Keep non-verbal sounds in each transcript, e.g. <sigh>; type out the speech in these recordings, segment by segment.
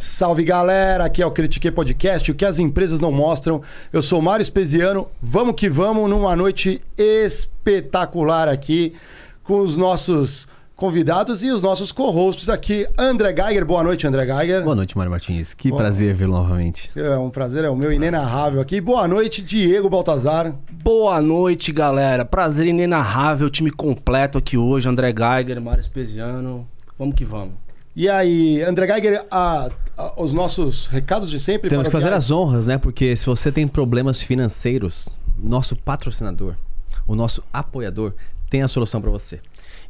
Salve galera, aqui é o Critique Podcast, o que as empresas não mostram. Eu sou Mário Espesiano, vamos que vamos numa noite espetacular aqui com os nossos convidados e os nossos co-hosts aqui. André Geiger, boa noite, André Geiger. Boa noite, Mário Martins. Que Boa. prazer vê-lo novamente. É um prazer, é o meu inenarrável aqui. Boa noite, Diego Baltazar. Boa noite, galera. Prazer inenarrável, time completo aqui hoje. André Geiger, Mário Espesiano. Vamos que vamos. E aí, André Geiger, a, os nossos recados de sempre. Temos que fazer as honras, né? Porque se você tem problemas financeiros, nosso patrocinador, o nosso apoiador, tem a solução para você.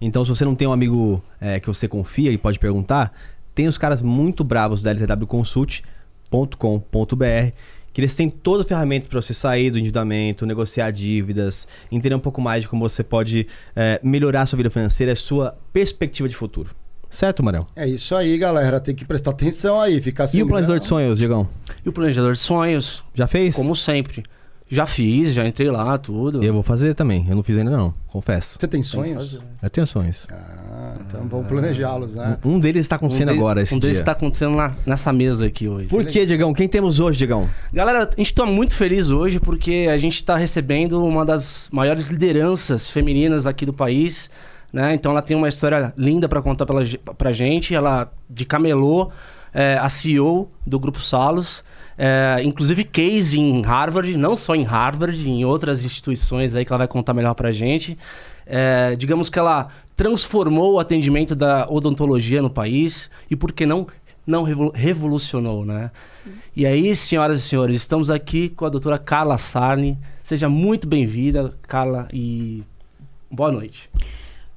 Então, se você não tem um amigo é, que você confia e pode perguntar, tem os caras muito bravos da ltwconsult.com.br que eles têm todas as ferramentas para você sair do endividamento, negociar dívidas, entender um pouco mais de como você pode é, melhorar a sua vida financeira e a sua perspectiva de futuro. Certo, Marão? É isso aí, galera. Tem que prestar atenção aí, ficar assim. E o planejador de sonhos, Diegão? E o planejador de sonhos? Já fez? Como sempre. Já fiz, já entrei lá, tudo. Eu vou fazer também. Eu não fiz ainda não, confesso. Você tem sonhos? Eu tenho sonhos. Ah, então vamos planejá-los, né? Um, um deles está acontecendo um deles, agora esse Um deles está acontecendo na, nessa mesa aqui hoje. Por que, Diegão? Quem temos hoje, Diegão? Galera, a gente está muito feliz hoje porque a gente está recebendo uma das maiores lideranças femininas aqui do país né? Então ela tem uma história linda para contar pela, pra gente. Ela de camelô, é, a CEO do Grupo Salos, é, inclusive case em Harvard, não só em Harvard, em outras instituições aí que ela vai contar melhor pra gente. É, digamos que ela transformou o atendimento da odontologia no país e, por que não, não revolucionou, né? Sim. E aí, senhoras e senhores, estamos aqui com a doutora Carla Sarni. Seja muito bem-vinda, Carla, e boa noite.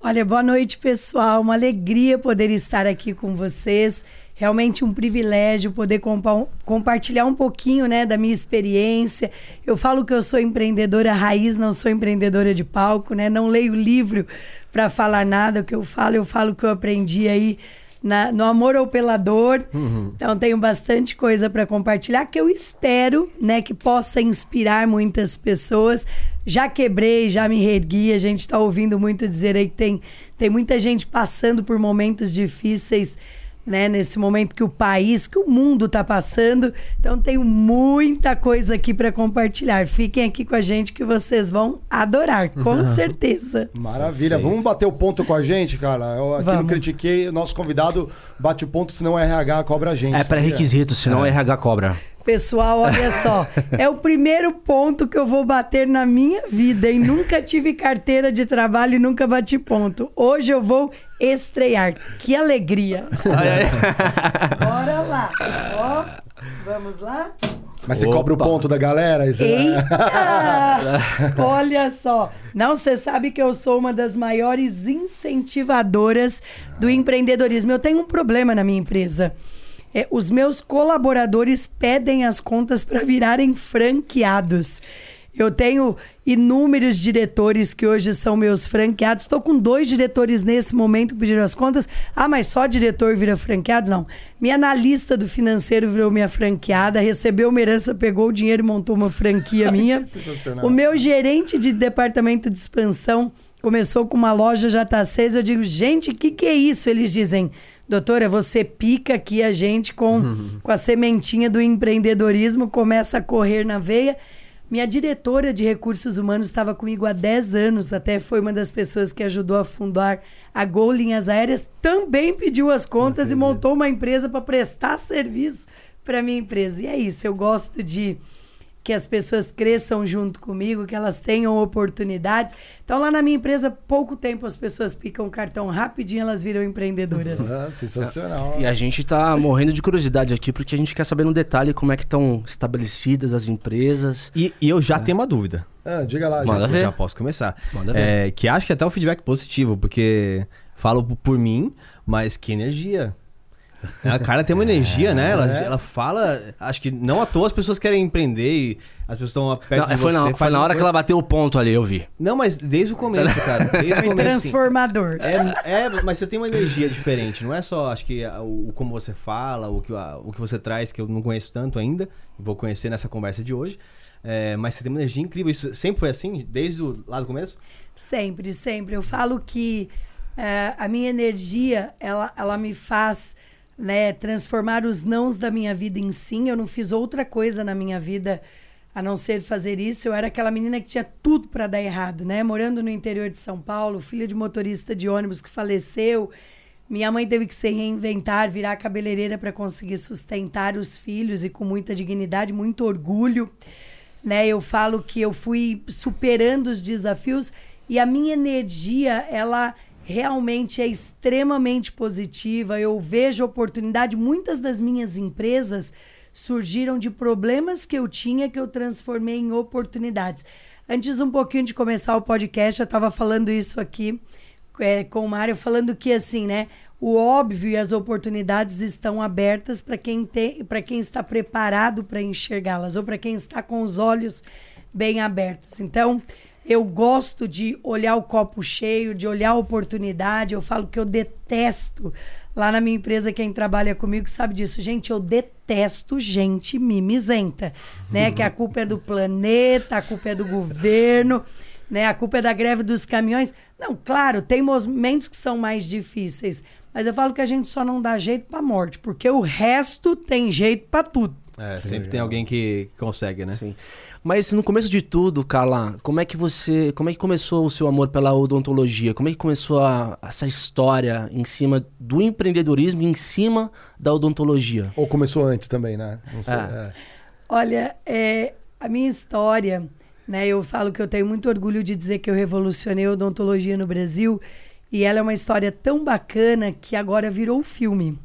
Olha, boa noite, pessoal. Uma alegria poder estar aqui com vocês. Realmente um privilégio poder compa compartilhar um pouquinho né, da minha experiência. Eu falo que eu sou empreendedora raiz, não sou empreendedora de palco, né? Não leio livro para falar nada. O que eu falo, eu falo que eu aprendi aí na, no amor ao pelador. Uhum. Então tenho bastante coisa para compartilhar que eu espero, né, que possa inspirar muitas pessoas. Já quebrei, já me reergui. A gente está ouvindo muito dizer aí que tem, tem muita gente passando por momentos difíceis né, nesse momento que o país, que o mundo está passando. Então tenho muita coisa aqui para compartilhar. Fiquem aqui com a gente que vocês vão adorar, com <laughs> certeza. Maravilha. Perfeito. Vamos bater o ponto com a gente, cara. Eu aqui Vamos. não critiquei, o nosso convidado bate o ponto, senão o RH cobra a gente. É pré-requisito, senão é. o RH cobra. Pessoal, olha só. <laughs> é o primeiro ponto que eu vou bater na minha vida, e Nunca tive carteira de trabalho e nunca bati ponto. Hoje eu vou estrear. Que alegria. <laughs> Bora lá. Ó, vamos lá? Mas você Opa. cobra o ponto da galera? Isso é- Eita! <laughs> Olha só. Não, você sabe que eu sou uma das maiores incentivadoras do empreendedorismo. Eu tenho um problema na minha empresa. É, os meus colaboradores pedem as contas para virarem franqueados. Eu tenho inúmeros diretores que hoje são meus franqueados. Estou com dois diretores nesse momento que pediram as contas. Ah, mas só diretor vira franqueado? Não. Minha analista do financeiro virou minha franqueada, recebeu uma herança, pegou o dinheiro e montou uma franquia <laughs> minha. o meu gerente de departamento de expansão começou com uma loja JC. Eu digo, gente, o que, que é isso? Eles dizem, doutora, você pica aqui a gente com, uhum. com a sementinha do empreendedorismo, começa a correr na veia. Minha diretora de recursos humanos estava comigo há 10 anos, até foi uma das pessoas que ajudou a fundar a Gol Linhas Aéreas, também pediu as contas e montou uma empresa para prestar serviço para minha empresa. E é isso, eu gosto de que as pessoas cresçam junto comigo, que elas tenham oportunidades. Então, lá na minha empresa, pouco tempo as pessoas picam o cartão rapidinho, elas viram empreendedoras. Ah, sensacional. E a gente está morrendo de curiosidade aqui, porque a gente quer saber no detalhe como é que estão estabelecidas as empresas. E, e eu já é. tenho uma dúvida. Ah, diga lá, Manda já, ver. já posso começar. Manda é, que acho que até um feedback positivo, porque falo por mim, mas que energia a Carla tem uma energia, né? Ela, é. ela fala. Acho que não à toa as pessoas querem empreender e as pessoas estão perto não, de foi você. Na, foi na hora coisa... que ela bateu o ponto ali, eu vi. Não, mas desde o começo, cara. <laughs> Desde o começo, transformador. É, é, mas você tem uma energia diferente. Não é só, acho que, o, como você fala, o que, o que você traz, que eu não conheço tanto ainda. Vou conhecer nessa conversa de hoje. É, mas você tem uma energia incrível. Isso sempre foi assim, desde o lá do começo? Sempre, sempre. Eu falo que é, a minha energia, ela, ela me faz né, transformar os nãos da minha vida em sim. Eu não fiz outra coisa na minha vida a não ser fazer isso. Eu era aquela menina que tinha tudo para dar errado, né? Morando no interior de São Paulo, filha de motorista de ônibus que faleceu. Minha mãe teve que se reinventar, virar cabeleireira para conseguir sustentar os filhos e com muita dignidade, muito orgulho. Né? Eu falo que eu fui superando os desafios e a minha energia, ela realmente é extremamente positiva. Eu vejo oportunidade. Muitas das minhas empresas surgiram de problemas que eu tinha que eu transformei em oportunidades. Antes um pouquinho de começar o podcast, eu estava falando isso aqui é, com o Mário, falando que assim, né? O óbvio e as oportunidades estão abertas para quem tem, para quem está preparado para enxergá-las ou para quem está com os olhos bem abertos. Então, eu gosto de olhar o copo cheio, de olhar a oportunidade. Eu falo que eu detesto. Lá na minha empresa, quem trabalha comigo sabe disso. Gente, eu detesto gente mimizenta. Né? Que a culpa é do planeta, a culpa é do governo, né? a culpa é da greve dos caminhões. Não, claro, tem momentos que são mais difíceis. Mas eu falo que a gente só não dá jeito para morte, porque o resto tem jeito para tudo. É, sempre tem alguém que consegue, né? Sim. Mas no começo de tudo, Carla, como é que você, como é que começou o seu amor pela odontologia? Como é que começou a, essa história em cima do empreendedorismo, em cima da odontologia? Ou começou antes também, né? Não sei. É. É. Olha, é, a minha história, né? Eu falo que eu tenho muito orgulho de dizer que eu revolucionei a odontologia no Brasil e ela é uma história tão bacana que agora virou filme.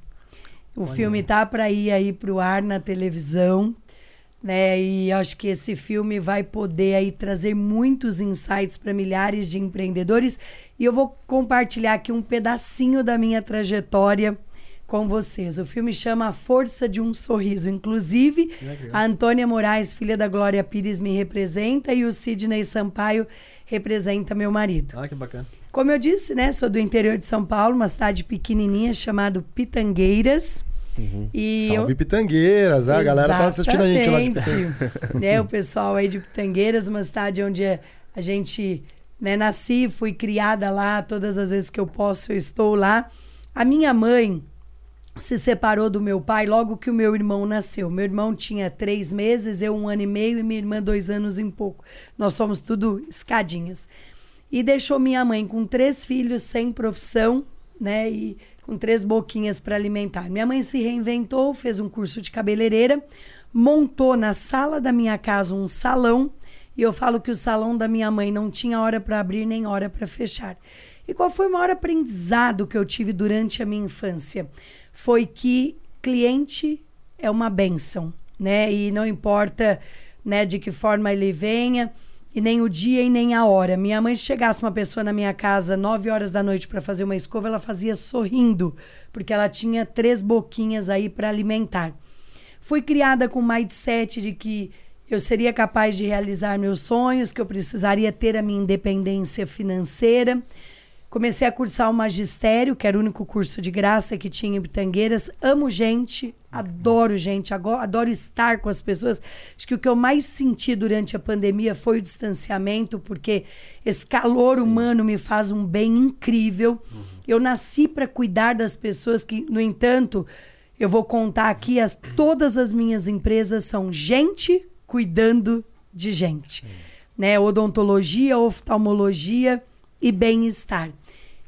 O Olha. filme tá para ir aí pro ar na televisão né? E acho que esse filme vai poder aí trazer muitos insights para milhares de empreendedores. E eu vou compartilhar aqui um pedacinho da minha trajetória com vocês. O filme chama A Força de um Sorriso. Inclusive, a Antônia Moraes, filha da Glória Pires, me representa e o Sidney Sampaio representa meu marido. Ah, que bacana. Como eu disse, né, sou do interior de São Paulo, uma cidade pequenininha chamada Pitangueiras. Uhum. E Salve eu... Pitangueiras, a galera tá assistindo a gente lá de né, <laughs> O pessoal aí de Pitangueiras, uma cidade onde a gente né, nasci, fui criada lá, todas as vezes que eu posso eu estou lá. A minha mãe se separou do meu pai logo que o meu irmão nasceu. Meu irmão tinha três meses, eu um ano e meio e minha irmã dois anos e pouco. Nós somos tudo escadinhas. E deixou minha mãe com três filhos sem profissão, né? E com três boquinhas para alimentar. Minha mãe se reinventou, fez um curso de cabeleireira, montou na sala da minha casa um salão. E eu falo que o salão da minha mãe não tinha hora para abrir nem hora para fechar. E qual foi o maior aprendizado que eu tive durante a minha infância? Foi que cliente é uma benção, né? E não importa, né, de que forma ele venha, e nem o dia e nem a hora. Minha mãe, se chegasse uma pessoa na minha casa nove horas da noite para fazer uma escova, ela fazia sorrindo, porque ela tinha três boquinhas aí para alimentar. Fui criada com o mindset de que eu seria capaz de realizar meus sonhos, que eu precisaria ter a minha independência financeira. Comecei a cursar o magistério, que era o único curso de graça que tinha em Pitangueiras. Amo gente, adoro gente, adoro estar com as pessoas. Acho que o que eu mais senti durante a pandemia foi o distanciamento, porque esse calor Sim. humano me faz um bem incrível. Uhum. Eu nasci para cuidar das pessoas que, no entanto, eu vou contar aqui, as, todas as minhas empresas são gente cuidando de gente. Né? Odontologia, oftalmologia e bem-estar.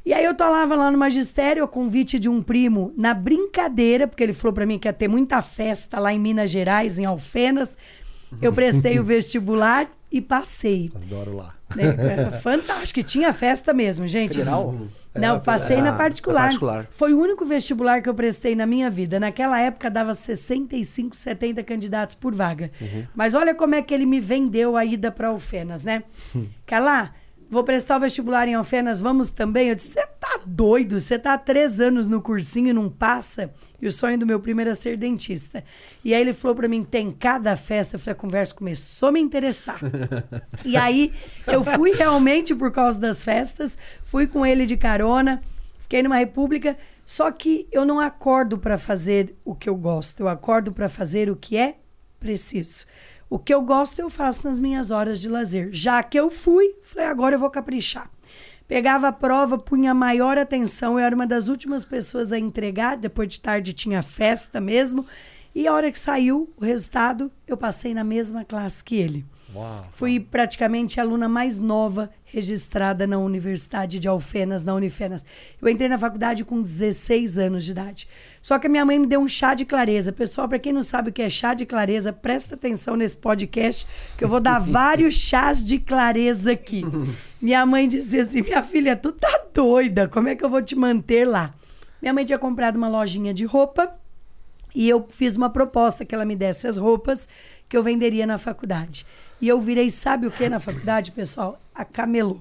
E aí eu tolava lá no magistério, a convite de um primo, na brincadeira, porque ele falou para mim que ia ter muita festa lá em Minas Gerais, em Alfenas. Eu prestei o <laughs> vestibular e passei. Adoro lá. É, fantástico. E tinha festa mesmo, gente. Federal? Não, é, passei na particular. particular. Foi o único vestibular que eu prestei na minha vida. Naquela época dava 65, 70 candidatos por vaga. Uhum. Mas olha como é que ele me vendeu a ida para Alfenas, né? Que lá vou prestar o vestibular em Alfenas, vamos também? Eu disse, você tá doido? Você tá há três anos no cursinho e não passa? E o sonho do meu primo era ser dentista. E aí ele falou para mim, tem cada festa. Eu falei, a conversa começou a me interessar. e aí eu fui realmente por causa das festas, fui com ele de carona, fiquei numa república, só que eu não acordo para fazer o que eu gosto, eu acordo para fazer o que é preciso. O que eu gosto eu faço nas minhas horas de lazer. Já que eu fui, falei, agora eu vou caprichar. Pegava a prova, punha maior atenção. Eu era uma das últimas pessoas a entregar. Depois de tarde tinha festa mesmo. E a hora que saiu o resultado, eu passei na mesma classe que ele. Uau, Fui praticamente a aluna mais nova registrada na Universidade de Alfenas, na Unifenas. Eu entrei na faculdade com 16 anos de idade. Só que a minha mãe me deu um chá de clareza. Pessoal, para quem não sabe o que é chá de clareza, presta atenção nesse podcast, que eu vou dar <laughs> vários chás de clareza aqui. <laughs> Minha mãe disse assim: minha filha, tu tá doida, como é que eu vou te manter lá? Minha mãe tinha comprado uma lojinha de roupa e eu fiz uma proposta que ela me desse as roupas que eu venderia na faculdade. E eu virei, sabe o que na faculdade, pessoal? A camelô.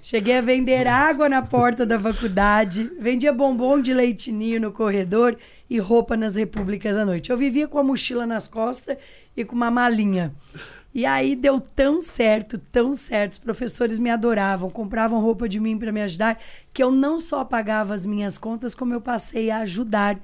Cheguei a vender água na porta da faculdade, vendia bombom de leitinho no corredor e roupa nas repúblicas à noite. Eu vivia com a mochila nas costas e com uma malinha. E aí deu tão certo, tão certo. Os professores me adoravam, compravam roupa de mim para me ajudar, que eu não só pagava as minhas contas, como eu passei a ajudar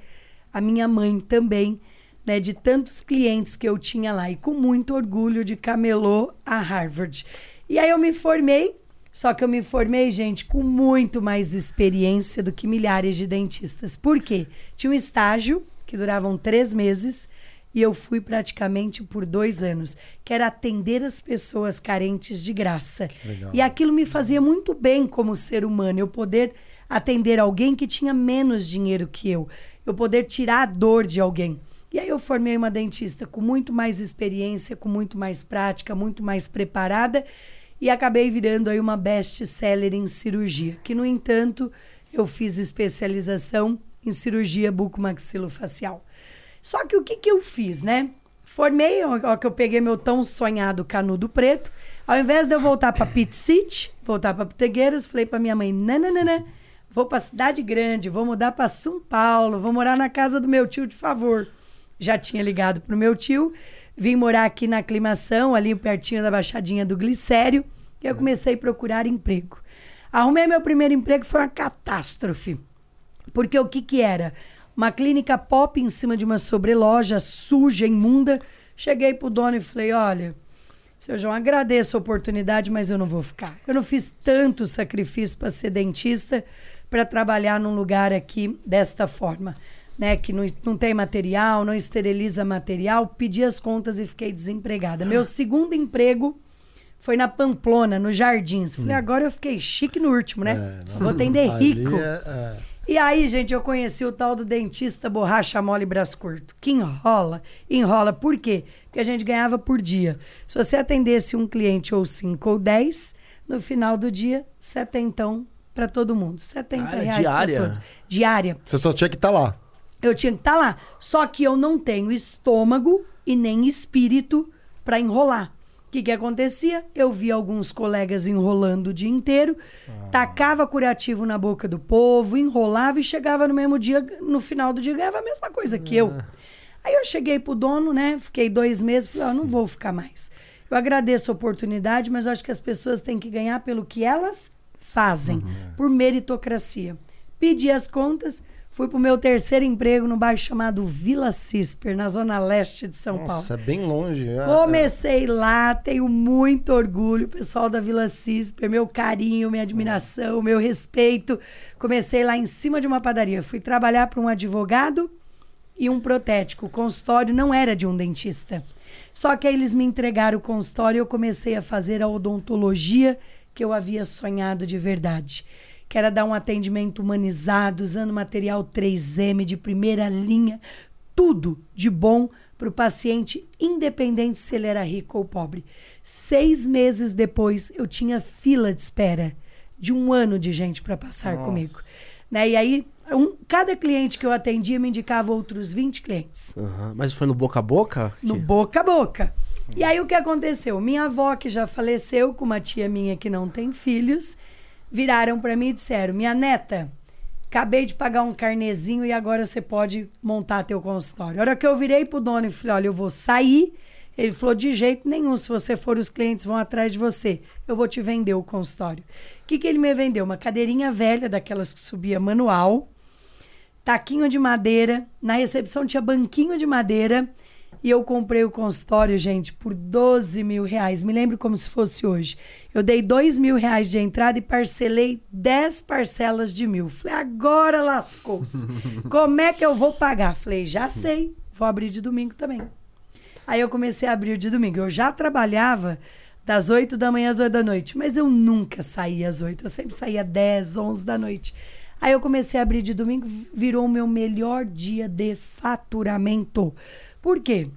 a minha mãe também né, de tantos clientes que eu tinha lá e com muito orgulho de camelô a Harvard. E aí eu me formei, só que eu me formei, gente, com muito mais experiência do que milhares de dentistas. Por quê? Tinha um estágio que duravam três meses e eu fui praticamente por dois anos, que era atender as pessoas carentes de graça. E aquilo me fazia muito bem como ser humano, eu poder atender alguém que tinha menos dinheiro que eu, eu poder tirar a dor de alguém. E aí eu formei uma dentista com muito mais experiência, com muito mais prática, muito mais preparada e acabei virando aí uma best seller em cirurgia, que no entanto eu fiz especialização em cirurgia bucomaxilofacial. Só que o que que eu fiz, né? Formei, ó, que eu peguei meu tão sonhado canudo preto, ao invés de eu voltar para Pit City, voltar para Pitegueiras, falei para minha mãe, nananana, vou para cidade grande, vou mudar para São Paulo, vou morar na casa do meu tio, de favor já tinha ligado pro meu tio, vim morar aqui na aclimação, ali pertinho da Baixadinha do Glicério, e eu comecei a procurar emprego. Arrumei meu primeiro emprego, foi uma catástrofe. Porque o que que era? Uma clínica pop em cima de uma sobreloja suja, imunda. Cheguei pro dono e falei: olha, seu João, agradeço a oportunidade, mas eu não vou ficar. Eu não fiz tanto sacrifício para ser dentista, para trabalhar num lugar aqui desta forma né, que não, não tem material, não esteriliza material, pedi as contas e fiquei desempregada. Meu segundo emprego foi na Pamplona, no Jardins. Falei, hum. agora eu fiquei chique no último, né? É, vou atender rico. É, é. E aí, gente, eu conheci o tal do dentista borracha mole braço curto, que enrola, enrola. Por quê? Porque a gente ganhava por dia. Se você atendesse um cliente ou cinco ou dez, no final do dia, setentão para todo mundo. 70 ah, reais diária? todos. Diária. Você só tinha que estar tá lá. Eu tinha que estar tá lá. Só que eu não tenho estômago e nem espírito para enrolar. O que, que acontecia? Eu via alguns colegas enrolando o dia inteiro, ah. tacava curativo na boca do povo, enrolava e chegava no mesmo dia, no final do dia, ganhava a mesma coisa que eu. Ah. Aí eu cheguei pro dono, né? Fiquei dois meses, falei, oh, não vou ficar mais. Eu agradeço a oportunidade, mas acho que as pessoas têm que ganhar pelo que elas fazem, uhum. por meritocracia. Pedi as contas, Fui pro meu terceiro emprego no bairro chamado Vila Cisper, na zona leste de São Nossa, Paulo. Nossa, é bem longe. É, Comecei é. lá, tenho muito orgulho, pessoal da Vila Cisper, meu carinho, minha admiração, meu respeito. Comecei lá em cima de uma padaria. Fui trabalhar para um advogado e um protético. O consultório não era de um dentista. Só que aí eles me entregaram o consultório e eu comecei a fazer a odontologia que eu havia sonhado de verdade que era dar um atendimento humanizado, usando material 3M de primeira linha, tudo de bom para o paciente, independente se ele era rico ou pobre. Seis meses depois, eu tinha fila de espera de um ano de gente para passar Nossa. comigo. Né? E aí, um, cada cliente que eu atendia me indicava outros 20 clientes. Uhum. Mas foi no boca a boca? No boca a boca. E aí, o que aconteceu? Minha avó, que já faleceu, com uma tia minha que não tem filhos, viraram para mim e disseram: Minha neta, acabei de pagar um carnezinho e agora você pode montar teu consultório. A hora que eu virei pro dono e falei: Olha, eu vou sair. Ele falou: De jeito nenhum, se você for, os clientes vão atrás de você. Eu vou te vender o consultório. O que, que ele me vendeu? Uma cadeirinha velha, daquelas que subia manual, taquinho de madeira. Na recepção tinha banquinho de madeira. E eu comprei o consultório, gente, por 12 mil reais. Me lembro como se fosse hoje. Eu dei 2 mil reais de entrada e parcelei 10 parcelas de mil. Falei, agora lascou-se. <laughs> Como é que eu vou pagar? Falei, já sei, vou abrir de domingo também. Aí eu comecei a abrir de domingo. Eu já trabalhava das 8 da manhã às 8 da noite, mas eu nunca saía às 8. Eu sempre saía 10, 11 da noite. Aí eu comecei a abrir de domingo, virou o meu melhor dia de faturamento. Por quê?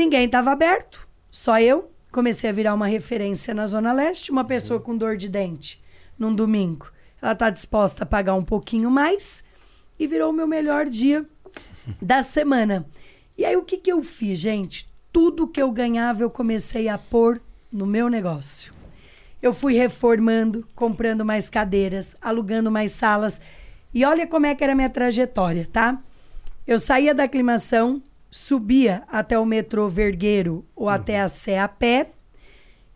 Ninguém estava aberto, só eu. Comecei a virar uma referência na Zona Leste. Uma pessoa com dor de dente num domingo, ela está disposta a pagar um pouquinho mais e virou o meu melhor dia <laughs> da semana. E aí o que, que eu fiz, gente? Tudo que eu ganhava eu comecei a pôr no meu negócio. Eu fui reformando, comprando mais cadeiras, alugando mais salas. E olha como é que era a minha trajetória, tá? Eu saía da aclimação, subia até o metrô Vergueiro ou uhum. até a Sé a pé,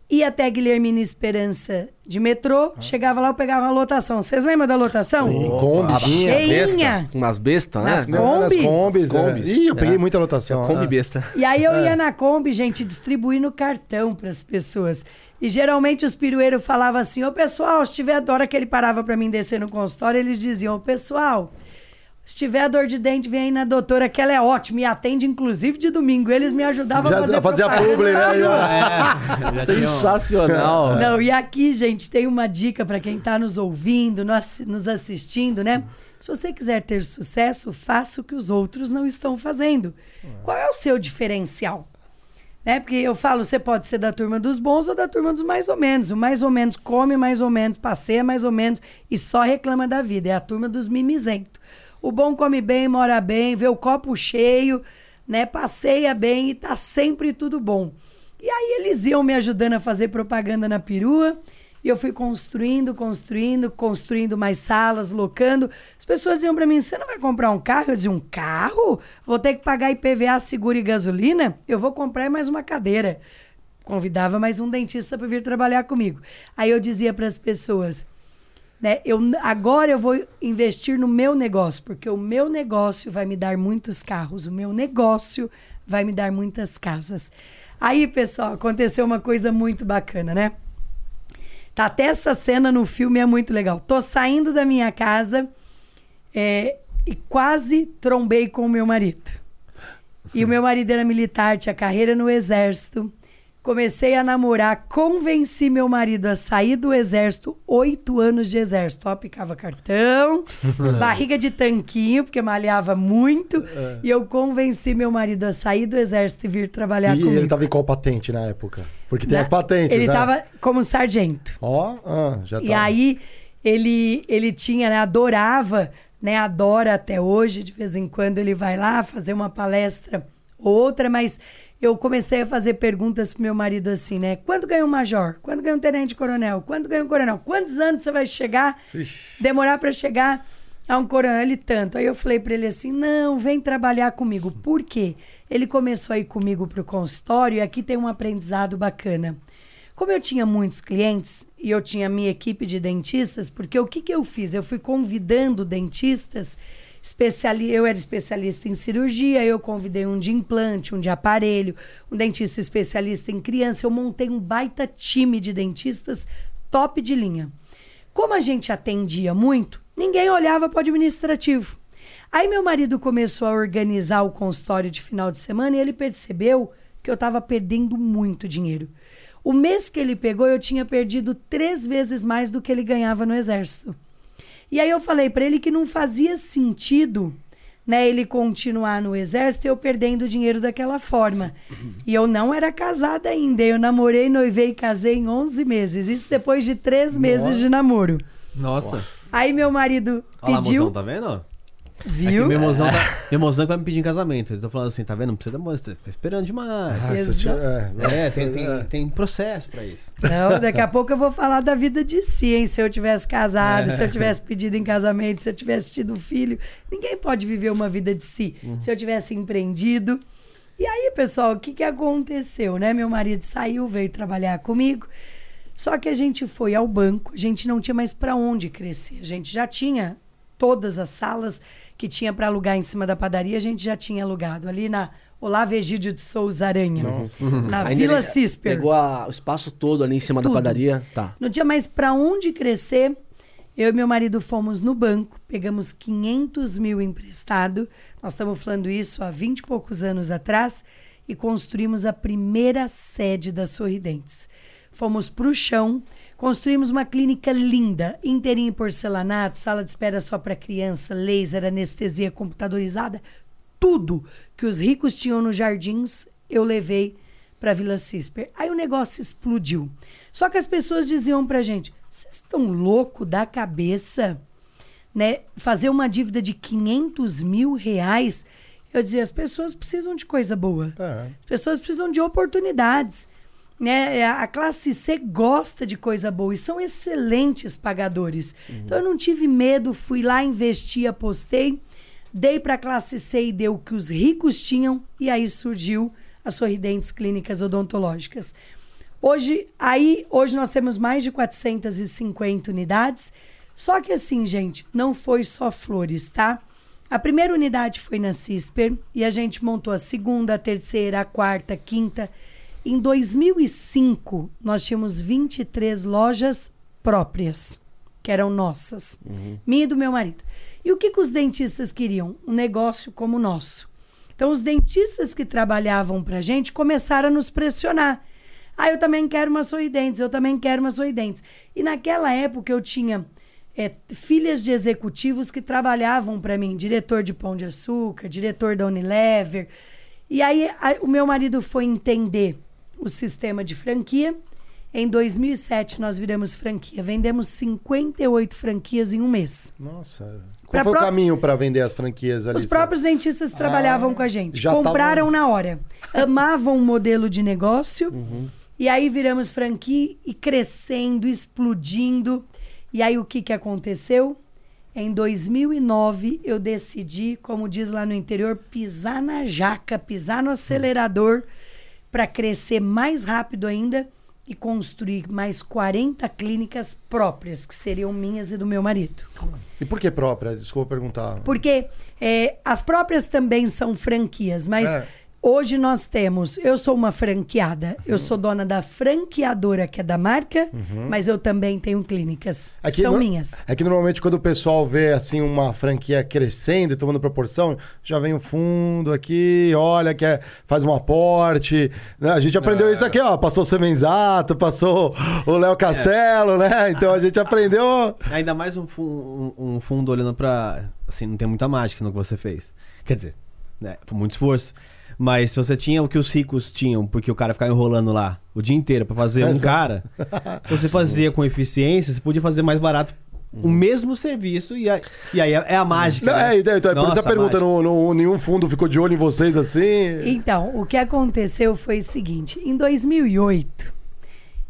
ia até Guilhermina Esperança de metrô, ah. chegava lá, eu pegava uma lotação. Vocês lembram da lotação? Sim, Kombi, Cheinha. Umas bestas, né? Nas Kombi. Nas Kombis. Kombis. É. Ih, eu peguei é. muita lotação. Kombi besta. E aí eu ia na Kombi, gente, distribuindo cartão para as pessoas. E geralmente os pirueiros falavam assim: Ô pessoal, se tiver hora que ele parava para mim descer no consultório, eles diziam: Ô pessoal, se tiver dor de dente, vem aí na doutora, que ela é ótima e atende, inclusive, de domingo. Eles me ajudavam Já a fazer, fazer a publi, né? É, sensacional. Não, e aqui, gente, tem uma dica para quem está nos ouvindo, nos assistindo, né? Se você quiser ter sucesso, faça o que os outros não estão fazendo. Qual é o seu diferencial? Né? Porque eu falo, você pode ser da turma dos bons ou da turma dos mais ou menos. O mais ou menos come mais ou menos, passeia mais ou menos e só reclama da vida. É a turma dos mimizentos. O bom come bem, mora bem, vê o copo cheio, né? Passeia bem e tá sempre tudo bom. E aí eles iam me ajudando a fazer propaganda na perua. E eu fui construindo, construindo, construindo mais salas, locando. As pessoas diziam para mim: você não vai comprar um carro? Eu dizia: um carro? Vou ter que pagar IPVA, seguro e gasolina? Eu vou comprar mais uma cadeira. Convidava mais um dentista para vir trabalhar comigo. Aí eu dizia para as pessoas: né, eu, agora eu vou investir no meu negócio, porque o meu negócio vai me dar muitos carros, o meu negócio vai me dar muitas casas. Aí, pessoal, aconteceu uma coisa muito bacana, né? Tá, até essa cena no filme é muito legal. Tô saindo da minha casa é, e quase trombei com o meu marido. E o meu marido era militar, tinha carreira no exército. Comecei a namorar, convenci meu marido a sair do exército, oito anos de exército. Ó, picava cartão, <laughs> barriga de tanquinho, porque malhava muito. É. E eu convenci meu marido a sair do exército e vir trabalhar e comigo. E ele tava em qual patente na época? Porque tem na, as patentes, Ele né? tava como sargento. Ó, ah, já tá. E aí, ele, ele tinha, né, adorava, né, adora até hoje, de vez em quando ele vai lá fazer uma palestra outra, mas eu comecei a fazer perguntas pro meu marido assim, né? Quando ganha um major? Quando ganha um tenente-coronel? Quando ganha um coronel? Quantos anos você vai chegar? Ixi. Demorar para chegar a um coronel ele tanto. Aí eu falei para ele assim: "Não, vem trabalhar comigo". Por quê? Ele começou a ir comigo pro consultório e aqui tem um aprendizado bacana. Como eu tinha muitos clientes e eu tinha minha equipe de dentistas, porque o que, que eu fiz? Eu fui convidando dentistas especiali eu era especialista em cirurgia, eu convidei um de implante, um de aparelho, um dentista especialista em criança. Eu montei um baita time de dentistas top de linha. Como a gente atendia muito, ninguém olhava para o administrativo. Aí meu marido começou a organizar o consultório de final de semana e ele percebeu que eu estava perdendo muito dinheiro. O mês que ele pegou, eu tinha perdido três vezes mais do que ele ganhava no exército. E aí eu falei para ele que não fazia sentido né, ele continuar no exército e eu perdendo dinheiro daquela forma. E eu não era casada ainda. Eu namorei, noivei e casei em 11 meses. Isso depois de três meses de namoro. Nossa. Aí meu marido Olha pediu. Lá, tá vendo? Viu? É meu mozão, tá, <laughs> mozão vai me pedir em casamento. Ele tá falando assim, tá vendo? Não precisa você fica esperando demais. Ah, é, é, tem, tem, é. tem processo pra isso. Não, daqui a pouco eu vou falar da vida de si, hein? Se eu tivesse casado, é. se eu tivesse pedido em casamento, se eu tivesse tido um filho. Ninguém pode viver uma vida de si. Uhum. Se eu tivesse empreendido. E aí, pessoal, o que, que aconteceu, né? Meu marido saiu, veio trabalhar comigo. Só que a gente foi ao banco, a gente não tinha mais para onde crescer. A gente já tinha todas as salas que tinha para alugar em cima da padaria, a gente já tinha alugado. Ali na Olavo Egídio de Souza Aranha, na Ainda Vila ele Cisper. Pegou a- o espaço todo ali em cima Tudo. da padaria. Tá. Não tinha mais para onde crescer. Eu e meu marido fomos no banco, pegamos 500 mil emprestado. Nós estamos falando isso há 20 e poucos anos atrás e construímos a primeira sede da Sorridentes. Fomos para o chão, construímos uma clínica linda, inteirinha em porcelanato, sala de espera só para criança, laser, anestesia computadorizada, tudo que os ricos tinham nos jardins, eu levei para Vila Cisper. Aí o negócio explodiu. Só que as pessoas diziam pra gente: "Vocês estão louco da cabeça, né? Fazer uma dívida de 500 mil reais?" Eu dizia: "As pessoas precisam de coisa boa. É. As pessoas precisam de oportunidades." Né? A classe C gosta de coisa boa e são excelentes pagadores. Então eu não tive medo, fui lá, investi, apostei, dei para a classe C e deu o que os ricos tinham e aí surgiu as Sorridentes Clínicas Odontológicas. Hoje, aí, hoje nós temos mais de 450 unidades. Só que assim, gente, não foi só flores, tá? A primeira unidade foi na CISPER e a gente montou a segunda, a terceira, a quarta, a quinta. Em 2005, nós tínhamos 23 lojas próprias, que eram nossas, minha e do meu marido. E o que, que os dentistas queriam? Um negócio como o nosso. Então, os dentistas que trabalhavam pra gente começaram a nos pressionar. Ah, eu também quero uma sorridentes, eu também quero uma sorridentes. E naquela época eu tinha é, filhas de executivos que trabalhavam para mim, diretor de Pão de Açúcar, diretor da Unilever. E aí a- o meu marido foi entender o sistema de franquia. Em 2007 nós viramos franquia, vendemos 58 franquias em um mês. Nossa. Qual Pra foi pró- o caminho para vender as franquias ali? Os próprios dentistas que trabalhavam com a gente. Compraram tavam- na hora. Amavam o modelo de negócio. E aí viramos franquia e crescendo, explodindo. E aí o que, que aconteceu? Em 2009, eu decidi, como diz lá no interior, pisar na jaca, pisar no acelerador para crescer mais rápido ainda e construir mais 40 clínicas próprias, que seriam minhas e do meu marido. E por que própria? Desculpa perguntar. Porque é, as próprias também são franquias, mas É. hoje nós temos. Eu sou uma franqueada, eu sou dona da franqueadora, que é da marca, mas eu também tenho clínicas. que Aqui são no- minhas. É que normalmente quando o pessoal vê assim uma franquia crescendo e tomando proporção, já vem o fundo aqui, olha, quer, faz um aporte. né? A gente aprendeu isso aqui, ó. Passou o Semenzato, passou o Léo Castelo, né? Então a gente aprendeu. Ainda mais um, fu- um- um fundo olhando pra. Assim, não tem muita mágica no que você fez. Quer dizer, né? Foi muito esforço. Mas se você tinha o que os ricos tinham, porque o cara ficava enrolando lá o dia inteiro pra fazer um cara, <laughs> você fazia com eficiência, você podia fazer mais barato o mesmo serviço e, a- e aí é é a mágica. Não, né? é, então, então, é por isso Nossa, a pergunta: não- nenhum fundo ficou de olho em vocês assim? Então, o que aconteceu foi o seguinte: em 2008,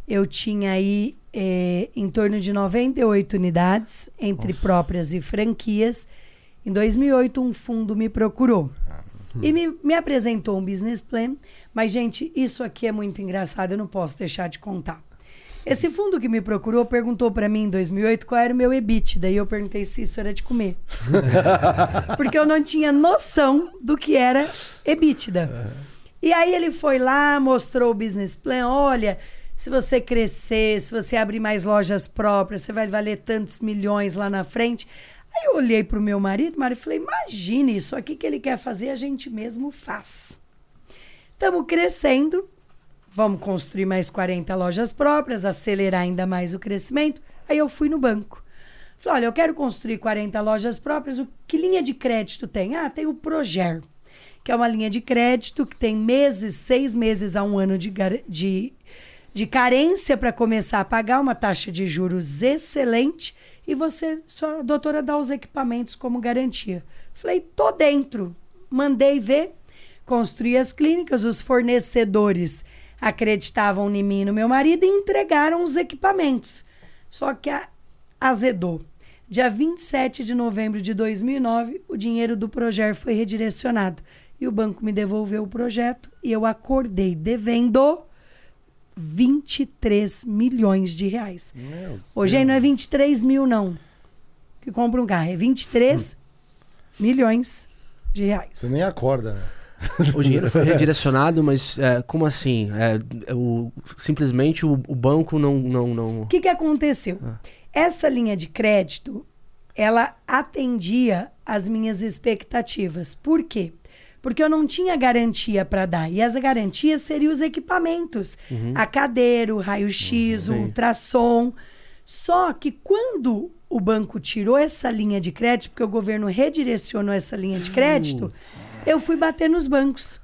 eu tinha aí eh, em torno de 98 unidades, entre próprias e franquias. Em 2008, um fundo me procurou. E me, me apresentou um business plan. Mas, gente, isso aqui é muito engraçado, eu não posso deixar de contar. Esse fundo que me procurou perguntou para mim em 2008 qual era o meu EBIT. Daí eu perguntei se isso era de comer. <laughs> Porque eu não tinha noção do que era EBITDA. E aí ele foi lá, mostrou o business plan. Olha, se você crescer, se você abrir mais lojas próprias, você vai valer tantos milhões lá na frente. Aí eu olhei pro meu marido, marido, e falei: imagine, isso aqui que ele quer fazer, a gente mesmo faz. Estamos crescendo, vamos construir mais 40 lojas próprias, acelerar ainda mais o crescimento. Aí eu fui no banco. Falei, olha, eu quero construir 40 lojas próprias, o que linha de crédito tem? Ah, tem o Proger, que é uma linha de crédito que tem meses, seis meses a um ano de, de, de carência para começar a pagar, uma taxa de juros excelente, e você, só a doutora dá os equipamentos como garantia. Falei, tô dentro. Mandei ver, construí as clínicas, os fornecedores acreditavam em mim e no meu marido e entregaram os equipamentos. Só que a- azedou. Dia 27 de novembro de 2009, o dinheiro do projeto foi redirecionado e o banco me devolveu o projeto e eu acordei devendo 23 milhões de reais. Meu Hoje aí não é 23 mil, não. que compra um carro. É 23 milhões de reais. Você nem acorda, né? O dinheiro foi redirecionado, mas é, como assim? É, o, simplesmente o, o, banco não. não, não... O que, que aconteceu? Ah. Essa linha de crédito, ela atendia as minhas expectativas. Por quê? Porque eu não tinha garantia para dar. E as garantias seriam os equipamentos: uhum. a cadeira, o raio-x, uhum. o ultrassom. Só que quando o banco tirou essa linha de crédito, porque o governo redirecionou essa linha de crédito, eu fui bater nos bancos.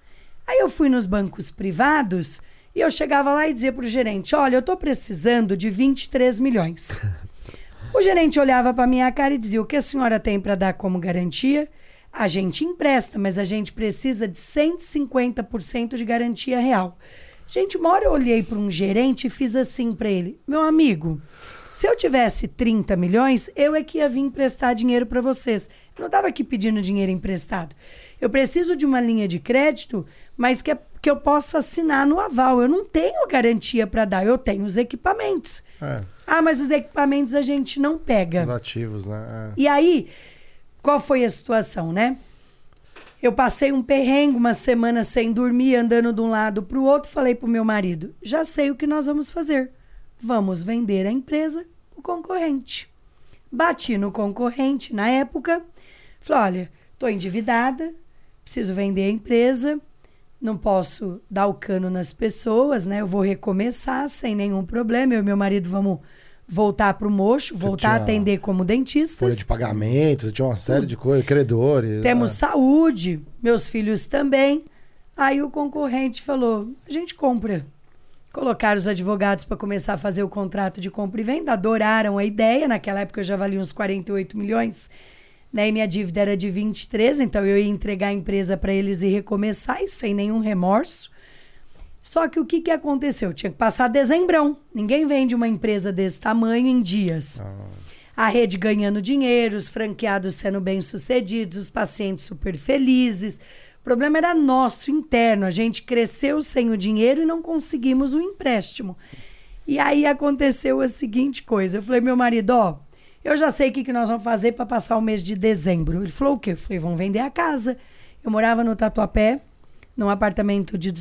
Aí eu fui nos bancos privados e eu chegava lá e dizia para o gerente: Olha, eu estou precisando de 23 milhões. <laughs> O gerente olhava para minha cara e dizia: O que a senhora tem para dar como garantia? A gente empresta, mas a gente precisa de 150% de garantia real. Gente, uma hora eu olhei para um gerente e fiz assim para ele: Meu amigo, se eu tivesse 30 milhões, eu é que ia vir emprestar dinheiro para vocês. Eu não estava aqui pedindo dinheiro emprestado. Eu preciso de uma linha de crédito, mas que, é, que eu possa assinar no aval. Eu não tenho garantia para dar, eu tenho os equipamentos. É. Ah, mas os equipamentos a gente não pega. Os ativos, né? É. E aí, qual foi a situação, né? Eu passei um perrengue, uma semana sem dormir, andando de um lado para o outro. Falei para o meu marido: já sei o que nós vamos fazer vamos vender a empresa o concorrente. Bati no concorrente na época, falei: olha, estou endividada, preciso vender a empresa, não posso dar o cano nas pessoas, né? Eu vou recomeçar sem nenhum problema. Eu e meu marido vamos voltar para o mocho, voltar a atender como dentistas. Folha de pagamentos, tinha uma série de coisas, credores. Temos ah. saúde, meus filhos também. Aí o concorrente falou: a gente compra Colocaram os advogados para começar a fazer o contrato de compra e venda, adoraram a ideia. Naquela época eu já valia uns 48 milhões, né? E minha dívida era de 23, então eu ia entregar a empresa para eles e recomeçar e sem nenhum remorso. Só que o que, que aconteceu? Tinha que passar dezembrão. Ninguém vende uma empresa desse tamanho em dias. Ah. A rede ganhando dinheiro, os franqueados sendo bem-sucedidos, os pacientes super felizes o problema era nosso, interno. A gente cresceu sem o dinheiro e não conseguimos o empréstimo. E aí aconteceu a seguinte coisa. Eu falei, meu marido, ó, eu já sei o que, que nós vamos fazer para passar o mês de dezembro. Ele falou o quê? Eu falei, vamos vender a casa. Eu morava no Tatuapé, num apartamento de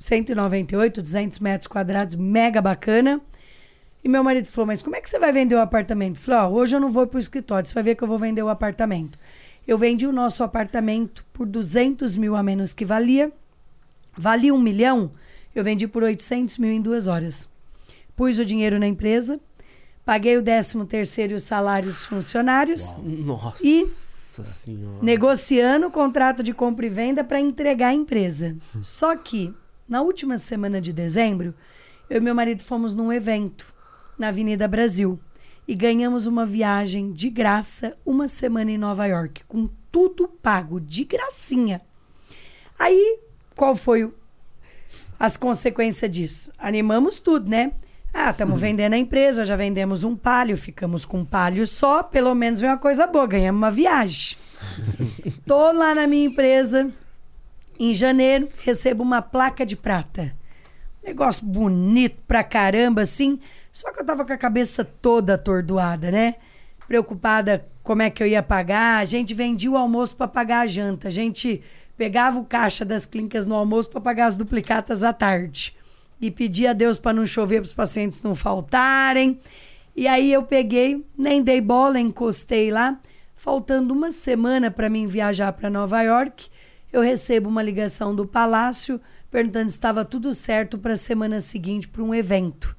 198, 200 metros quadrados, mega bacana. E meu marido falou, mas como é que você vai vender o apartamento? Eu falei, ó, hoje eu não vou para o escritório, você vai ver que eu vou vender o apartamento. Eu vendi o nosso apartamento por 200 mil a menos que valia. Valia um milhão, eu vendi por 800 mil em duas horas. Pus o dinheiro na empresa, paguei o 13 terceiro e o salário dos funcionários. Uau. Nossa e senhora. negociando o contrato de compra e venda para entregar a empresa. Só que, na última semana de dezembro, eu e meu marido fomos num evento na Avenida Brasil e ganhamos uma viagem de graça, uma semana em Nova York, com tudo pago, de gracinha. Aí, qual foi as consequências disso? Animamos tudo, né? Ah, estamos uhum. vendendo a empresa, já vendemos um palio, ficamos com um palio só, pelo menos vem uma coisa boa, ganhamos uma viagem. <laughs> Tô lá na minha empresa, em janeiro, recebo uma placa de prata. Negócio bonito pra caramba, assim. Só que eu tava com a cabeça toda atordoada, né? Preocupada como é que eu ia pagar. A gente vendia o almoço para pagar a janta. A gente pegava o caixa das clínicas no almoço para pagar as duplicatas à tarde. E pedia a Deus para não chover para os pacientes não faltarem. E aí eu peguei, nem dei bola, encostei lá. Faltando uma semana para mim viajar para Nova York, eu recebo uma ligação do palácio perguntando se estava tudo certo para a semana seguinte para um evento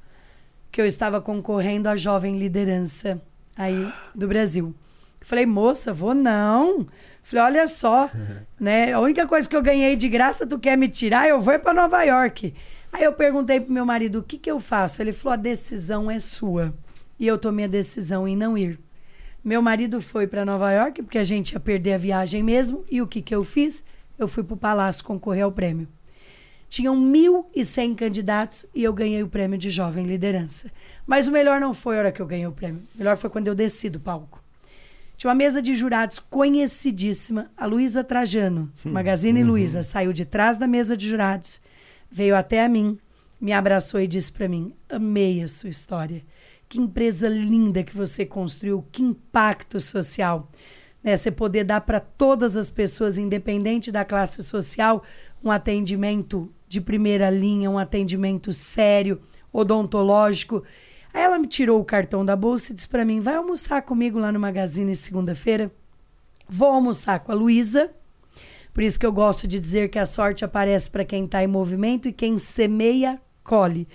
que eu estava concorrendo à jovem liderança aí do Brasil. Falei, moça, vou não. Falei, olha só, <laughs> né? A única coisa que eu ganhei de graça, tu quer me tirar? Eu vou para Nova York. Aí eu perguntei pro meu marido, o que que eu faço? Ele falou, a decisão é sua. E eu tomei a decisão em não ir. Meu marido foi para Nova York, porque a gente ia perder a viagem mesmo. E o que que eu fiz? Eu fui pro palácio concorrer ao prêmio. Tinham 1.100 candidatos e eu ganhei o prêmio de jovem liderança. Mas o melhor não foi a hora que eu ganhei o prêmio. O melhor foi quando eu desci do palco. Tinha uma mesa de jurados conhecidíssima, a Luísa Trajano, hum, Magazine uhum. Luiza, saiu de trás da mesa de jurados, veio até a mim, me abraçou e disse para mim: "Amei a sua história. que empresa linda que você construiu, que impacto social. Né? Você poder dar para todas as pessoas, independente da classe social, um atendimento de primeira linha, um atendimento sério, odontológico. Aí ela me tirou o cartão da bolsa e disse para mim: vai almoçar comigo lá no Magazine segunda-feira? Vou almoçar com a Luísa. Por isso que eu gosto de dizer que a sorte aparece para quem está em movimento e quem semeia, colhe.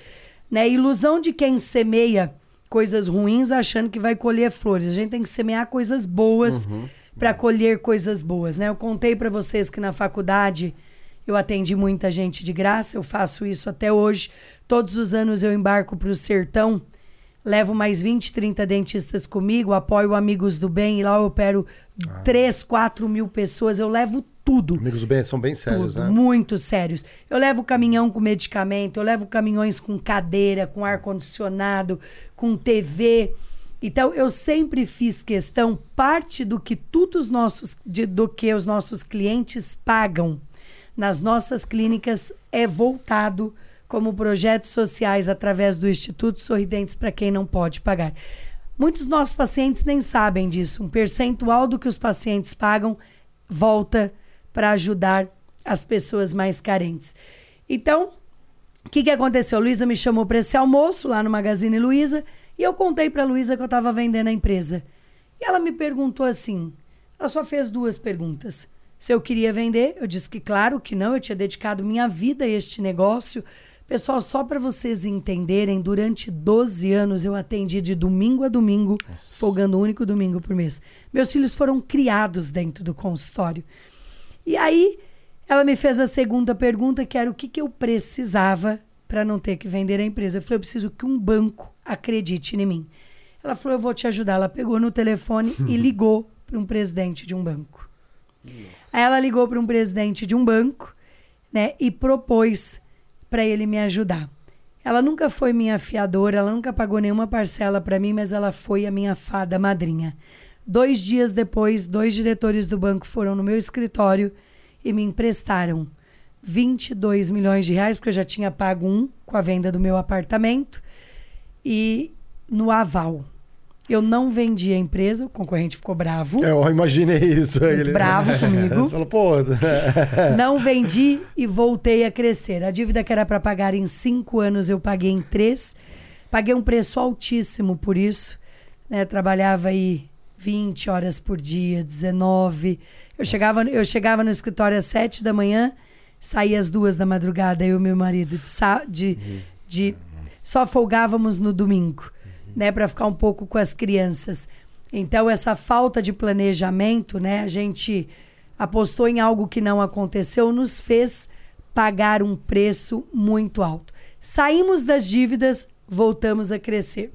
Né? Ilusão de quem semeia coisas ruins achando que vai colher flores. A gente tem que semear coisas boas uhum. para colher coisas boas, né? Eu contei para vocês que na faculdade eu atendi muita gente de graça, eu faço isso até hoje. Todos os anos eu embarco para o sertão, levo mais 20, 30 dentistas comigo, apoio Amigos do Bem e lá eu opero ah. 3, 4 mil pessoas. Eu levo tudo. Amigos do Bem são bem sérios, tudo, né? Muito sérios. Eu levo caminhão com medicamento, eu levo caminhões com cadeira, com ar-condicionado, com TV. Então, eu sempre fiz questão, parte do que todos os nossos, de, do que os nossos clientes pagam nas nossas clínicas é voltado como projetos sociais através do Instituto Sorridentes para quem não pode pagar. Muitos nossos pacientes nem sabem disso. Um percentual do que os pacientes pagam volta para ajudar as pessoas mais carentes. Então, o que, que aconteceu? Luísa me chamou para esse almoço lá no Magazine Luiza e eu contei para Luísa que eu estava vendendo a empresa. E ela me perguntou assim: ela só fez duas perguntas se eu queria vender. Eu disse que claro que não, eu tinha dedicado minha vida a este negócio. Pessoal, só para vocês entenderem, durante 12 anos eu atendi de domingo a domingo, Nossa. folgando um único domingo por mês. Meus filhos foram criados dentro do consultório. E aí, ela me fez a segunda pergunta, que era o que, que eu precisava para não ter que vender a empresa. Eu falei, eu preciso que um banco acredite em mim. Ela falou, eu vou te ajudar. Ela pegou no telefone e <laughs> ligou para um presidente de um banco. Aí ela ligou para um presidente de um banco, né, e propôs para ele me ajudar. Ela nunca foi minha fiadora, ela nunca pagou nenhuma parcela para mim, mas ela foi a minha fada madrinha. Dois dias depois, dois diretores do banco foram no meu escritório e me emprestaram 22 milhões de reais, porque eu já tinha pago um com a venda do meu apartamento, e no aval. Eu não vendi a empresa, o concorrente ficou bravo. É, eu imaginei isso. Ele... Bravo <laughs> comigo. Você falou, pô. <laughs> não vendi e voltei a crescer. A dívida que era para pagar em cinco anos, eu paguei em três. Paguei um preço altíssimo por isso. Né? Trabalhava aí 20 horas por dia, 19. Eu chegava, eu chegava no escritório às 7 da manhã, saía às duas da madrugada, eu e meu marido, de, de, de só folgávamos no domingo né, para ficar um pouco com as crianças. Então essa falta de planejamento, né, a gente apostou em algo que não aconteceu, nos fez pagar um preço muito alto. Saímos das dívidas, voltamos a crescer.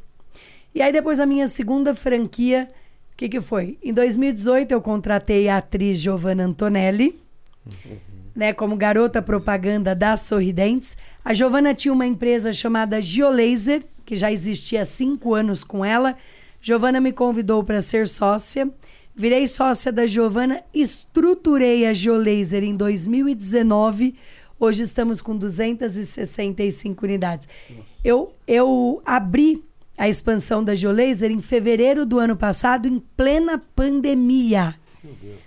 E aí depois a minha segunda franquia, o que, que foi? Em 2018 eu contratei a atriz Giovanna Antonelli, uhum. né, como garota propaganda da Sorridentes. A Giovanna tinha uma empresa chamada Geolaser, que já existia há cinco anos com ela. Giovana me convidou para ser sócia. Virei sócia da Giovana, estruturei a Geolaser em 2019. Hoje estamos com 265 unidades. Eu, eu abri a expansão da Geolaser em fevereiro do ano passado, em plena pandemia.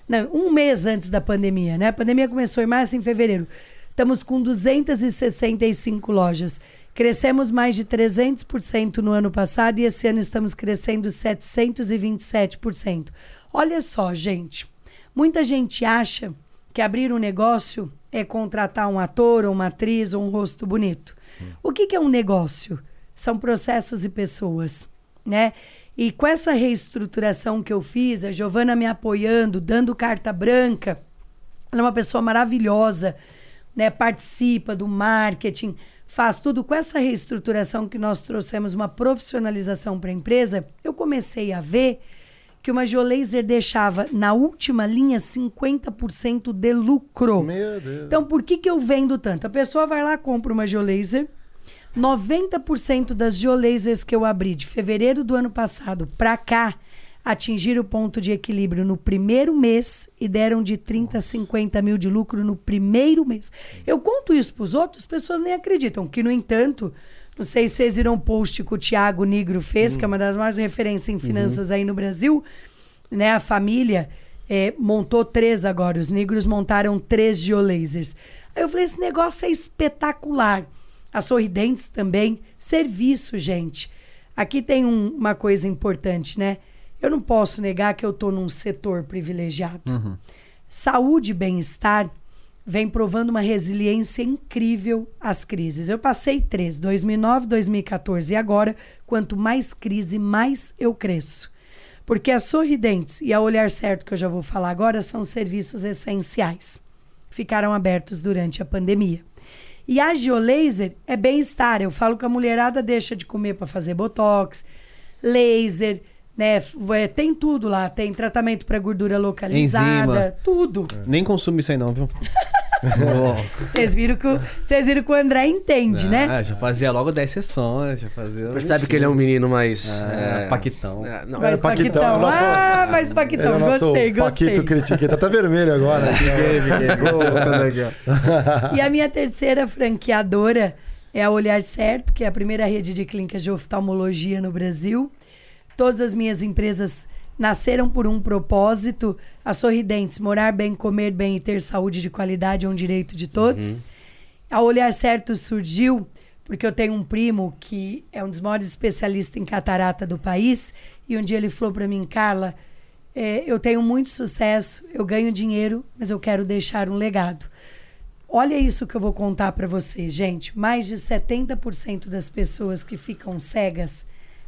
Não, um mês antes da pandemia, né? A pandemia começou em março, em fevereiro. Estamos com 265 lojas. Crescemos mais de 300% no ano passado e esse ano estamos crescendo 727%. Olha só, gente. Muita gente acha que abrir um negócio é contratar um ator ou uma atriz ou um rosto bonito. Hum. O que, que é um negócio? São processos e pessoas, né? E com essa reestruturação que eu fiz, a Giovana me apoiando, dando carta branca, ela é uma pessoa maravilhosa, né? Participa do marketing, faz tudo com essa reestruturação que nós trouxemos uma profissionalização para a empresa, eu comecei a ver que uma Geolaser deixava na última linha 50% de lucro. Meu Deus. Então, por que, que eu vendo tanto? A pessoa vai lá, compra uma Geolaser. 90% das Geolasers que eu abri de fevereiro do ano passado para cá, atingiram o ponto de equilíbrio no primeiro mês e deram de 30 a 50 mil de lucro no primeiro mês. Eu conto isso para os outros, as pessoas nem acreditam. Que, no entanto, Não sei se vocês viram um post que o Thiago Nigro fez, hum. que é uma das maiores referências em finanças uhum. aí no Brasil. Né? A família é, montou três agora. Os negros montaram três geolasers. Aí eu falei, esse negócio é espetacular. A Sorridentes também. Serviço, gente. Aqui tem um, uma coisa importante, né? Eu não posso negar que eu estou num setor privilegiado. Uhum. Saúde e bem-estar vem provando uma resiliência incrível às crises. Eu passei três, 2009, 2014 e agora, quanto mais crise, mais eu cresço. Porque a Sorridentes e a Olhar Certo, que eu já vou falar agora, são serviços essenciais. Ficaram abertos durante a pandemia. E a Geolaser é bem-estar. Eu falo que a mulherada deixa de comer para fazer botox, laser, né? É, tem tudo lá. Tem tratamento para gordura localizada, Enzima. tudo. Nem consumo isso aí não, viu? <laughs> Vocês viram, que, vocês viram que o André entende, né? Ah, já fazia logo 10 sessões, já fazia... Percebe que ele é um menino mais... É, é... Paquitão. É, não, mais é Paquitão. Paquitão. Nosso... Ah, mais Paquitão, é gostei, gostei. Paquito Critiqueta, tá vermelho agora. <laughs> e a minha terceira franqueadora é a Olhar Certo, que é a primeira rede de clínicas de oftalmologia no Brasil. Todas as minhas empresas nasceram por um propósito. A Sorridentes, morar bem, comer bem e ter saúde de qualidade é um direito de todos. Uhum. A Olhar Certo surgiu porque eu tenho um primo que é um dos maiores especialistas em catarata do país. E um dia ele falou para mim, Carla, é, eu tenho muito sucesso, eu ganho dinheiro, mas eu quero deixar um legado. Olha isso que eu vou contar para vocês, gente. Mais de 70% das pessoas que ficam cegas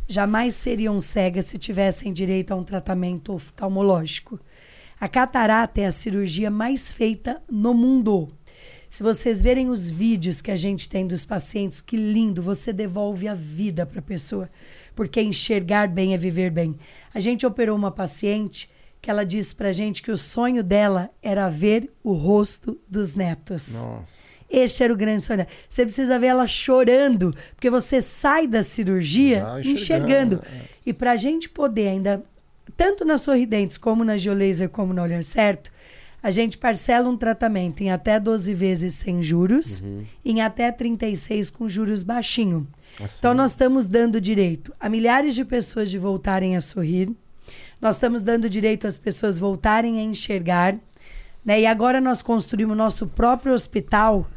jamais seriam cegas se tivessem direito a um tratamento oftalmológico. A catarata é a cirurgia mais feita no mundo. Se vocês verem os vídeos que a gente tem dos pacientes, que lindo, você devolve a vida para a pessoa, porque enxergar bem é viver bem. A gente operou uma paciente que ela disse para a gente que o sonho dela era ver o rosto dos netos. Nossa. Este era o grande sonho. Você precisa ver ela chorando, porque você sai da cirurgia enxergando. enxergando. É. E para a gente poder ainda, tanto na Sorridentes, como na Geolaser, como no Olhar Certo, a gente parcela um tratamento em até 12 vezes sem juros, uhum. em até 36 com juros baixinho. Assim. Então nós estamos dando direito a milhares de pessoas de voltarem a sorrir. Nós estamos dando direito às pessoas voltarem a enxergar. Né? E agora nós construímos nosso próprio hospital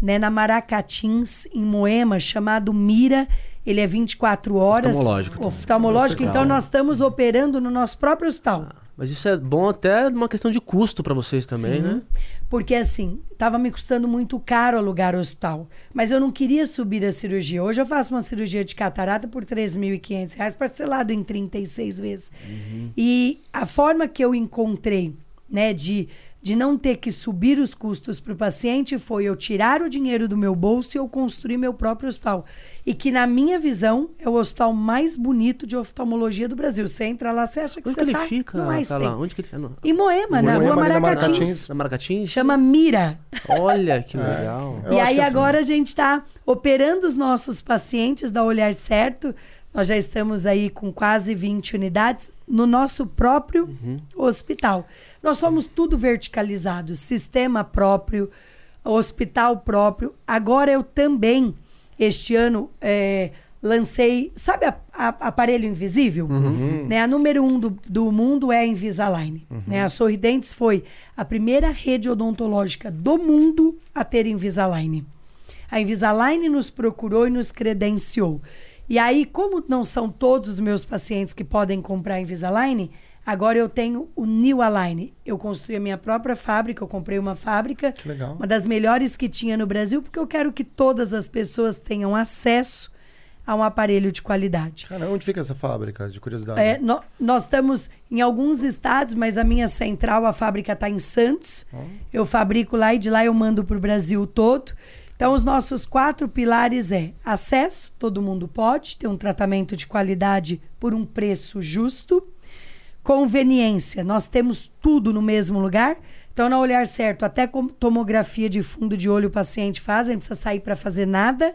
né, na Maracatins, em Moema, chamado Mira. Ele é 24 horas. Oftalmológico. Oftalmológico. Então, nós estamos operando no nosso próprio hospital. Ah, mas isso é bom até uma questão de custo para vocês também, Sim, né? Porque, assim, estava me custando muito caro alugar o hospital. Mas eu não queria subir a cirurgia. Hoje eu faço uma cirurgia de catarata por R$ 3.500, parcelado em 36 vezes. Uhum. E a forma que eu encontrei, né, de de não ter que subir os custos para o paciente foi eu tirar o dinheiro do meu bolso e eu construir meu próprio hospital. E que, na minha visão, é o hospital mais bonito de oftalmologia do Brasil. Você entra lá, você acha que Onde você que tá ele fica? mais tá lá. Onde que ele fica? Em Moema, na Rua Maracatins. Na Maracatins? Chama Mira. Olha, que é. legal. É. E aí assim. agora a gente está operando os nossos pacientes da Olhar Certo nós já estamos aí com quase 20 unidades no nosso próprio uhum. hospital. Nós somos tudo verticalizado, sistema próprio, hospital próprio. Agora eu também, este ano, é, lancei, sabe a, a, aparelho invisível? Uhum. Né? A número um do, do mundo é a Invisalign. Uhum. Né? A Sorridentes foi a primeira rede odontológica do mundo a ter Invisalign. A Invisalign nos procurou e nos credenciou. E aí, como não são todos os meus pacientes que podem comprar Invisalign, agora eu tenho o New Align. Eu construí a minha própria fábrica, eu comprei uma fábrica, uma das melhores que tinha no Brasil, porque eu quero que todas as pessoas tenham acesso a um aparelho de qualidade. Cara, onde fica essa fábrica, de curiosidade? É, no, nós estamos em alguns estados, mas a minha central, a fábrica está em Santos. Oh. Eu fabrico lá e de lá eu mando para o Brasil todo. Então, os nossos quatro pilares é acesso, todo mundo pode ter um tratamento de qualidade por um preço justo. Conveniência, nós temos tudo no mesmo lugar. Então, na Olhar Certo, até com tomografia de fundo de olho o paciente faz, não precisa sair para fazer nada.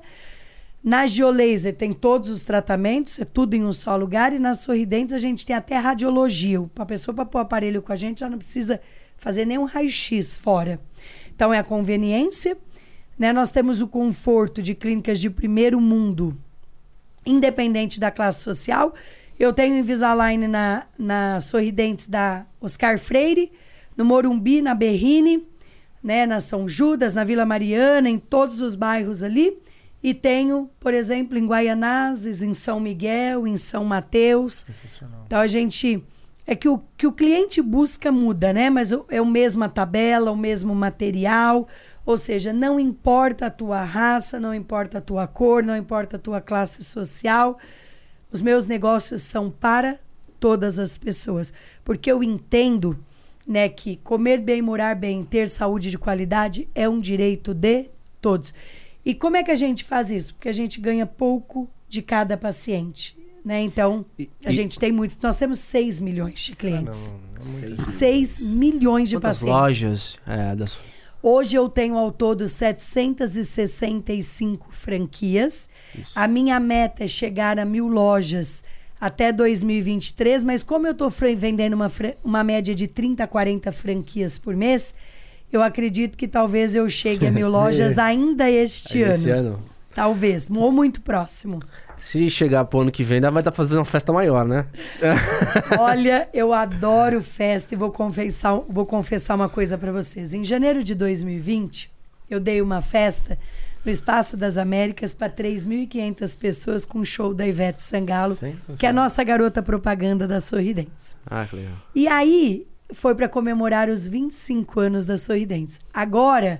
Na Geolaser tem todos os tratamentos, é tudo em um só lugar. E nas Sorridentes a gente tem até radiologia. A pessoa para pôr o aparelho com a gente já não precisa fazer nenhum raio-x fora. Então é a conveniência, né? Nós temos o conforto de clínicas de primeiro mundo, independente da classe social. Eu tenho Invisalign na, na Sorridentes da Oscar Freire, no Morumbi, na Berrine, né, na São Judas, na Vila Mariana, em todos os bairros ali. E tenho, por exemplo, em Guaianazes, em São Miguel, em São Mateus. Então a gente. É que o que o cliente busca muda, né? Mas é o mesma tabela, o mesmo material. Ou seja, não importa a tua raça, não importa a tua cor, não importa a tua classe social. Os meus negócios são para todas as pessoas. Porque eu entendo né, que comer bem, morar bem, ter saúde de qualidade é um direito de todos. E como é que a gente faz isso? Porque a gente ganha pouco de cada paciente. Né? Então, e, a e... gente tem muitos. Nós temos 6 milhões de clientes. Ah, não, 6 milhões de Quantas pacientes. lojas é, das... Hoje eu tenho ao todo 765 franquias. Isso. A minha meta é chegar a mil lojas até 2023, mas como eu estou vendendo uma, uma média de 30 a 40 franquias por mês, eu acredito que talvez eu chegue a mil <laughs> lojas ainda este ano. Esse ano. Talvez, ou muito próximo. Se chegar pro ano que vem, ainda vai estar tá fazendo uma festa maior, né? <laughs> Olha, eu adoro festa e vou confessar, vou confessar uma coisa para vocês. Em janeiro de 2020, eu dei uma festa no Espaço das Américas para 3.500 pessoas com o show da Ivete Sangalo, que é a nossa garota propaganda da Sorridentes. Ah, que legal. E aí, foi para comemorar os 25 anos da Sorridentes. Agora,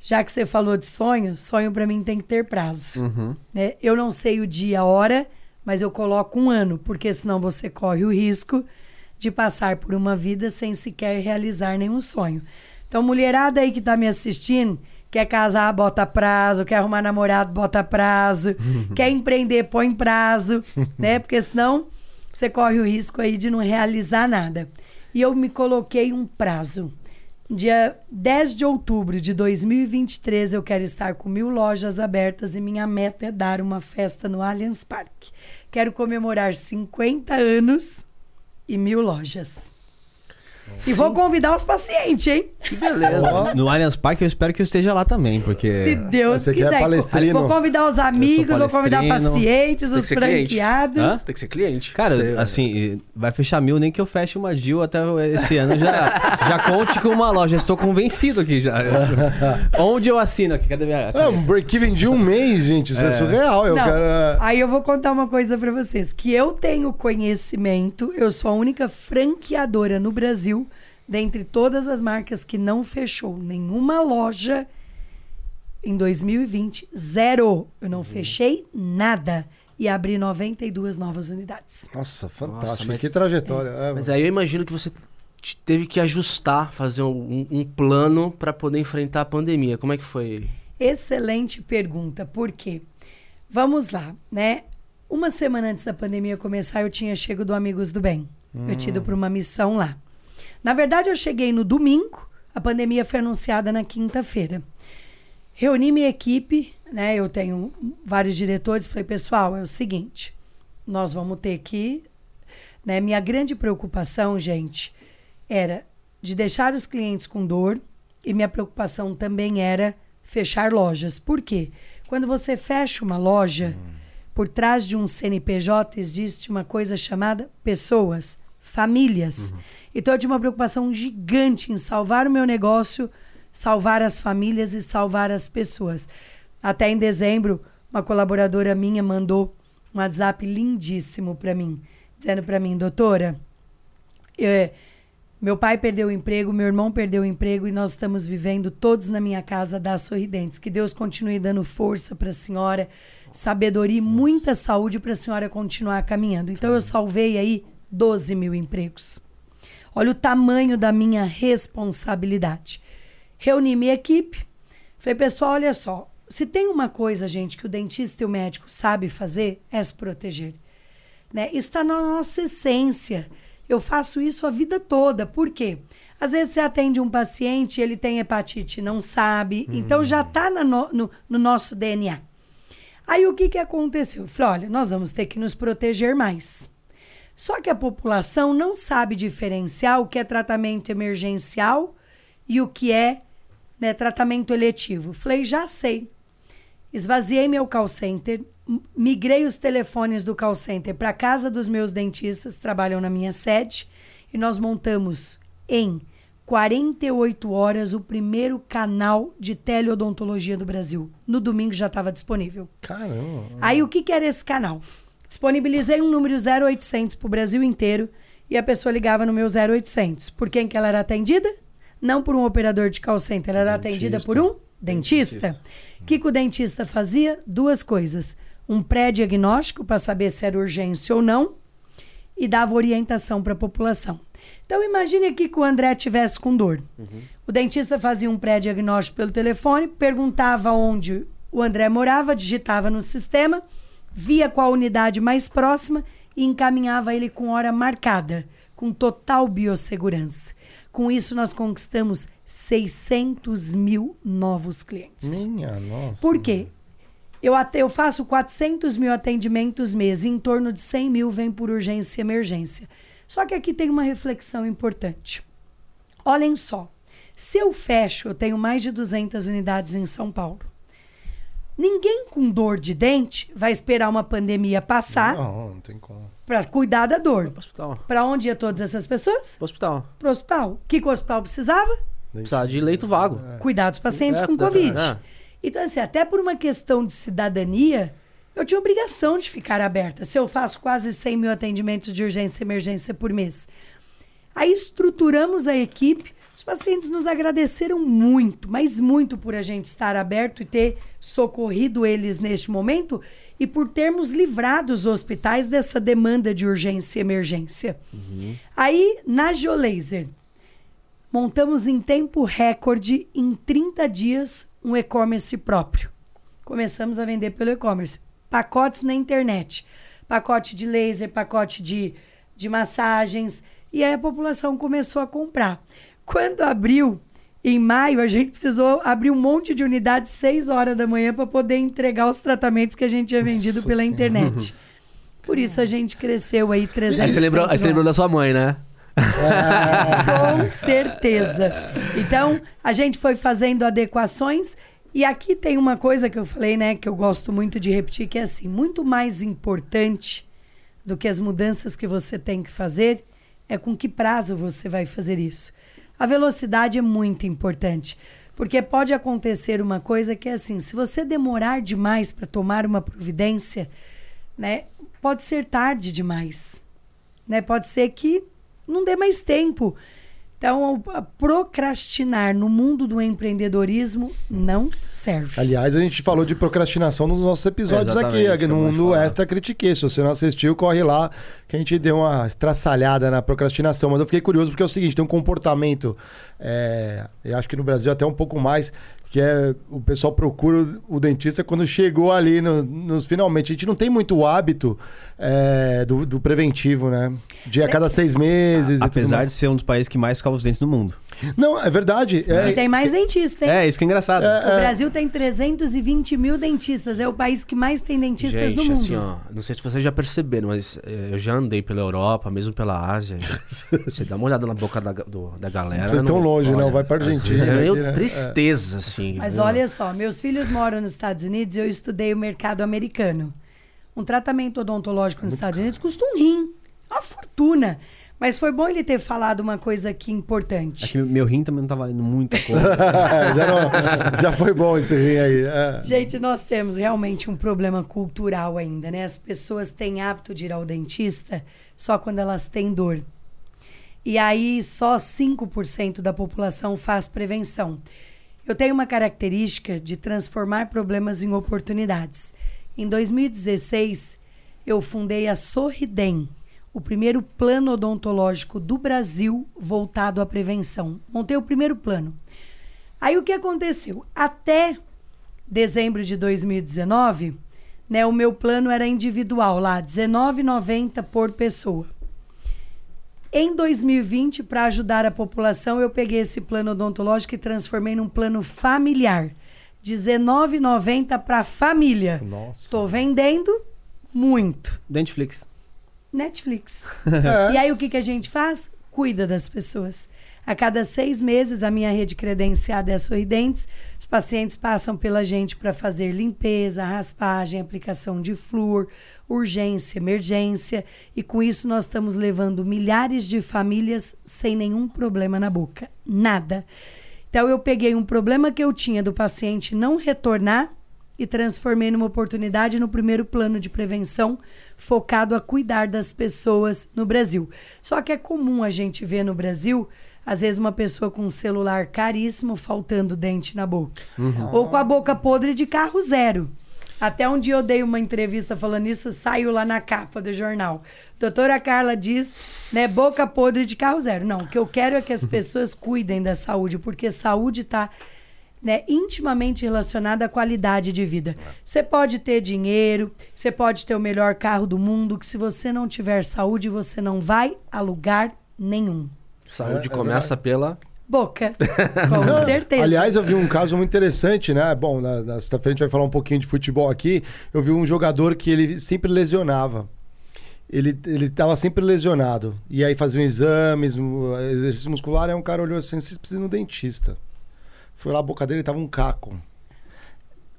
já que você falou de sonho, sonho para mim tem que ter prazo. Uhum. Né? Eu não sei o dia, a hora, mas eu coloco um ano, porque senão você corre o risco de passar por uma vida sem sequer realizar nenhum sonho. Então, mulherada aí que está me assistindo, quer casar, bota prazo, quer arrumar namorado, bota prazo, <laughs> quer empreender, põe prazo, né? Porque senão você corre o risco aí de não realizar nada e eu me coloquei um prazo. Dia 10 de outubro de 2023, eu quero estar com mil lojas abertas e minha meta é dar uma festa no Allianz Parque. Quero comemorar 50 anos e mil lojas. E vou convidar os pacientes, hein? Que beleza. No Allianz Parque eu espero que eu esteja lá também, porque... Se Deus Você quiser. Vou convidar os amigos, vou convidar pacientes, os franqueados. Tem que ser cliente. Cara, Você... assim, vai fechar mil, nem que eu feche uma Gil até esse ano. Já, <laughs> já conte com uma loja. Estou convencido aqui já. <laughs> Onde eu assino aqui? Cadê minha... É, um break-even de um <laughs> mês, gente. Isso é, é surreal. Eu Não, quero... Aí eu vou contar uma coisa para vocês. Que eu tenho conhecimento, eu sou a única franqueadora no Brasil dentre todas as marcas que não fechou nenhuma loja em 2020, zero. Eu não uhum. fechei nada e abri 92 novas unidades. Nossa, fantástico. Nossa, mas, que trajetória. É. É, mas aí eu imagino que você teve que ajustar, fazer um, um plano para poder enfrentar a pandemia. Como é que foi? Excelente pergunta. Por quê? Vamos lá, né? Uma semana antes da pandemia começar, eu tinha chego do Amigos do Bem. Hum. Eu tinha ido para uma missão lá. Na verdade, eu cheguei no domingo, a pandemia foi anunciada na quinta-feira. Reuni minha equipe, né? Eu tenho vários diretores, falei, pessoal, é o seguinte, nós vamos ter que. Né, minha grande preocupação, gente, era de deixar os clientes com dor, e minha preocupação também era fechar lojas. Por quê? Quando você fecha uma loja, uhum. por trás de um CNPJ existe uma coisa chamada pessoas, famílias. Uhum. Então eu tinha uma preocupação gigante em salvar o meu negócio, salvar as famílias e salvar as pessoas. Até em dezembro, uma colaboradora minha mandou um WhatsApp lindíssimo para mim, dizendo para mim, doutora, eu, meu pai perdeu o emprego, meu irmão perdeu o emprego e nós estamos vivendo todos na minha casa das sorridentes. Que Deus continue dando força para a senhora, sabedoria e muita saúde para a senhora continuar caminhando. Então eu salvei aí 12 mil empregos. Olha o tamanho da minha responsabilidade. Reuni minha equipe. Falei, pessoal, olha só. Se tem uma coisa, gente, que o dentista e o médico sabe fazer, é se proteger. Né? Isso está na nossa essência. Eu faço isso a vida toda. Por quê? Às vezes você atende um paciente, ele tem hepatite não sabe. Hum. Então já está no, no, no, nosso DNA. Aí o que, que aconteceu? Eu falei, olha, nós vamos ter que nos proteger mais. Só que a população não sabe diferenciar o que é tratamento emergencial e o que é né, tratamento eletivo. Falei, já sei. Esvaziei meu call center, migrei os telefones do call center para casa dos meus dentistas, trabalham na minha sede, e nós montamos em 48 horas o primeiro canal de teleodontologia do Brasil. No domingo já estava disponível. Caramba. Aí o que, que era esse canal? Disponibilizei um número 0800 para o Brasil inteiro e a pessoa ligava no meu 0800. Por quem que ela era atendida? Não por um operador de call center, ela era Dentista. atendida por um dentista. O que, que o dentista fazia? Duas coisas. Um pré-diagnóstico para saber se era urgência ou não e dava orientação para a população. Então imagine aqui que o André tivesse com dor. O dentista fazia um pré-diagnóstico pelo telefone, perguntava onde o André morava, digitava no sistema, via qual unidade mais próxima e encaminhava ele com hora marcada, com total biossegurança. Com isso, nós conquistamos 600 mil novos clientes. Minha nossa. Por quê? Eu, até, eu faço 400 mil atendimentos mês, e em torno de 100 mil vem por urgência e emergência. Só que aqui tem uma reflexão importante. Olhem só, se eu fecho, eu tenho mais de 200 unidades em São Paulo. Ninguém com dor de dente vai esperar uma pandemia passar Não, não tem como. para cuidar da dor. Pro hospital. Para onde ia todas essas pessoas? Pro hospital. Para o hospital. O que, que o hospital precisava? Precisa de leito vago. Cuidar dos pacientes É, com Covid. é. Então, assim, até por uma questão de cidadania, eu tinha obrigação de ficar aberta. Se eu faço quase 100 mil atendimentos de urgência e emergência por mês. Aí estruturamos a equipe. Os pacientes nos agradeceram muito, mas muito por a gente estar aberto e ter socorrido eles neste momento e por termos livrado os hospitais dessa demanda de urgência e emergência. Aí, na Geolaser, montamos em tempo recorde, em 30 dias, um e-commerce próprio. Começamos a vender pelo e-commerce. Pacotes na internet. Pacote de laser, pacote de, de massagens. E aí a população começou a comprar. Quando abriu, em maio, a gente precisou abrir um monte de unidades 6 horas da manhã para poder entregar os tratamentos que a gente tinha vendido Nossa pela Senhora. internet. Por isso a gente cresceu aí 300 Aí você lembrou, aí você lembrou da sua mãe, né? <laughs> com certeza. Então, a gente foi fazendo adequações. E aqui tem uma coisa que eu falei, né, que eu gosto muito de repetir, que é assim, muito mais importante do que as mudanças que você tem que fazer é com que prazo você vai fazer isso. A velocidade é muito importante, porque pode acontecer uma coisa que é assim, se você demorar demais para tomar uma providência, né, pode ser tarde demais, né? Pode ser que não dê mais tempo. Então, procrastinar no mundo do empreendedorismo não serve. Aliás, a gente falou de procrastinação nos nossos episódios Exatamente, aqui, no, no. Extra Critiquei. Se você não assistiu, corre lá, que a gente deu uma estraçalhada na procrastinação. Mas eu fiquei curioso porque é o seguinte: tem um comportamento, é, eu acho que no Brasil até um pouco mais, que é o pessoal procura o, dentista quando chegou ali no- nos finalmente. A gente não tem muito o hábito é, do, do preventivo, né? De a cada seis meses. tudo Apesar de ser um dos países que mais escova os dentes no mundo. Não, é verdade. É, E tem mais dentista, hein? É, isso que é engraçado. O Brasil tem 320 mil dentistas. É o país que mais tem dentistas Gente, no mundo. assim, ó, não sei se vocês já perceberam, mas eh, eu já andei pela Europa, mesmo pela Ásia. <laughs> Você dá uma olhada na boca da, do- da galera. Não precisa ir tão longe, não. Vai pra às Argentina, vezes É né? tristeza, assim. Mas viu? olha só, meus filhos moram nos Estados Unidos e eu estudei o mercado americano. Um tratamento odontológico nos Estados Unidos custa um rim. Uma fortuna. Mas foi bom ele ter falado uma coisa aqui importante. É que meu rim também não tá valendo muita coisa. <laughs> já, não- já foi bom esse rim aí. é. Gente, nós temos realmente um problema cultural ainda, né? As pessoas têm hábito de ir ao dentista só quando elas têm dor. E aí só 5% da população faz prevenção. Eu tenho uma característica de transformar problemas em oportunidades. Em 2016, eu fundei a Sorridem, o primeiro plano odontológico do Brasil voltado à prevenção. Montei o primeiro plano. Aí o que aconteceu? Até dezembro de 2019, né, o meu plano era individual lá, R$19,90 por pessoa. Em 2020, para ajudar a população, eu peguei esse plano odontológico e transformei num plano familiar. R$19,90 para família. Nossa. Estou vendendo muito. Dentflix. Netflix. <laughs> É. E aí o que, que a gente faz? Cuida das pessoas. A cada seis meses, a minha rede credenciada é Sorridentes. Os pacientes passam pela gente para fazer limpeza, raspagem, aplicação de flúor, urgência, emergência. E com isso, nós estamos levando milhares de famílias sem nenhum problema na boca. Nada. Então, eu peguei um problema que eu tinha do paciente não retornar e transformei numa oportunidade no primeiro plano de prevenção focado a cuidar das pessoas no Brasil. Só que é comum a gente ver no Brasil às vezes uma pessoa com um celular caríssimo faltando dente na boca. Uhum. Ou com a boca podre de carro zero. Até um dia eu dei uma entrevista falando isso, saiu lá na capa do jornal. Doutora Carla diz, né, boca podre de carro zero. Não, o que eu quero é que as <laughs> pessoas cuidem da saúde, porque saúde está né, intimamente relacionada à qualidade de vida. Você pode ter dinheiro, você pode ter o melhor carro do mundo, que se você não tiver saúde, você não vai a lugar nenhum. Saúde é, é começa pela boca. <laughs> Com não, certeza. Aliás, eu vi um caso muito interessante, né? Bom, na, na sexta-feira a gente vai falar um pouquinho de futebol aqui. Eu vi um jogador que ele sempre lesionava. Ele, ele tava sempre lesionado. E aí faziam exames, exercício muscular, aí um cara olhou assim, você precisa ir no dentista. Foi lá, a boca dele tava um caco.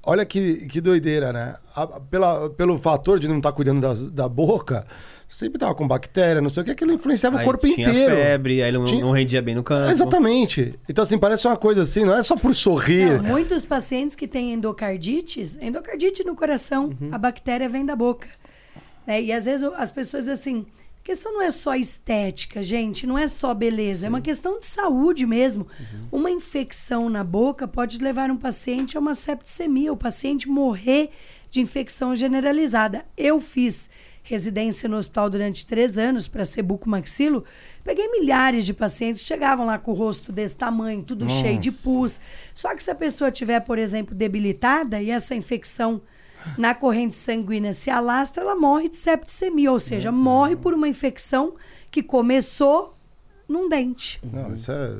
Olha que, que doideira, né? A, pela, pelo fator de não estar tá cuidando da, da boca, sempre tava com bactéria, não sei o que, aquilo influenciava aí o corpo tinha inteiro. febre, aí não, tinha... não rendia bem no campo. Exatamente. Então, assim, parece uma coisa assim, não é só por sorrir. Não, muitos pacientes que têm endocardites, endocardite no coração, uhum. a bactéria vem da boca. É, e às vezes as pessoas assim, questão não é só estética, gente, não é só beleza, Sim. é uma questão de saúde mesmo. Uhum. Uma infecção na boca pode levar um paciente a uma septicemia, o paciente morrer de infecção generalizada. Eu fiz residência no hospital durante três anos para ser bucomaxilo, peguei milhares de pacientes, chegavam lá com o rosto desse tamanho, tudo Nossa. cheio de pus. Só que se a pessoa tiver, por exemplo, debilitada e essa infecção na corrente sanguínea se alastra, ela morre de septicemia, ou seja, morre por uma infecção que começou num dente. Não, isso é...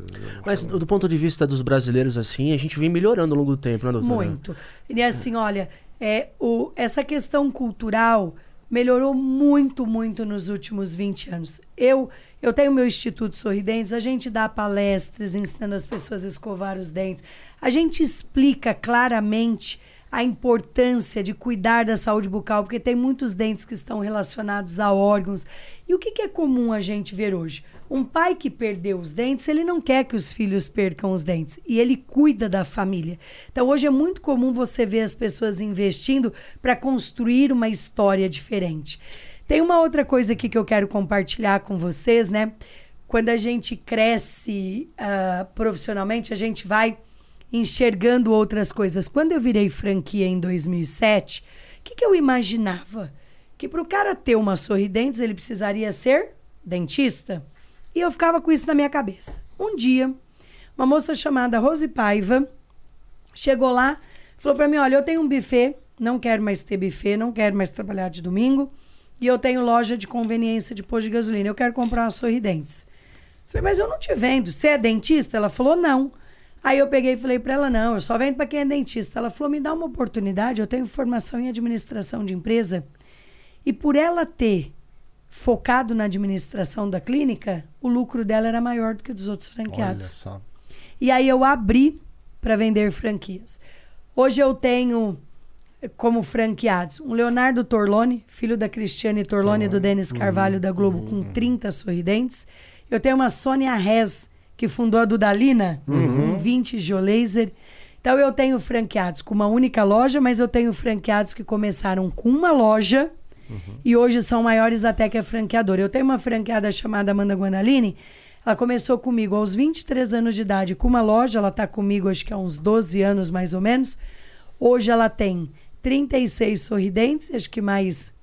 Mas do ponto de vista dos brasileiros, assim, a gente vem melhorando ao longo do tempo, né, doutora? Muito. E assim, olha, é, o, essa questão cultural melhorou muito, muito nos últimos 20 anos. Eu, eu tenho meu Instituto Sorridentes, a gente dá palestras ensinando as pessoas a escovar os dentes. A gente explica claramente a importância de cuidar da saúde bucal, porque tem muitos dentes que estão relacionados a órgãos. E o que, que é comum a gente ver hoje? Um pai que perdeu os dentes, ele não quer que os filhos percam os dentes e ele cuida da família. Então, hoje é muito comum você ver as pessoas investindo para construir uma história diferente. Tem uma outra coisa aqui que eu quero compartilhar com vocês, né? Quando a gente cresce uh, profissionalmente, a gente vai enxergando outras coisas. Quando eu virei franquia em 2007, o que, que eu imaginava? Que para o cara ter uma sorridentes, ele precisaria ser dentista. E eu ficava com isso na minha cabeça. Um dia, uma moça chamada Rose Paiva chegou lá, falou para mim: Olha, eu tenho um buffet, não quero mais ter buffet, não quero mais trabalhar de domingo, e eu tenho loja de conveniência de posto de gasolina, eu quero comprar uma sorridentes. Falei, mas eu não te vendo. Você é dentista? Ela falou, não. Aí eu peguei e falei para ela: não, eu só vendo para quem é dentista. Ela falou: me dá uma oportunidade, eu tenho formação em administração de empresa. E por ela ter focado na administração da clínica, o lucro dela era maior do que dos outros franqueados. Olha só. E aí eu abri para vender franquias. Hoje eu tenho como franqueados um Leonardo Torlone, filho da Cristiane Torlone e do Denis Carvalho da Globo, uhum. com 30 sorridentes. Eu tenho uma Sônia Rez, que fundou a Dudalina, uhum. 20 Geolaser. Então eu tenho franqueados com uma única loja, mas eu tenho franqueados que começaram com uma loja uhum. e hoje são maiores até que a franqueadora. Eu tenho uma franqueada chamada Amanda Guandalini. Ela começou comigo aos 23 anos de idade com uma loja, ela está comigo acho que há uns 12 anos mais ou menos. Hoje ela tem 36 sorridentes, acho que mais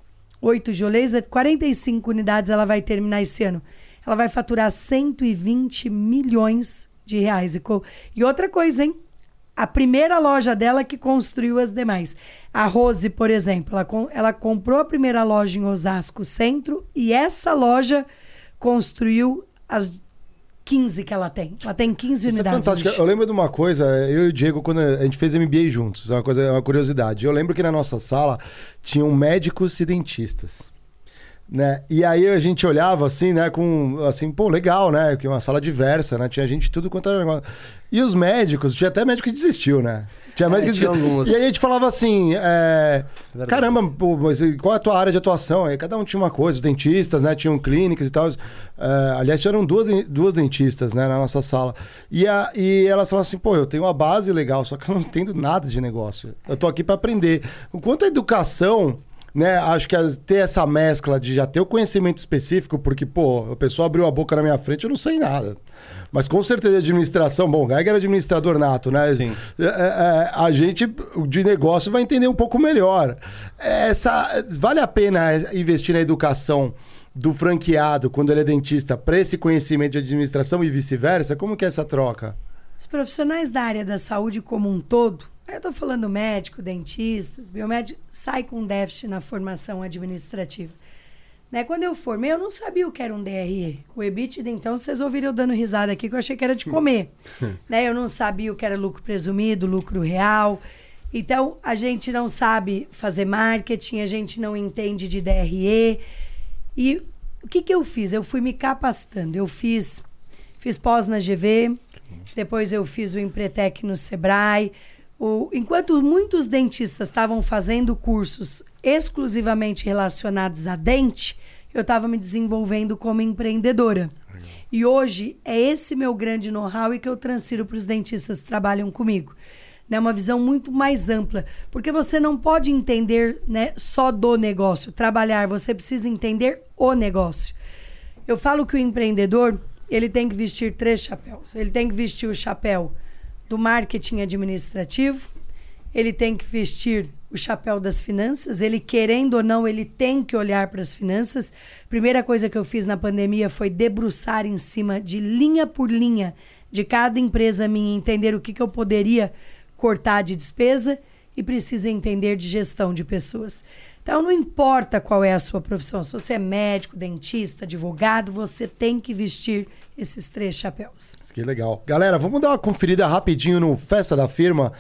8 Geolaser, 45 unidades ela vai terminar esse ano ela vai faturar 120 milhões de reais. E, e outra coisa, hein? A primeira loja dela que construiu as demais. A Rose, por exemplo, ela, ela comprou a primeira loja em Osasco Centro e essa loja construiu as 15 que ela tem. Ela tem 15 Isso é unidades. É fantástico. Eu lembro de uma coisa, eu e o Diego, quando a gente fez MBA juntos, é uma coisa, é uma curiosidade. Eu lembro que na nossa sala tinham médicos e dentistas. Né? E aí a gente olhava assim, né, com assim, pô, legal, né? Que uma sala diversa, né? Tinha gente tudo quanto era negócio. E os médicos, tinha até médico que desistiu, né? Tinha médico que tinha desistiu. alguns. E aí a gente falava assim, é, caramba, pô, mas qual é a tua área de atuação? Aí cada um tinha uma coisa, os dentistas, né? Tinham clínicas e tal. É, aliás, tinham duas, duas dentistas, né, na nossa sala. E, a, e elas falavam assim, pô, eu tenho uma base legal, só que eu não entendo nada de negócio. Eu tô aqui para aprender. O quanto a educação né, acho que as- ter essa mescla de já ter o conhecimento específico, porque, pô, a pessoa abriu a boca na minha frente, eu não sei nada. Mas com certeza administração, bom, o Geiger era administrador nato, né? Sim. É, é, a gente de negócio vai entender um pouco melhor. Essa, vale a pena investir na educação do franqueado quando ele é dentista para esse conhecimento de administração e vice-versa? Como que é essa troca? Os profissionais da área da saúde como um todo, aí eu tô falando médico, dentistas, biomédico, sai com déficit na formação administrativa. Né? Quando eu formei, eu não sabia o que era um DRE. O EBITDA, então, vocês ouviram eu dando risada aqui, que eu achei que era de comer. <laughs> né? Eu não sabia o que era lucro presumido, lucro real. Então, a gente não sabe fazer marketing, a gente não entende de DRE. E o que, que eu fiz? Eu fui me capacitando. Eu fiz, fiz pós na GV, depois eu fiz o Empretec no Sebrae. O, enquanto muitos dentistas estavam fazendo cursos exclusivamente relacionados a dente, eu estava me desenvolvendo como empreendedora. E hoje é esse meu grande know-how e que eu transfiro para os dentistas que trabalham comigo. Né, uma visão muito mais ampla, porque você não pode entender né, só do negócio, trabalhar, você precisa entender o negócio. Eu falo que o empreendedor ele tem que vestir três chapéus. Ele tem que vestir o chapéu do marketing administrativo, ele tem que vestir o chapéu das finanças, ele querendo ou não, ele tem que olhar para as finanças. Primeira coisa que eu fiz na pandemia foi debruçar em cima de linha por linha de cada empresa minha, entender o que, que eu poderia cortar de despesa e precisa entender de gestão de pessoas. Então, não importa qual é a sua profissão, se você é médico, dentista, advogado, você tem que vestir esses três chapéus. Que legal. Galera, vamos dar uma conferida rapidinho no Festa da Firma.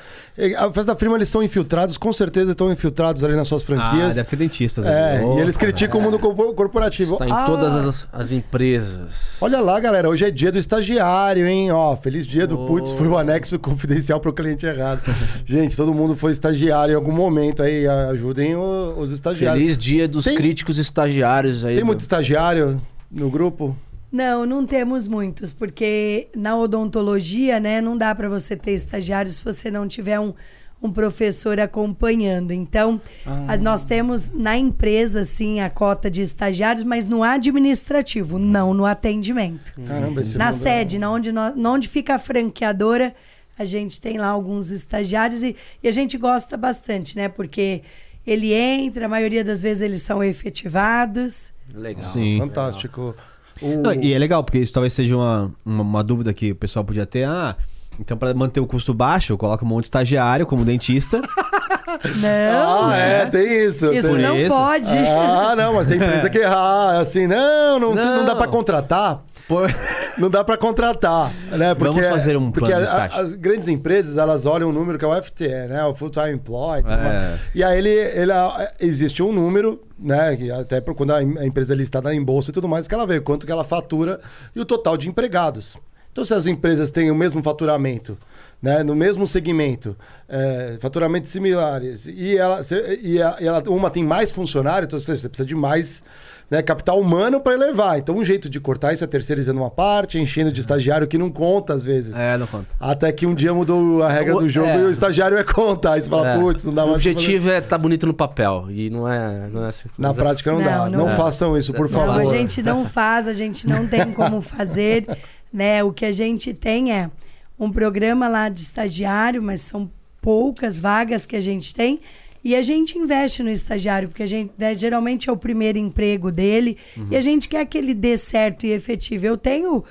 A Festa da Firma, eles são infiltrados, com certeza estão infiltrados ali nas suas Ah, franquias. deve ter dentistas. É, ali. e eles criticam o mundo corpo- corporativo. Está em Ah, todas as, as empresas. Olha lá, galera, hoje é dia do estagiário, hein? Ó, feliz dia do Putz, foi o anexo confidencial pro cliente errado. <laughs> Gente, todo mundo foi estagiário em algum momento aí, ajudem o- os estagiários. Feliz dia dos Tem- críticos estagiários aí. Tem do- muito estagiário no grupo? Não, não temos muitos, porque na odontologia, né, não dá para você ter estagiários se você não tiver um, um professor acompanhando. Então, a- nós temos na empresa, sim, a cota de estagiários, mas no administrativo, não no atendimento. Caramba, esse Na é- sede, na onde, na onde fica a franqueadora, a gente tem lá alguns estagiários e, e a gente gosta bastante, né? Porque ele entra, a maioria das vezes eles são efetivados. Legal. Sim. Fantástico. O- Não, e é legal, porque isso talvez seja uma, uma, uma dúvida que o pessoal podia ter. Ah, então para manter o custo baixo, coloca um monte de estagiário como dentista. <laughs> Não, Ah, é, tem isso. isso tem... não isso. pode. Ah, não, mas tem empresa que errar, assim, não, não, não. Não. dá pra contratar. Pô, Não dá pra contratar, né? Porque, Vamos fazer um porque plano de a- as grandes empresas, elas olham um número que é o FTE, né? O Full Time Employee. tudo É. mais. E aí ele, ele, existe um número, né? Até quando a empresa é listada em bolsa e tudo mais, que ela vê quanto que ela fatura e o total de empregados. Então, se as empresas têm o mesmo faturamento, né, no mesmo segmento, é, faturamentos similares, e, ela, se- e, a- e ela- uma tem mais funcionários, então você precisa de mais né, capital humano para elevar. Então, um jeito de cortar isso é terceirizando uma parte, enchendo de estagiário que não conta às vezes. é, não conta. Até que um dia mudou a regra O- do jogo é. e o estagiário é conta. Aí você fala, É. putz, não dá o mais pra objetivo é estar bonito no papel. E não é. Não é assim, fazer. Na prática não, Não, dá. Não, não- façam isso, por Não, favor. a gente não faz, a gente não tem como <laughs> fazer, né? O que a gente tem é um programa lá de estagiário, mas são poucas vagas que a gente tem. E a gente investe no estagiário, porque a gente né, geralmente é o primeiro emprego dele e a gente quer que ele dê certo e efetivo. Eu tenho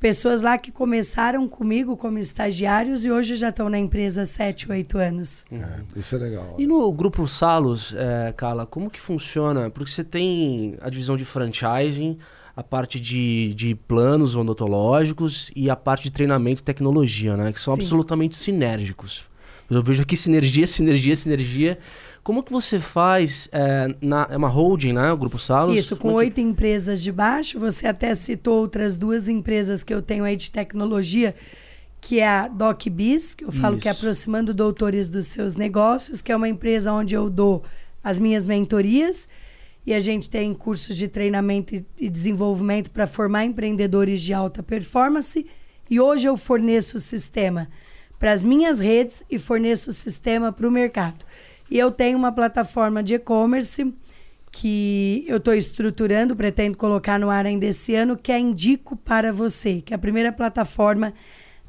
pessoas lá que começaram comigo como estagiários e hoje já estão na empresa há 7, 8 anos. É, isso é legal. E no grupo Salos, é, Carla, como que funciona? Porque você tem a divisão de franchising, a parte de, de planos odontológicos e a parte de treinamento e tecnologia, né? Que são Sim. absolutamente sinérgicos. Eu vejo aqui sinergia, sinergia, sinergia. Como que você faz? É, na, é uma holding, né? O Grupo Salos? Isso, com é que- oito empresas de baixo. Você até citou outras duas empresas que eu tenho aí de tecnologia, que é a DocBiz, que eu falo que é Isso. aproximando doutores dos seus negócios, que é uma empresa onde eu dou as minhas mentorias. E a gente tem cursos de treinamento e- desenvolvimento para formar empreendedores de alta performance. E hoje eu forneço o sistema para as minhas redes e forneço o sistema para o mercado. E eu tenho uma plataforma de e-commerce que eu estou estruturando, pretendo colocar no ar ainda esse ano, que é Indico para Você, que é a primeira plataforma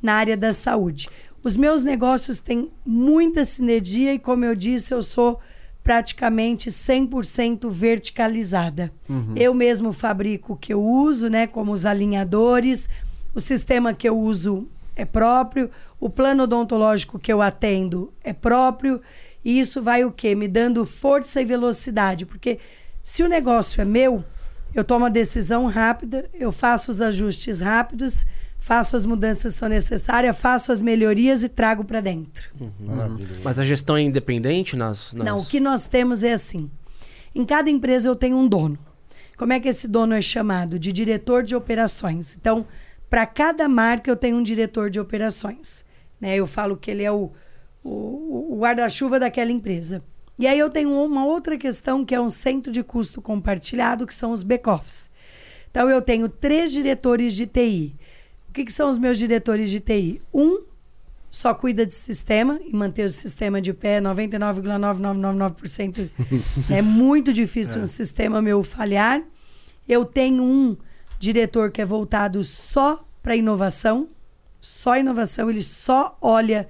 na área da saúde. Os meus negócios têm muita sinergia e, como eu disse, eu sou praticamente 100% verticalizada. Eu mesmo fabrico o que eu uso, né, como os alinhadores, o sistema que eu uso é próprio, o plano odontológico que eu atendo é próprio, e isso vai o quê? Me dando força e velocidade, porque se o negócio é meu, eu tomo a decisão rápida, eu faço os ajustes rápidos, faço as mudanças que são necessárias, faço as melhorias e trago para dentro. Maravilha. Mas a gestão é independente nas. nas... Não, o que nós temos é assim. Em cada empresa eu tenho um dono. Como é que esse dono é chamado? De diretor de operações. Então, para cada marca eu tenho um diretor de operações. Né? Eu falo que ele é o, o, o guarda-chuva daquela empresa. E aí eu tenho uma outra questão que é um centro de custo compartilhado, que são os back-offs. Então eu tenho três diretores de TI. O que, que são os meus diretores de TI? Um só cuida de sistema e manter o sistema de pé 99,9999%. é muito difícil um sistema meu falhar. Eu tenho um diretor que é voltado só para inovação, só inovação, ele só olha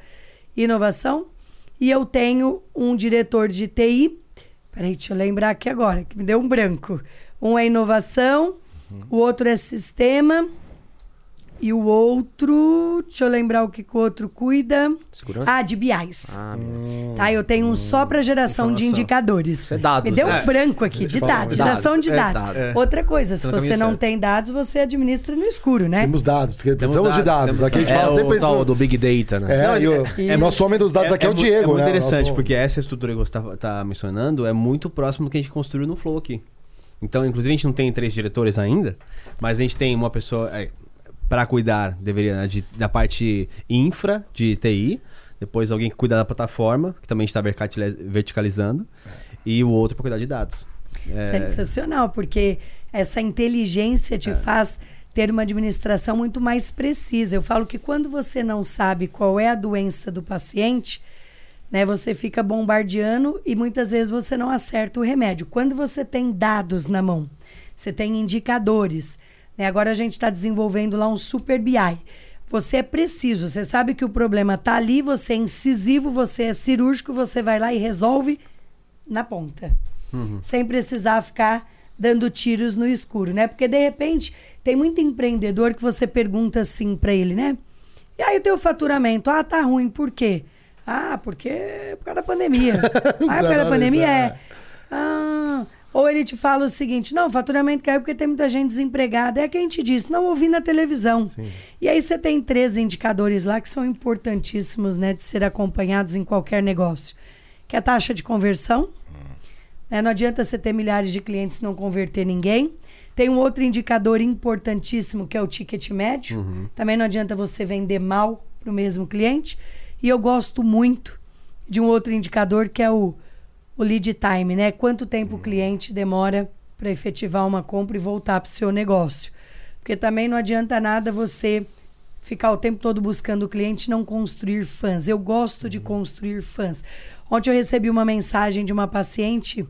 inovação. E eu tenho um diretor de TI. Peraí, deixa eu lembrar aqui agora, que me deu um branco. Um é inovação, o outro é sistema. E o outro, deixa eu lembrar o que, que o outro cuida. Segurança? Ah, de BIs. Ah, meu. Tá, eu tenho um só para geração de Informação. indicadores. Isso é dados, Me deu né? um branco aqui, de dados, dados. geração de É, dados. dados. Outra coisa, se no você não certo. tem dados, você administra no escuro, né? Temos dados, precisamos de dados, dados. temos Aqui a gente É fala o sempre tal isso. do Big Data, né? É, Não, e o, é- é, nosso homem dos dados aqui é, o Diego, É muito né? interessante, Nosso- porque essa estrutura que você tá, tá mencionando é muito próximo do que a gente construiu no Flow aqui. Então, inclusive, a gente não tem três diretores ainda, mas a gente tem uma pessoa é, para cuidar, deveria, né, de- da parte infra de TI, depois alguém que cuida da plataforma, que também está verticaliz- verticalizando, e o outro para cuidar de dados. É, Sensacional, porque essa inteligência te faz ter uma administração muito mais precisa. Eu falo que quando você não sabe qual é a doença do paciente, né, você fica bombardeando e muitas vezes você não acerta o remédio. Quando você tem dados na mão, você tem indicadores. Né, agora a gente está desenvolvendo lá um super BI. Você é preciso, você sabe que o problema está ali, você é incisivo, você é cirúrgico, você vai lá e resolve na ponta sem precisar ficar dando tiros no escuro, né? Porque de repente tem muito empreendedor que você pergunta assim para ele, né? E aí o teu faturamento, ah, tá ruim, por quê? Ah, porque é por causa da pandemia. <laughs> ah, é por causa da pandemia é. Ah, ou ele te fala o seguinte: não, o faturamento caiu porque tem muita gente desempregada. É que a gente disse, não ouvi na televisão. E aí você tem três indicadores lá que são importantíssimos, né, de ser acompanhados em qualquer negócio. Que é a taxa de conversão, né? Não adianta você ter milhares de clientes e não converter ninguém. Tem um outro indicador importantíssimo que é o ticket médio. Também não adianta você vender mal para o mesmo cliente. E eu gosto muito de um outro indicador que é o, o lead time, né? Quanto tempo o cliente demora para efetivar uma compra e voltar para o seu negócio. Porque também não adianta nada você ficar o tempo todo buscando o cliente e não construir fãs. Eu gosto de construir fãs. Ontem eu recebi uma mensagem de uma paciente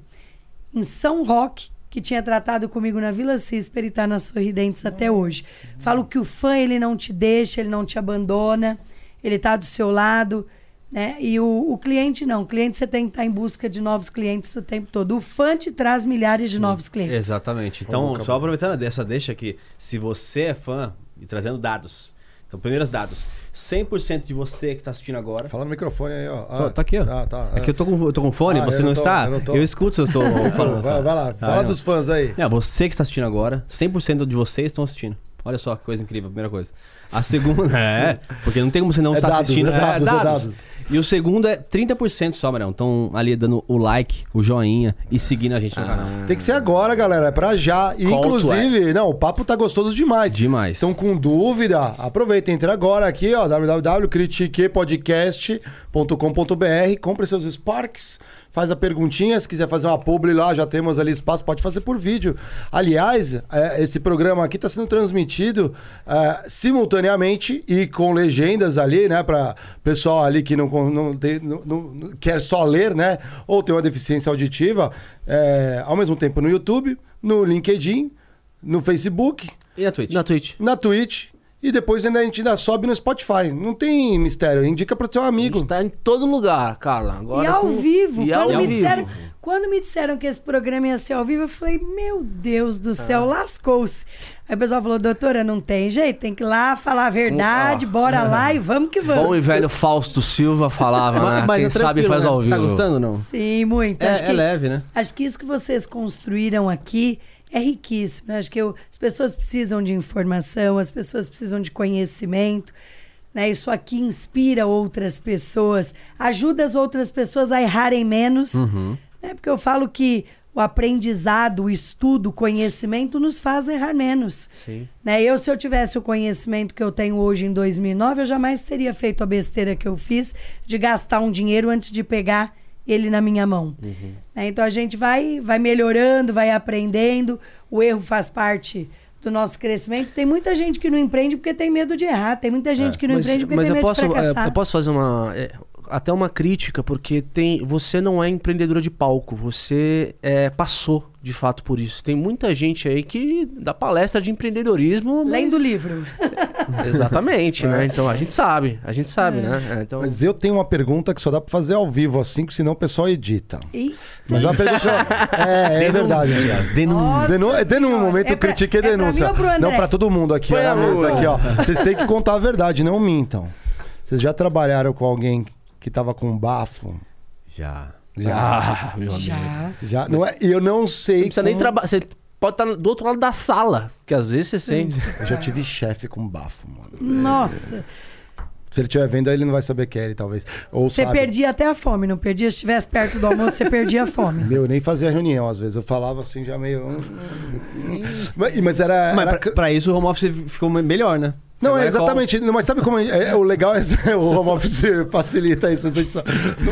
em São Roque que tinha tratado comigo na Vila Cisper e está na Sorridentes até hoje. Falo que o fã ele não te deixa, ele não te abandona, ele está do seu lado, né? E o, o cliente não. O cliente você tem que estar em busca de novos clientes o tempo todo. O fã te traz milhares de novos clientes. Exatamente. Então, Como só aproveitando dessa deixa aqui, se você é fã e trazendo dados. Então, primeiros dados. 100% de você que está assistindo agora. Fala no microfone aí, ó. Tô- tá aqui, ó. Ah, tá. É que eu tô com, eu tô com fone, Ah, você eu não, não tô- está? eu não tô. escuto se eu estou <laughs> falando. Vai, vai lá, Ah, fala não. dos fãs aí. É, você que está assistindo agora, 100% de vocês estão assistindo. Olha só que coisa incrível, a primeira coisa. A segunda, <laughs> é, porque não tem como você não É estar dados, assistindo. é dados, é dados. E o segundo é 30% só, Marão. Então, ali dando o like, o joinha e seguindo a gente no canal. Tem que ser agora, galera. É pra já. E, Call to inclusive, não, o papo tá gostoso demais. Demais. Então, com dúvida, aproveita, entra agora aqui, ó, www.critiquepodcast.com.br, compre seus Sparks, faz a perguntinha, se quiser fazer uma publi lá, já temos ali espaço, pode fazer por vídeo. Aliás, é, esse programa aqui está sendo transmitido é, simultaneamente e com legendas ali, né, para pessoal ali que não, não, tem- não- não- quer só ler, né, ou tem uma deficiência auditiva, é, ao mesmo tempo no YouTube, no LinkedIn, no Facebook, E a Twitch? Na Twitch. na Twitch e depois ainda a gente ainda sobe no Spotify. Não tem mistério, indica para seu A amigo. gente tá em todo lugar, Carla. Agora e ao com- vivo. E quando, ao me vivo. disseram, quando me disseram que esse programa ia ser ao vivo, eu falei, meu Deus do Ah. céu, lascou-se. Aí o pessoal falou, doutora, não tem jeito, tem que ir lá falar a verdade, bora lá e vamos que vamos. Bom e velho Fausto Silva falava, né? Quem é sabe faz né? ao vivo. Tá gostando ou não? Sim, muito. É, acho, é que, leve, né? acho que isso que vocês construíram aqui é riquíssimo. né? Acho que eu- as pessoas precisam de informação, as pessoas precisam de conhecimento. Né? Isso aqui inspira outras pessoas, ajuda as outras pessoas a errarem menos. Né? Porque eu falo que o aprendizado, o estudo, o conhecimento nos faz errar menos. Sim. Né? Eu, se eu tivesse o conhecimento que eu tenho hoje em 2009, eu jamais teria feito a besteira que eu fiz de gastar um dinheiro antes de pegar ele na minha mão. Né? Então a gente vai, vai melhorando, vai aprendendo. O erro faz parte do nosso crescimento. Tem muita gente que não empreende porque tem medo de errar. Tem muita gente que não Mas, empreende porque mas tem medo posso, de fracassar. é, eu posso fazer uma. É, até uma crítica, porque tem. Você não é empreendedora de palco, você é, passou de fato por isso. Tem muita gente aí que dá palestra de empreendedorismo. mas- Lendo o livro. <laughs> Exatamente, né? Então a gente sabe, a gente sabe, né? É, então, Mas eu tenho uma pergunta que só dá pra fazer ao vivo assim, que senão o pessoal edita. E... Mas <laughs> é uma pergunta. é, é verdade. Denúncia. É denúncia, Senhora. momento É pra- critique e é pra denúncia. mim ou pro André? Não, pra todo mundo aqui, na mesa aqui, ó. Vocês têm que contar a verdade, não mintam. Vocês já trabalharam com alguém que tava com bafo? Já. Já. Ah, meu amigo. Já. Já. Não é... E eu não sei. Você não precisa nem como- trabalhar. Você pode estar do outro lado da sala, que às vezes você Sim. sente. Eu já tive chefe com bafo, mano. Nossa. Se ele estiver vendo, aí ele não vai saber que é ele, talvez. Ou Você sabe. perdia até a fome, não perdia? Se estivesse perto do almoço, você perdia a fome. <laughs> Meu, eu nem fazia reunião às vezes. Eu falava assim, já meio. <laughs> Mas, mas era. Mas era- pra, pra isso o home office ficou melhor, né? Não, Agora é exatamente. Mas sabe como é, é- o legal é <laughs> o home office facilita isso. a gente só-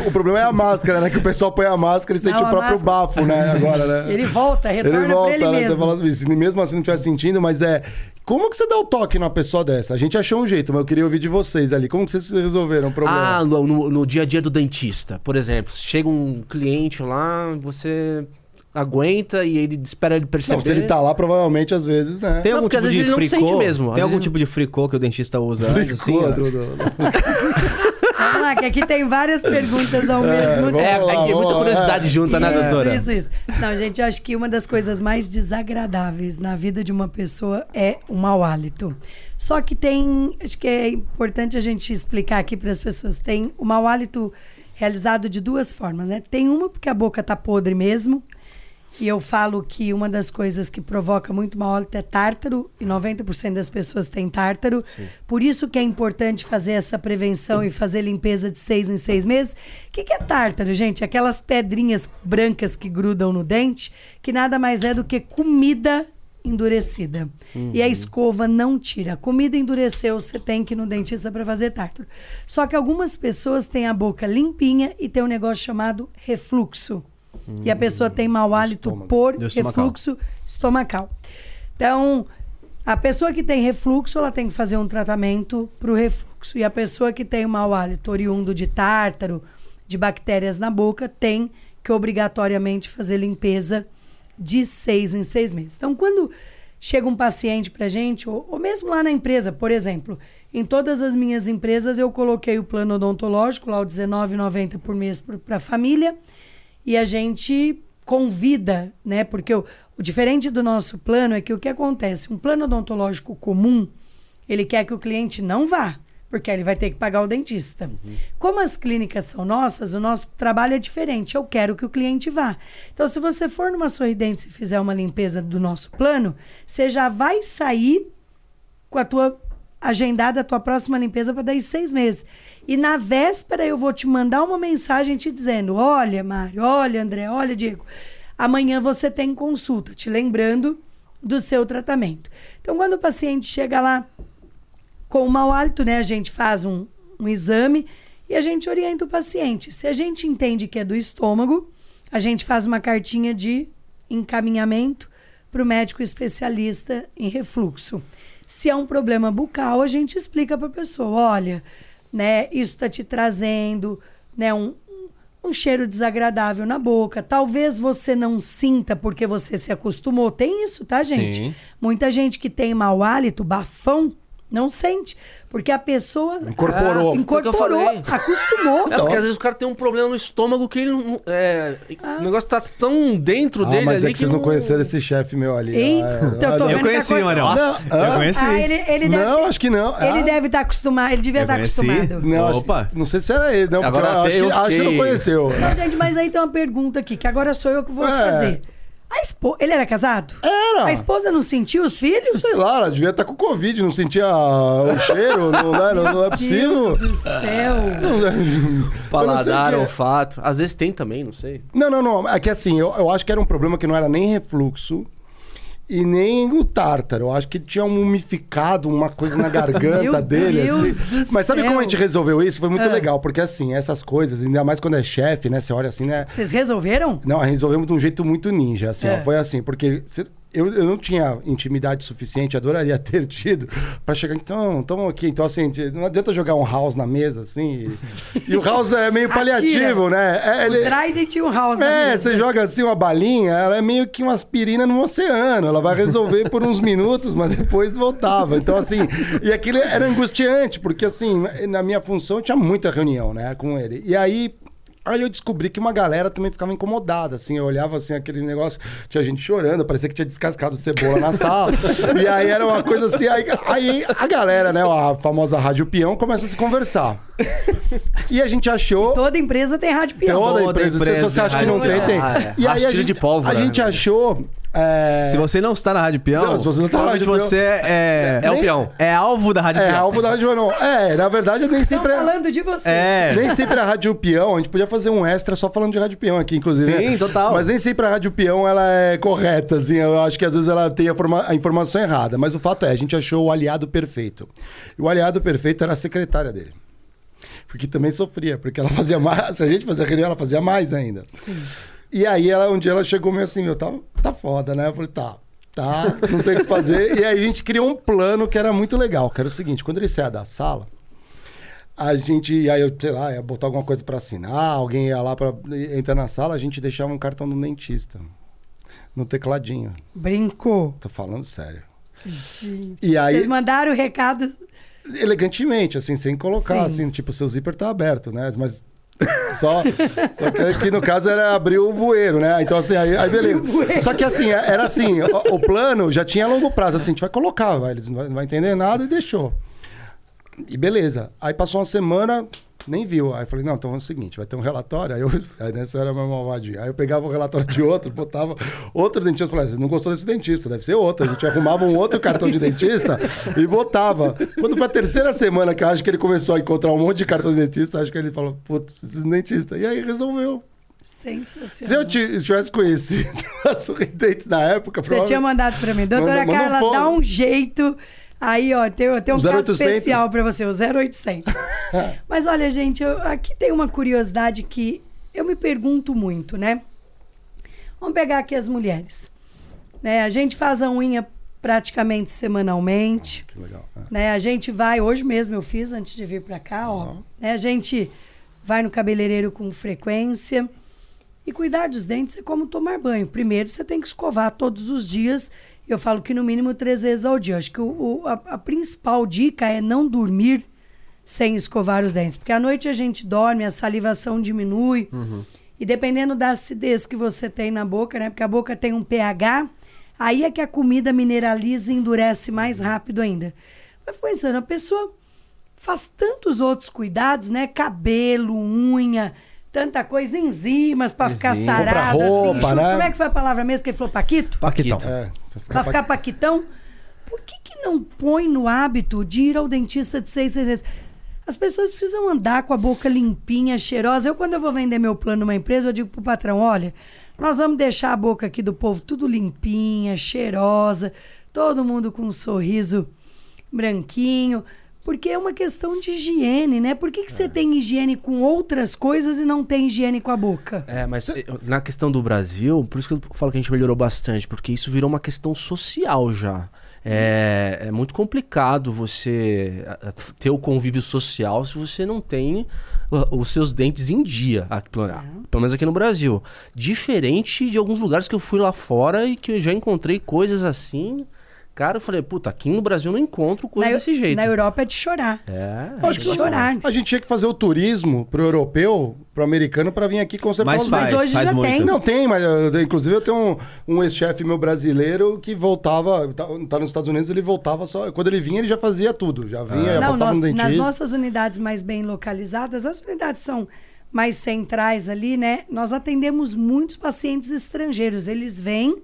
O problema é a máscara, né? Que o pessoal põe a máscara e sente Não, o a próprio máscara- bafo, né? Agora, né? Ele volta, retorna Ele volta, pra ele né? mesmo. Você fala assim, mesmo assim não estiver sentindo, mas é. Como que você dá o toque numa pessoa dessa? A gente achou um jeito, mas eu queria ouvir de vocês ali. Como que vocês resolveram o problema? Ah, no, no- no dia a dia do dentista, por exemplo. Chega um cliente lá, você aguenta e ele espera ele perceber. não, se ele tá lá, provavelmente, às vezes, né? Não, Tem algum porque tipo às de vezes ele não fricô? sente mesmo, às Tem algum vezes- tipo de fricô que o dentista usa antes, assim? Fricô do- Vamos lá, que aqui tem várias perguntas ao É, mesmo vamos É, tempo. lá, é que é muita curiosidade é. junta, né, Isso, doutora? Isso, isso. Não, gente, eu acho que uma das coisas mais desagradáveis na vida de uma pessoa é o mau hálito. Só que tem, acho que é importante a gente explicar aqui para as pessoas, tem o mau hálito realizado de duas formas, né? Tem uma porque a boca tá podre mesmo, e eu falo que uma das coisas que provoca muito mau hálito é tártaro, e 90% das pessoas têm tártaro. Por isso que é importante fazer essa prevenção e fazer limpeza de seis em seis meses. O que, que é tártaro, gente? Aquelas pedrinhas brancas que grudam no dente, que nada mais é do que comida endurecida. E a escova não tira. A comida endureceu, você tem que ir no dentista para fazer tártaro. Só que algumas pessoas têm a boca limpinha e tem um negócio chamado refluxo. E a pessoa tem mau hálito estômago. por refluxo estomacal. Então, a pessoa que tem refluxo, ela tem que fazer um tratamento para o refluxo. E a pessoa que tem o mau hálito oriundo de tártaro, de bactérias na boca, tem que obrigatoriamente fazer limpeza de seis em seis meses. Então, quando chega um paciente para gente, ou, ou mesmo lá na empresa, por exemplo, em todas as minhas empresas eu coloquei o plano odontológico, lá o R$19,90 por mês para a família, e a gente convida, né? Porque o, o diferente do nosso plano é que o que acontece? Um plano odontológico comum, ele quer que o cliente não vá, porque ele vai ter que pagar o dentista. Como as clínicas são nossas, o nosso trabalho é diferente. Eu quero que o cliente vá. Então, se você for numa sorridente e fizer uma limpeza do nosso plano, você já vai sair com a tua agendada a tua próxima limpeza para daí seis meses. E na véspera eu vou te mandar uma mensagem te dizendo: olha, Mário, olha, André, olha, Diego, amanhã você tem consulta, te lembrando do seu tratamento. Então, quando o paciente chega lá com mau hálito, né, a gente faz um, um exame e a gente orienta o paciente. Se a gente entende que é do estômago, a gente faz uma cartinha de encaminhamento para o médico especialista em refluxo. Se é um problema bucal, a gente explica para a pessoa: olha, né, isso está te trazendo né, um, um cheiro desagradável na boca. Talvez você não sinta porque você se acostumou. Tem isso, tá, gente? Sim. Muita gente que tem mau hálito, bafão, não sente. Porque a pessoa. Incorporou. Ah, incorporou, acostumou. É, porque às vezes o cara tem um problema no estômago que ele. É, ah. O negócio tá tão dentro ah, dele mas ali. É que, vocês não conheceram esse chefe meu ali. Ei, ah, é. eu, eu conheci, Marião. Nossa, eu conheci. Ah, ele, ele deve não, ter, acho que não. Ele ah. deve estar tá acostumado. Ele devia estar tá acostumado. Não, Opa. Acho, não sei se era ele, não. Agora acho, que, acho que não conheceu. Não, gente, mas aí tem uma pergunta aqui, que agora sou eu que vou é. fazer. A esposa. Ele era casado? Era. A esposa não sentia os filhos? Sei lá, ela devia estar com Covid, não sentia o cheiro, não, é, não, não é possível. Meu Deus do céu. Paladar, olfato. Às vezes tem também, não sei. Não, não, não. É que assim, eu, eu acho que era um problema que não era nem refluxo e nem o tártaro. Eu acho que tinha um mumificado, uma coisa na <laughs> garganta dele. Assim. Mas sabe céu. como a gente resolveu isso? Foi muito é. legal, porque assim, essas coisas, ainda mais quando é chefe, né? Você olha assim, né? Vocês resolveram? Não, resolvemos de um jeito muito ninja, assim, é. ó, Foi assim, porque eu, eu não tinha intimidade suficiente, adoraria <laughs> ter tido, para chegar, então, estamos aqui. Então, assim, não adianta jogar um house na mesa, assim. E, <laughs> e o house é meio paliativo, né? É, ele, o Trident e o house é, na mesa. você joga assim uma balinha, ela é meio que uma aspirina no oceano. Ela vai resolver por uns minutos, mas depois voltava. Então, assim, e aquilo era angustiante, porque, assim, na minha função eu tinha muita reunião, né, com ele. E aí, Aí eu descobri que uma galera também ficava incomodada, assim, eu olhava assim, aquele negócio, tinha gente chorando, parecia que tinha descascado cebola na sala. <laughs> e aí era uma coisa assim, aí, aí, a galera, né, a famosa rádio peão, começa a se conversar. E a gente achou. Toda empresa tem rádio peão. Toda, Toda empresa. empresa se você acha que não tem, tem. Ah, é. E aí a gente, de pólvora. A gente né? achou é... Se você não está na Rádio Peão, não, se você não está na Rádio você é, é, é o peão. É alvo da Rádio é, Peão. É alvo da Rádio Peão. É, na verdade, nem sempre. Estão falando de você. É. Nem sempre a Rádio Peão, a gente podia fazer um extra só falando de Rádio Peão aqui, inclusive. Sim, né? total. Mas nem sempre a Rádio Peão ela é correta, assim. Eu acho que às vezes ela tem a, forma... a informação errada. Mas o fato é, a gente achou o aliado perfeito. E o aliado perfeito era a secretária dele. Porque também sofria, porque ela fazia mais. <laughs> Se a gente fazia reunião, ela fazia mais ainda. Sim. E aí ela, um dia ela chegou meio assim, meu, tá, tá foda, né? Eu falei, tá, tá, não sei o que fazer. e aí a gente criou um plano que era muito legal, que era o seguinte, quando ele saia da sala, a gente, aí eu, sei lá, ia botar alguma coisa para assinar, alguém ia lá para entrar na sala, a gente deixava um cartão do dentista no tecladinho. Brincou. Tô falando sério. Gente. E aí, Vocês mandaram o recado elegantemente, assim, sem colocar, Sim. assim, tipo, seu zíper tá aberto, né? Mas só, só que aqui no caso era abrir o bueiro, né? Então, assim, aí, aí beleza. Só que assim, era assim, o, o, plano já tinha longo prazo, assim, a gente vai colocar, vai, eles não vai, não vai entender nada e deixou. E beleza. Aí passou uma semana, nem viu. Aí eu falei, não, então é o seguinte, vai ter um relatório. Aí, eu, <laughs> aí nessa era meu malvadinho. Aí eu pegava o relatório de outro, botava outro dentista. Falei, você não gostou desse dentista, deve ser outro. A gente arrumava um outro cartão de dentista e botava. Quando foi a terceira semana que eu acho que ele começou a encontrar um monte de cartão de dentista, acho que ele falou, putz, preciso de dentista. E aí resolveu. Sensacional. Se eu tivesse conhecido <laughs> as sorridentes na época, Você tinha mandado para mim. Doutora Carla, dá um jeito Aí, ó, tem, tem um caso 0800. especial para você, o 0800. <laughs> Mas olha, gente, eu, aqui tem uma curiosidade que eu me pergunto muito, né? Vamos pegar aqui as mulheres. Né? A gente faz a unha praticamente semanalmente. Ah, que legal. É. Né? A gente vai, hoje mesmo eu fiz antes de vir para cá, ó. Né? A gente vai no cabeleireiro com frequência. E cuidar dos dentes é como tomar banho. Primeiro, você tem que escovar todos os dias eu falo que no mínimo três vezes ao dia. Acho que o, o a, a, principal dica é não dormir sem escovar os dentes. Porque à noite a gente dorme, a salivação diminui. Uhum. E dependendo da acidez que você tem na boca, né? Porque a boca tem um pH, aí é que a comida mineraliza e endurece mais rápido ainda. Mas pensando, a pessoa faz tantos outros cuidados, né? Cabelo, unha tanta coisa, enzimas para ficar sarada, roupa, assim, né? Como é que foi a palavra mesmo que ele falou? Paquito? Paquitão. É, pra ficar paquitão. por que, que não põe no hábito de ir ao dentista de seis, seis meses? As pessoas precisam andar com a boca limpinha, cheirosa. Eu, quando eu vou vender meu plano numa empresa, eu digo pro patrão: olha, nós vamos deixar a boca aqui do povo tudo limpinha, cheirosa, todo mundo com um sorriso branquinho. Porque é uma questão de higiene, né? Por que, que você é. tem higiene com outras coisas e não tem higiene com a boca? É, mas na questão do Brasil, por isso que eu falo que a gente melhorou bastante, porque isso virou uma questão social já. É, é, muito complicado você ter o convívio social se você não tem os seus dentes em dia, aqui, pelo menos aqui no Brasil. Diferente de alguns lugares que eu fui lá fora e que eu já encontrei coisas assim Cara, eu falei, puta, aqui no Brasil eu não encontro coisa na, desse jeito. Na Europa é de chorar. É. Acho é de chorar. A gente tinha que fazer o turismo pro europeu, pro americano, para vir aqui conservar mas os faz, Mas hoje faz já muito. tem. Não tem, mas eu, inclusive eu tenho um, um ex-chefe meu brasileiro que voltava, tá, tá, nos Estados Unidos, ele voltava só. Quando ele vinha, ele já fazia tudo. Já vinha, ah. não, passava nós, no dentista. Nas nossas unidades mais bem localizadas, as unidades são mais centrais ali, né? Nós atendemos muitos pacientes estrangeiros. Eles vêm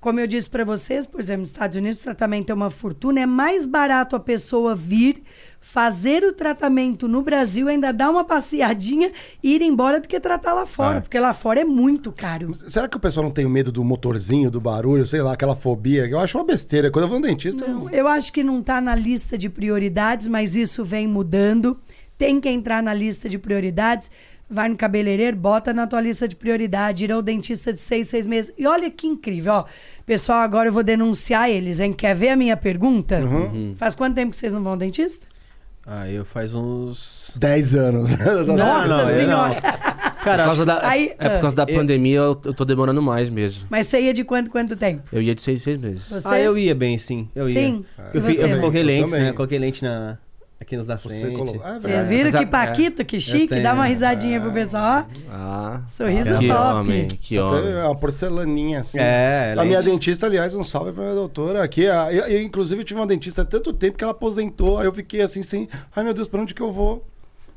como eu disse para vocês, por exemplo, nos Estados Unidos o tratamento é uma fortuna, é mais barato a pessoa vir fazer o tratamento no Brasil, ainda dar uma passeadinha e ir embora do que tratar lá fora, é. porque lá fora é muito caro. Será que o pessoal não tem medo do motorzinho, do barulho, sei lá, aquela fobia? Eu acho uma besteira. Quando eu vou no dentista. Não, eu... eu acho que não está na lista de prioridades, mas isso vem mudando. Tem que entrar na lista de prioridades vai no cabeleireiro, bota na tua lista de prioridade, ir ao dentista de seis, seis meses. E olha que incrível, ó. Pessoal, agora eu vou denunciar eles, hein? Quer ver a minha pergunta? Uhum. Faz quanto tempo que vocês não vão ao dentista? Ah, eu faz uns... dez anos. <laughs> Nossa não, senhora! <laughs> Cara, por causa da, Aí, é por causa da eu, pandemia eu, tô demorando mais mesmo. Mas você ia de quanto, quanto tempo? Eu ia de seis, seis meses. Você? Ah, eu ia bem, sim. Eu ia. Sim. Eu, eu, eu coloquei lentes, né? Coloquei lente na... Aqui nos da frente. Você ah, Vocês viram que Paquito, que chique? Dá uma risadinha pro pessoal, ó. Ah, Sorriso que top. Homem, que homem. É uma porcelaninha assim. É, a minha dentista, aliás, um salve pra minha doutora. Aqui, eu, eu, inclusive, eu tive uma dentista há tanto tempo que ela aposentou. Aí eu fiquei assim, sem. Ai, meu Deus, pra onde que eu vou?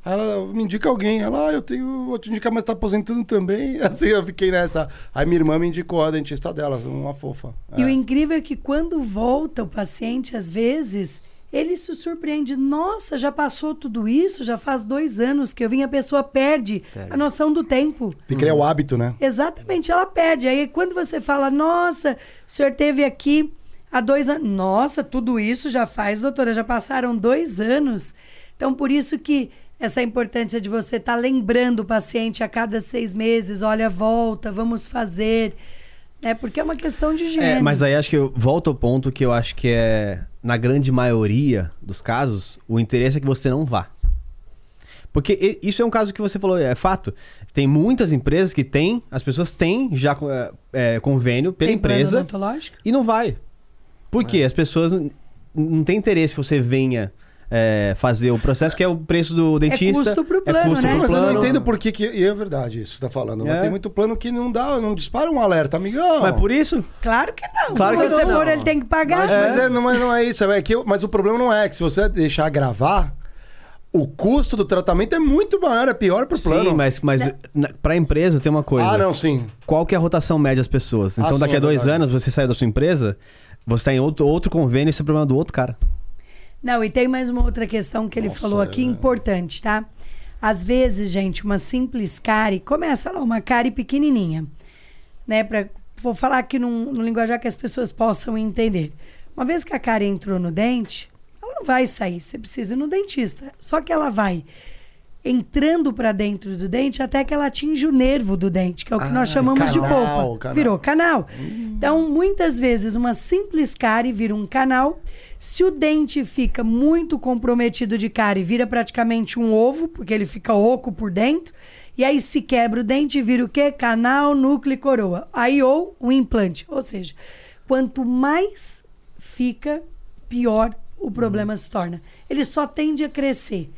Aí ela me indica alguém. Ela, ah, eu tenho. Vou te indicar, mas tá aposentando também. <laughs> Assim, eu fiquei nessa. Aí minha irmã me indicou a dentista dela, uma fofa. E é. o incrível é que quando volta o paciente, às vezes ele se surpreende. Nossa, já passou tudo isso? Já faz dois anos que eu vim. A pessoa perde, a noção do tempo. Tem que criar o hábito, né? Exatamente, ela perde. Aí quando você fala, nossa, o senhor teve aqui há dois anos. Nossa, tudo isso já faz, doutora, já passaram dois anos. Então, por isso que essa importância de você estar tá lembrando o paciente a cada seis meses, olha, volta, vamos fazer. É porque é uma questão de higiene. É, mas aí acho que eu volto ao ponto que eu acho que é, na grande maioria dos casos, o interesse é que você não vá. Porque isso é um caso que você falou, é fato. Tem muitas empresas que têm, as pessoas têm já é, é convênio pela tem empresa e não vai. Por quê? É. As pessoas não têm interesse que você venha é, fazer o processo, que é o preço do dentista. É custo pro plano, é custo né? Pro Mas plano. eu não entendo por que, que... E é verdade isso que você tá falando. É. Mas tem muito plano que não dá, não dispara um alerta, amigão. Mas por isso? Claro que não. Claro se que você não. for, ele tem que pagar. Mas, mas, é, não, mas não é isso. É que eu, mas o problema não é que se você deixar gravar, o custo do tratamento é muito maior, é pior pro plano. Sim, mas, mas é. pra empresa tem uma coisa. Ah, não, sim. Qual que é a rotação média das pessoas? Então, ah, daqui sim, a é dois anos, você sai da sua empresa, você tá em outro, outro convênio e esse é o problema do outro cara. Não, e tem mais uma outra questão que ele Nossa, falou aqui, é... importante, tá? Às vezes, gente, uma simples cárie, começa lá, uma cárie pequenininha, né? Pra, vou falar aqui num, num linguajar que as pessoas possam entender. Uma vez que a cárie entrou no dente, ela não vai sair, você precisa ir no dentista. Só que ela vai entrando para dentro do dente até que ela atinge o nervo do dente, que é o que ah, nós chamamos canal, de polpa. Canal. Virou canal. Hum. Então, muitas vezes, uma simples cárie vira um canal. Se o dente fica muito comprometido de cárie, vira praticamente um ovo, porque ele fica oco por dentro. E aí se quebra o dente, vira o quê? Canal, núcleo e coroa. Aí ou um implante. Ou seja, quanto mais fica, pior o problema hum. se torna. Ele só tende a crescer.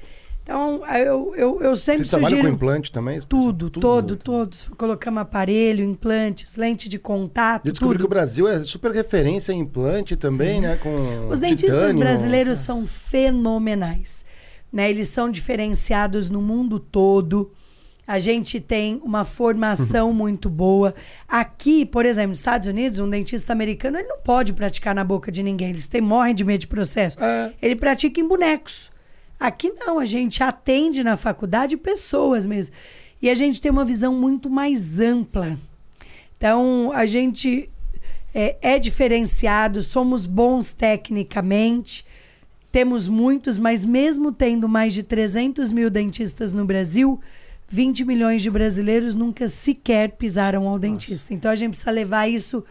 Então, eu, eu, eu sempre Você sugiro... trabalha com implante também? Tudo, tudo todo, todos. Colocamos aparelho, implantes, lente de contato, Eu descobri tudo. que o Brasil é super referência em implante também, Sim. né? Com Os dentistas titânio. brasileiros são fenomenais. Né? Eles são diferenciados no mundo todo. A gente tem uma formação muito boa. Aqui, por exemplo, nos Estados Unidos, um dentista americano ele não pode praticar na boca de ninguém. Eles têm, morrem de medo de processo. É. Ele pratica em bonecos. Aqui não, a gente atende na faculdade pessoas mesmo. E a gente tem uma visão muito mais ampla. Então, a gente é, é diferenciado, somos bons tecnicamente, temos muitos, mas mesmo tendo mais de 300 mil dentistas no Brasil, 20 milhões de brasileiros nunca sequer pisaram ao dentista. Então a gente precisa levar isso,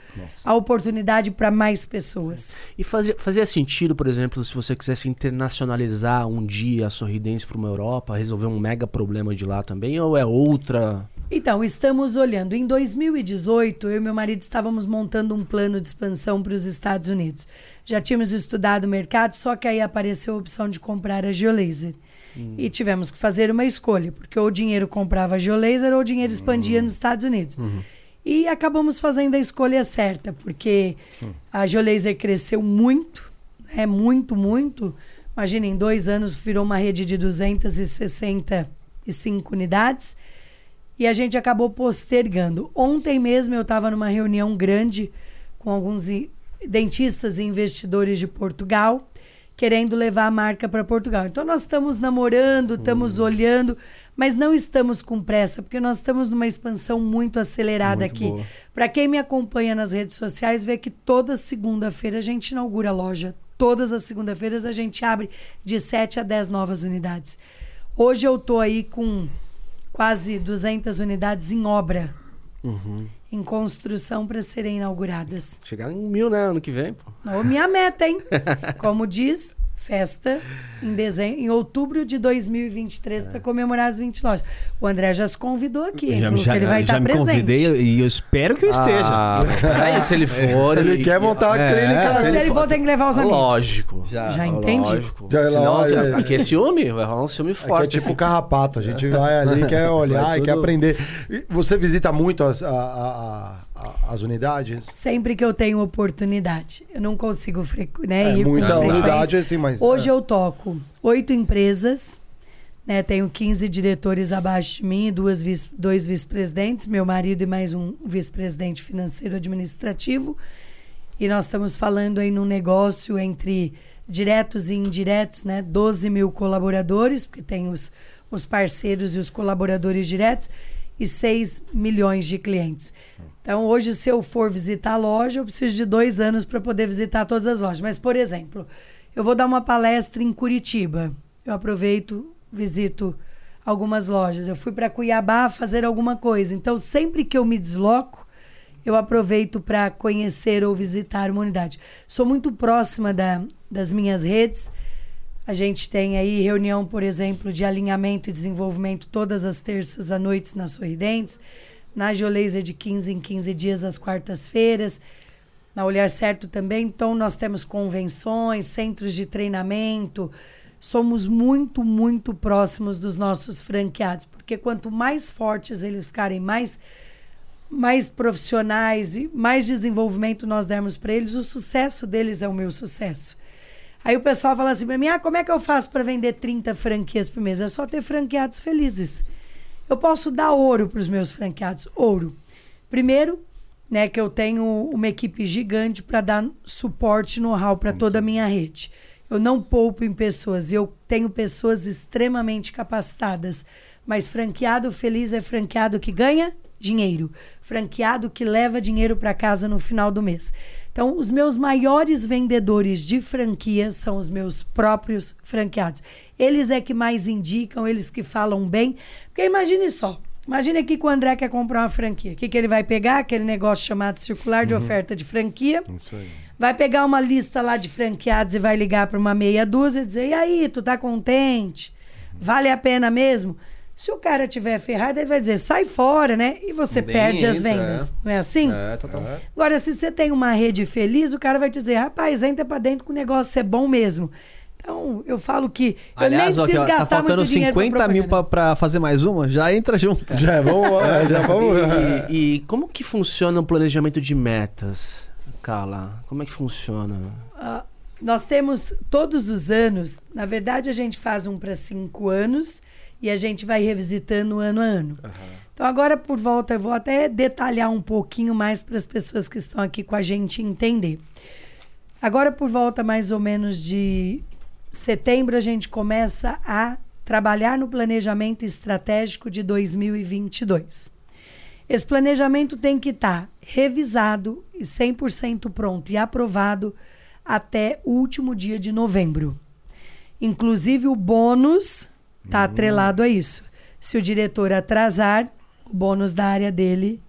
a oportunidade para mais pessoas. E fazia, fazia sentido, por exemplo, se você quisesse internacionalizar um dia a Sorridentes para uma Europa, resolver um mega problema de lá também, ou é outra Então, estamos olhando. Em 2018, eu e meu marido estávamos montando um plano de expansão para os Estados Unidos. Já tínhamos estudado o mercado, só que aí apareceu a opção de comprar a Geolaser. E tivemos que fazer uma escolha, porque ou o dinheiro comprava a Geolaser ou o dinheiro expandia nos Estados Unidos. E acabamos fazendo a escolha certa, porque a Geolaser cresceu muito, é muito, muito. Imagina, em dois anos virou uma rede de 265 unidades e a gente acabou postergando. Ontem mesmo eu estava numa reunião grande com alguns dentistas e investidores de Portugal, querendo levar a marca para Portugal. Então nós estamos namorando, estamos olhando, mas não estamos com pressa, porque nós estamos numa expansão muito acelerada Muito aqui. Para quem me acompanha nas redes sociais, vê que toda segunda-feira a gente inaugura a loja. Todas as segunda-feiras a gente abre de 7 a 10 novas unidades. Hoje eu tô aí com quase 200 unidades em obra, em construção para serem inauguradas. chegar em mil, né, ano que vem, pô. Ô, minha meta, hein? <laughs> Como diz, festa em dezembro, em outubro de 2023 para comemorar as 20 lojas. O André já se convidou aqui, hein? já Falou que ele vai já estar me presente. convidei e eu espero que eu esteja. Ah, mas peraí, se ele for... Ele quer montar a É. clínica. Se ele for, tem que levar os amigos. Lógico. Já. Já entende? Lógico. Já é Senão, lá, é. aqui é ciúme, vai rolar um ciúme Aqui é forte. tipo carrapato, a gente vai ali, <laughs> quer olhar e quer aprender. E você visita muito as, a- a- a- as unidades? Sempre que eu tenho oportunidade. Eu não consigo frequ... né, É, ir muita unidade, assim, mas. Hoje é. eu toco oito empresas, né? Tenho 15 diretores abaixo de mim, duas vice, dois vice-presidentes, meu marido e mais um vice-presidente financeiro administrativo. E nós estamos falando aí num negócio entre diretos e indiretos, né? 12 mil colaboradores, porque tem os, os parceiros e os colaboradores diretos, 6 milhões de clientes. Então, hoje, se eu for visitar a loja, eu preciso de dois anos para poder visitar todas as lojas. Mas, por exemplo, eu vou dar uma palestra em Curitiba. Eu aproveito, visito algumas lojas. Eu fui para Cuiabá fazer alguma coisa. Então, sempre que eu me desloco, eu aproveito para conhecer ou visitar uma unidade. Sou muito próxima da, das minhas redes. A gente tem aí reunião, por exemplo, de alinhamento e desenvolvimento todas as terças à noite na Sorridentes. Na Geolaser de 15 em 15 dias às quartas-feiras. Na Olhar Certo também. Então, nós temos convenções, centros de treinamento. Somos muito, muito próximos dos nossos franqueados. Porque quanto mais fortes eles ficarem, mais mais profissionais e mais desenvolvimento nós dermos para eles, o sucesso deles é o meu sucesso. Aí o pessoal fala assim para mim: ah, como é que eu faço para vender 30 franquias por mês? É só ter franqueados felizes. Eu posso dar ouro para os meus franqueados. Ouro. Primeiro, né, que eu tenho uma equipe gigante para dar suporte know-how para toda a minha rede. Eu não poupo em pessoas, eu tenho pessoas extremamente capacitadas. Mas franqueado feliz é franqueado que ganha dinheiro, franqueado que leva dinheiro para casa no final do mês. Então, os meus maiores vendedores de franquias são os meus próprios franqueados. Eles é que mais indicam, eles que falam bem. Porque imagine só, imagine aqui que o André quer comprar uma franquia. O que, que ele vai pegar? Aquele negócio chamado circular de oferta de franquia. Isso aí. Vai pegar uma lista lá de franqueados e vai ligar para uma meia dúzia e dizer: e aí, tu tá contente? Vale a pena mesmo? Se o cara tiver ferrado, ele vai dizer: sai fora, né? E você Nem perde as entra, vendas. é. Não é assim? É, total. Agora, se você tem uma rede feliz, o cara vai te dizer: rapaz, entra pra dentro que o negócio é bom mesmo. Então, eu falo que eu Aliás, nem ó, aqui, preciso ó, tá gastar faltando muito dinheiro com 50 mil pra fazer mais uma, já entra junto. <laughs> Já vamos. é, Já vamos E, e como que funciona o planejamento de metas, Carla? Como é que funciona? Ah, nós temos todos os anos, na verdade, a gente faz um para cinco anos e a gente vai revisitando ano a ano. Uhum. Então, agora por volta, eu vou até detalhar um pouquinho mais para as pessoas que estão aqui com a gente entender. Agora, por volta mais ou menos de setembro, a gente começa a trabalhar no planejamento estratégico de 2022. Esse planejamento tem que estar tá revisado e 100% pronto e aprovado até o último dia de novembro. Inclusive, o bônus está uhum. atrelado a isso. Se o diretor atrasar, o bônus da área dele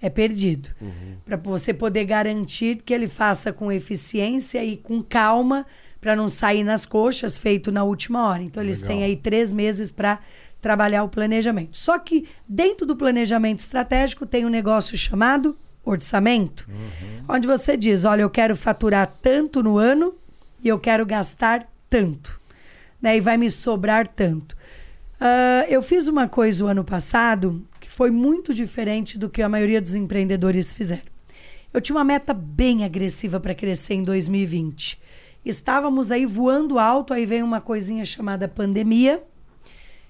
é perdido. Uhum. Para você poder garantir que ele faça com eficiência e com calma, para não sair nas coxas, feito na última hora. Então, eles Legal. têm aí três meses para trabalhar o planejamento. Só que dentro do planejamento estratégico tem um negócio chamado orçamento, uhum. onde você diz: olha, eu quero faturar tanto no ano e eu quero gastar tanto. Né? E vai me sobrar tanto. Uh, eu fiz uma coisa o ano passado que foi muito diferente do que a maioria dos empreendedores fizeram. Eu tinha uma meta bem agressiva para crescer em 2020. Estávamos aí voando alto, aí vem uma coisinha chamada pandemia.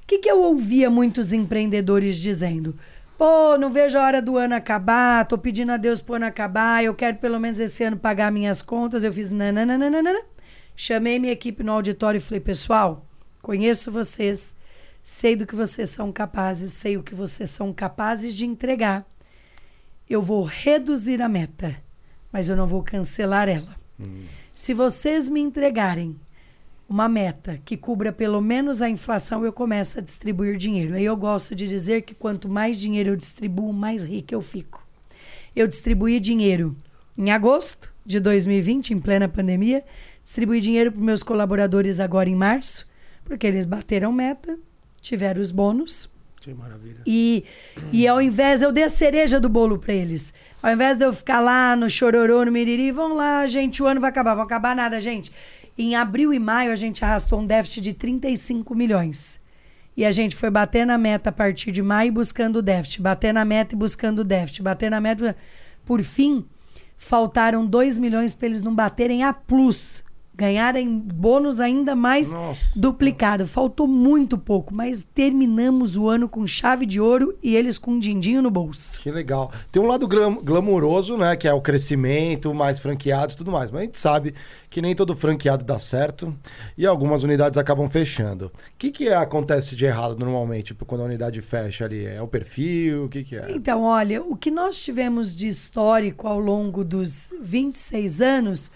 O que, que eu ouvia muitos empreendedores dizendo? Pô, não vejo a hora do ano acabar, tô pedindo a Deus pro ano acabar, eu quero pelo menos esse ano pagar minhas contas. Eu fiz nananana. Chamei minha equipe no auditório e falei, pessoal, conheço vocês, sei do que vocês são capazes, sei o que vocês são capazes de entregar. Eu vou reduzir a meta, mas eu não vou cancelar ela. Hum. Se vocês me entregarem uma meta que cubra pelo menos a inflação, eu começo a distribuir dinheiro. Aí eu gosto de dizer que quanto mais dinheiro eu distribuo, mais rico eu fico. Eu distribuí dinheiro em agosto de 2020, em plena pandemia, distribuí dinheiro para meus colaboradores agora em março, porque eles bateram meta, tiveram os bônus. Que maravilha. E, e ao invés, eu dei a cereja do bolo para eles. Ao invés de eu ficar lá no chororô, no miriri, vão lá, gente, o ano vai acabar. Vão acabar nada, gente. Em abril e maio, a gente arrastou um déficit de 35 milhões. E a gente foi bater na meta a partir de maio buscando o déficit, bater na meta e buscando o déficit, bater na meta. Por fim, faltaram 2 milhões para eles não baterem a plus ganharem bônus ainda mais Nossa. duplicado. Faltou muito pouco, mas terminamos o ano com chave de ouro e eles com um dindinho no bolso. Que legal. Tem um lado glam glamouroso, né? Que é o crescimento, mais franqueados e tudo mais. Mas a gente sabe que nem todo franqueado dá certo e algumas unidades acabam fechando. O que, que acontece de errado normalmente quando a unidade fecha ali? É o perfil? O que, que é? Então, olha, o que nós tivemos de histórico ao longo dos 26 anos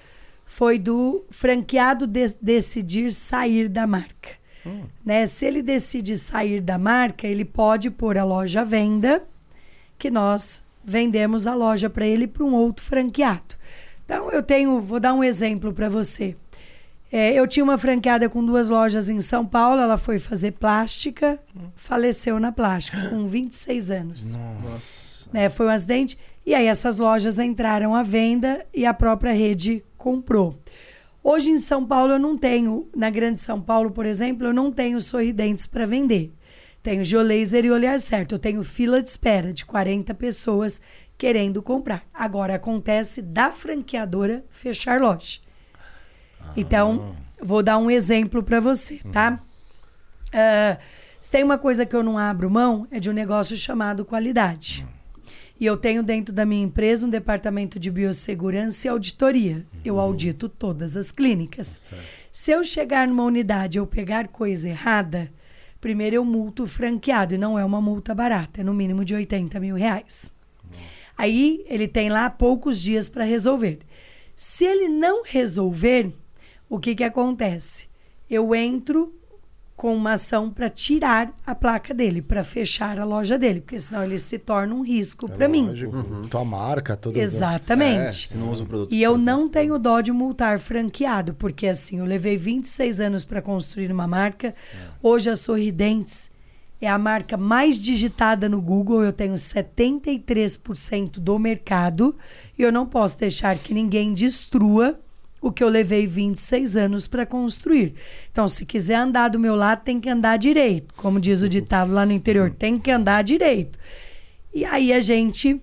foi do franqueado de decidir sair da marca. Hum. Né? Se ele decide sair da marca, ele pode pôr a loja à venda, que nós vendemos a loja para ele para um outro franqueado. Então, eu tenho, vou dar um exemplo para você. É, eu tinha uma franqueada com duas lojas em São Paulo, ela foi fazer plástica, hum. faleceu na plástica <gasps> com 26 anos. Nossa. Né, foi um acidente. E aí essas lojas entraram à venda e a própria rede comprou. Hoje em São Paulo eu não tenho, na Grande São Paulo, por exemplo, eu não tenho sorridentes para vender. Tenho geolaser e olhar certo. Eu tenho fila de espera de 40 pessoas querendo comprar. Agora acontece da franqueadora fechar loja. Ah. Então, vou dar um exemplo para você, tá? Uh, se tem uma coisa que eu não abro mão, é de um negócio chamado qualidade. Hum. E eu tenho dentro da minha empresa um departamento de biossegurança e auditoria. Eu uhum. audito todas as clínicas. Certo. Se eu chegar numa unidade e eu pegar coisa errada, primeiro eu multo o franqueado. E não é uma multa barata, é no mínimo de 80 mil reais. Uhum. Aí ele tem lá poucos dias para resolver. Se ele não resolver, o que, que acontece? Eu entro com uma ação para tirar a placa dele, para fechar a loja dele, porque senão ele se torna um risco é para mim. Uhum. Tua marca, toda Exatamente. É, não usa o produto e eu não tenho dó de multar franqueado, porque assim, eu levei 26 anos para construir uma marca. É. Hoje a Sorridentes é a marca mais digitada no Google, eu tenho 73% do mercado e eu não posso deixar que ninguém destrua o que eu levei 26 anos para construir. Então, se quiser andar do meu lado, tem que andar direito. Como diz o ditado lá no interior, tem que andar direito. E aí a gente.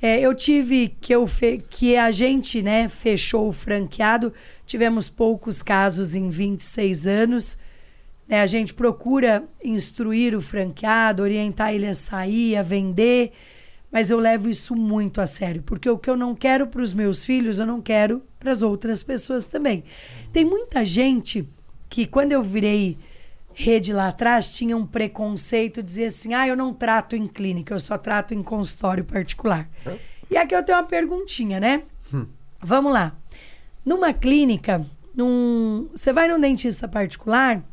É, eu tive que, eu fe, que a gente né, fechou o franqueado, tivemos poucos casos em 26 anos. Né? A gente procura instruir o franqueado, orientar ele a sair, a vender, mas eu levo isso muito a sério, porque o que eu não quero para os meus filhos, eu não quero para as outras pessoas também. Tem muita gente que, quando eu virei rede lá atrás, tinha um preconceito, dizia assim: ah, eu não trato em clínica, eu só trato em consultório particular. E aqui eu tenho uma perguntinha, né? Hum. Vamos lá. Numa clínica, num... você vai num dentista particular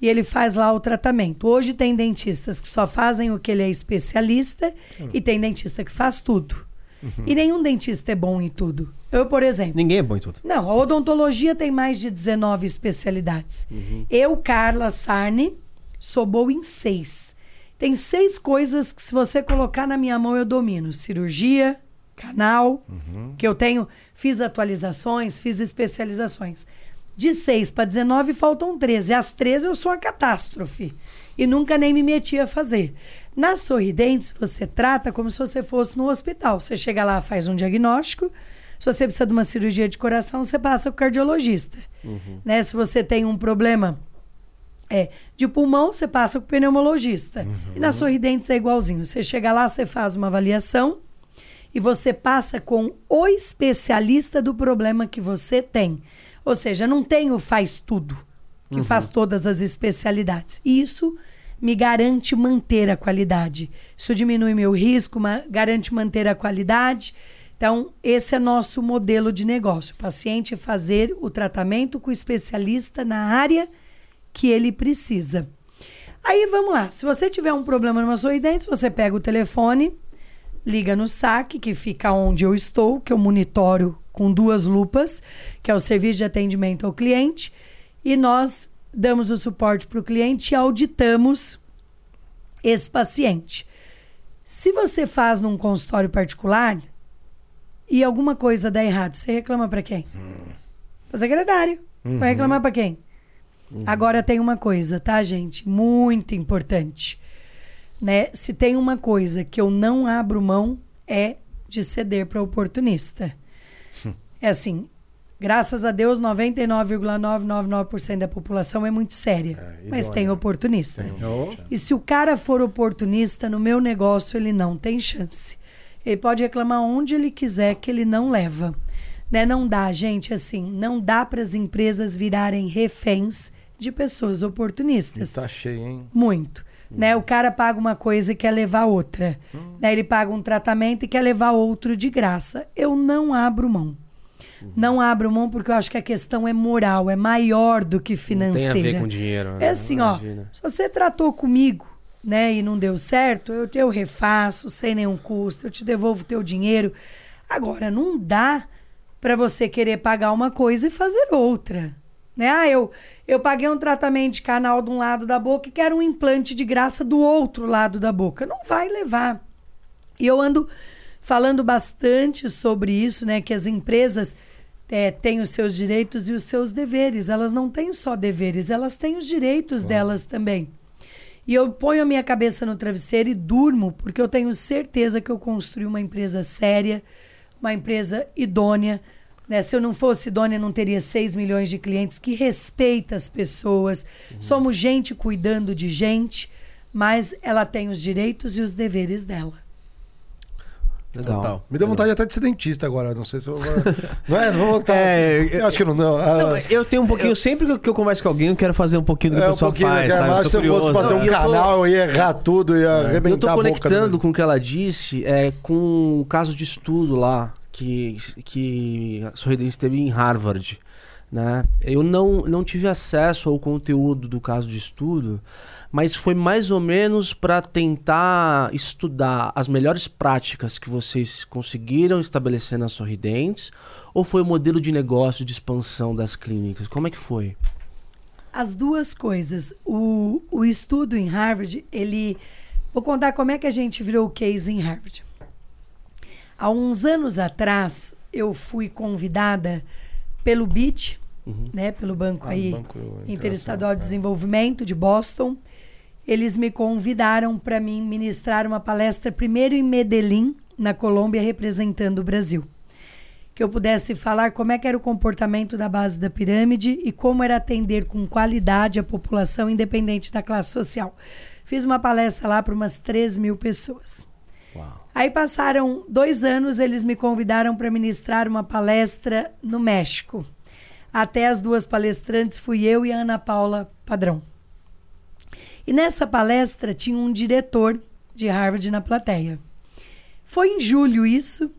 e ele faz lá o tratamento. Hoje tem dentistas que só fazem o que ele é especialista uhum. e tem dentista que faz tudo. Uhum. E nenhum dentista é bom em tudo. Eu, por exemplo. Ninguém é bom em tudo. Não, a odontologia tem mais de 19 especialidades. Uhum. Eu, Carla Sarni, sou boa em seis. Tem seis coisas que, se você colocar na minha mão, eu domino: cirurgia, canal, uhum. que eu tenho, fiz atualizações, fiz especializações. De 6 para 19 faltam 13. As 13 eu sou uma catástrofe. E nunca nem me meti a fazer. Na Sorridentes, você trata como se você fosse no hospital. Você chega lá, faz um diagnóstico. Se você precisa de uma cirurgia de coração, você passa com o cardiologista. Uhum. Né? Se você tem um problema é, de pulmão, você passa com o pneumologista. Uhum. E na Sorridentes é igualzinho. Você chega lá, você faz uma avaliação e você passa com o especialista do problema que você tem. Ou seja, não tem o faz tudo, que uhum. faz todas as especialidades. Isso me garante manter a qualidade. Isso diminui meu risco, garante manter a qualidade. Então, esse é nosso modelo de negócio. O paciente fazer o tratamento com o especialista na área que ele precisa. Aí vamos lá. Se você tiver um problema numa sua dente, você pega o telefone, liga no saque, que fica onde eu estou, que eu monitoro com duas lupas, que é o serviço de atendimento ao cliente, e nós damos o suporte para o cliente e auditamos esse paciente. Se você faz num consultório particular e alguma coisa dá errado, você reclama para quem? Hum. Para secretário. Uhum. Vai reclamar para quem? Uhum. Agora tem uma coisa, tá, gente? Muito importante. Né? Se tem uma coisa que eu não abro mão é de ceder para oportunista. É assim, graças a Deus, 99,999% da população é muito séria. É, mas tem oportunista. Tem um... E se o cara for oportunista, no meu negócio ele não tem chance. Ele pode reclamar onde ele quiser que ele não leva. Né? Não dá, gente, assim, não dá para as empresas virarem reféns de pessoas oportunistas. E tá cheio, hein? Muito. Hum. Né? O cara paga uma coisa e quer levar outra. Hum. Né? Ele paga um tratamento e quer levar outro de graça. Eu não abro mão. Não abro mão porque eu acho que a questão é moral, é maior do que financeira. Não tem a ver com dinheiro. Né? É assim, ó. Se você tratou comigo, né, e não deu certo, eu, eu refaço sem nenhum custo, eu te devolvo o teu dinheiro. Agora, não dá para você querer pagar uma coisa e fazer outra. Né? Ah, eu, eu paguei um tratamento de canal de um lado da boca e quero um implante de graça do outro lado da boca. Não vai levar. E eu ando falando bastante sobre isso, né? Que as empresas é, têm os seus direitos e os seus deveres. Elas não têm só deveres, elas têm os direitos delas também. E eu ponho a minha cabeça no travesseiro e durmo, porque eu tenho certeza que eu construí uma empresa séria, uma empresa idônea. Né? Se eu não fosse idônea, não teria 6 milhões de clientes que respeita as pessoas. Uhum. Somos gente cuidando de gente, mas ela tem os direitos e os deveres dela. Legal. Total. Me deu vontade Legal. até de ser dentista agora. Não sei se eu vou. <laughs> Vai, não vou voltar. É, assim. eu, acho que não deu. Ah, não, eu tenho um pouquinho. Eu, sempre que eu converso com alguém, eu quero fazer um pouquinho do que é, o pessoal um faz. Né, mas se eu fosse fazer um canal, eu ia errar tudo, ia é. arrebentar Eu tô conectando com o que ela disse, é, com o caso de estudo lá que, que a Sorridente teve em Harvard. Né? Eu não, não tive acesso ao conteúdo do caso de estudo mas foi mais ou menos para tentar estudar as melhores práticas que vocês conseguiram estabelecer nas Sorridentes ou foi o modelo de negócio de expansão das clínicas? Como é que foi? As duas coisas. O, o estudo em Harvard, ele. Vou contar como é que a gente virou o case em Harvard. Há uns anos atrás, eu fui convidada pelo BIT, uhum. né, pelo Banco, ah, aí, Banco Interestadual de é. Desenvolvimento de Boston, eles me convidaram para mim ministrar uma palestra primeiro em Medellín, na Colômbia, representando o Brasil. que eu pudesse falar como é que era o comportamento da base da pirâmide e como era atender com qualidade a população independente da classe social. Fiz uma palestra lá para umas 3 mil pessoas. Uau. Aí passaram dois anos, eles me convidaram para ministrar uma palestra no México. Até as duas palestrantes fui eu e a Ana Paula Padrão. E nessa palestra tinha um diretor de Harvard na plateia. Foi em julho isso.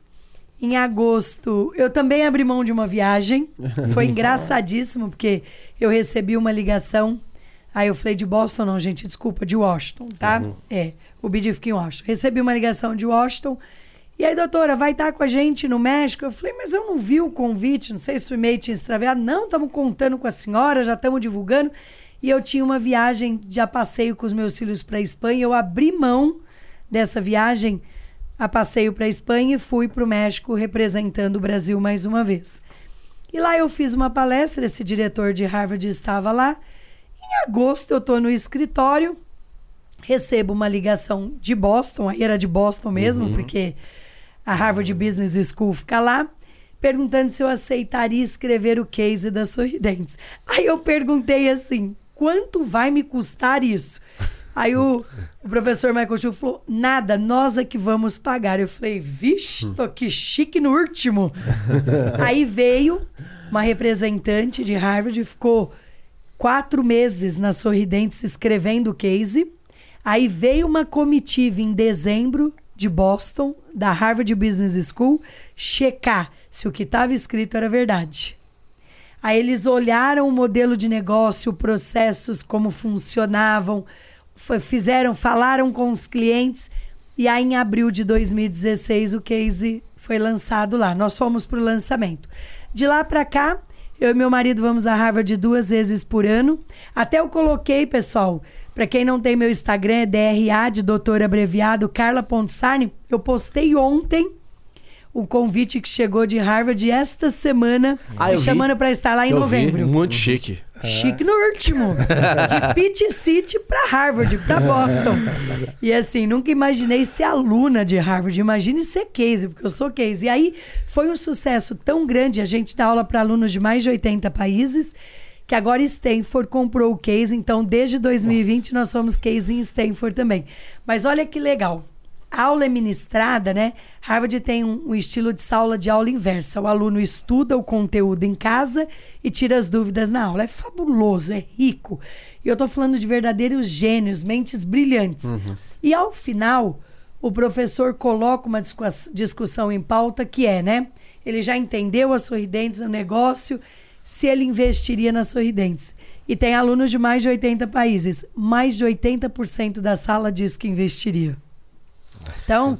Em agosto, eu também abri mão de uma viagem. Foi <laughs> engraçadíssimo, porque eu recebi uma ligação Aí eu falei de Boston, não, gente, desculpa, de Washington, tá? Uhum. É, o BD fica em Washington. Recebi uma ligação de Washington. E aí, doutora, vai estar com a gente no México? Eu falei, mas eu não vi o convite, não sei se o e-mail tinha extraviado. Não, estamos contando com a senhora, já estamos divulgando. E eu tinha uma viagem de a passeio com os meus filhos para a Espanha. Eu abri mão dessa viagem a passeio para a Espanha e fui para o México representando o Brasil mais uma vez. E lá eu fiz uma palestra, esse diretor de Harvard estava lá. Em agosto, eu estou no escritório, recebo uma ligação de Boston, aí era de Boston mesmo, uhum. porque a Harvard Business School fica lá, perguntando se eu aceitaria escrever o case das sorridentes. Aí eu perguntei assim: quanto vai me custar isso? Aí o, o professor Michael Schill falou: nada, nós é que vamos pagar. Eu falei: vixe, tô que chique no último. <laughs> Aí veio uma representante de Harvard, ficou quatro meses na Sorridentes escrevendo o case. Aí veio uma comitiva em dezembro de Boston, da Harvard Business School, checar se o que estava escrito era verdade. Aí eles olharam o modelo de negócio, processos, como funcionavam, fizeram, falaram com os clientes. E aí, em abril de 2016, o case foi lançado lá. Nós fomos para o lançamento. De lá para cá, eu e meu marido vamos a Harvard duas vezes por ano. Até eu coloquei, pessoal, para quem não tem meu Instagram, é DRA de doutor abreviado, Carla Sarni. Eu postei ontem o convite que chegou de Harvard esta semana, ah, me chamando para estar lá em eu novembro. Vi, muito chique. Chique no último. De <laughs> Pitt City para Harvard, para Boston. E assim, nunca imaginei ser aluna de Harvard. Imagine ser case, porque eu sou case. E aí foi um sucesso tão grande. A gente dá aula para alunos de mais de 80 países que agora Stanford comprou o case, então desde 2020 Nossa. nós somos case em Stanford também. Mas olha que legal aula é ministrada, né? Harvard tem um, um, estilo de aula de aula inversa. O aluno estuda o conteúdo em casa e tira as dúvidas na aula. É fabuloso, é rico. E eu estou falando de verdadeiros gênios, mentes brilhantes. Uhum. E ao final, o professor coloca uma discussão em pauta que é, né? Ele já entendeu as sorridentes, o negócio, se ele investiria nas sorridentes. E tem alunos de mais de 80 países. Mais de 80% da sala diz que investiria. Então,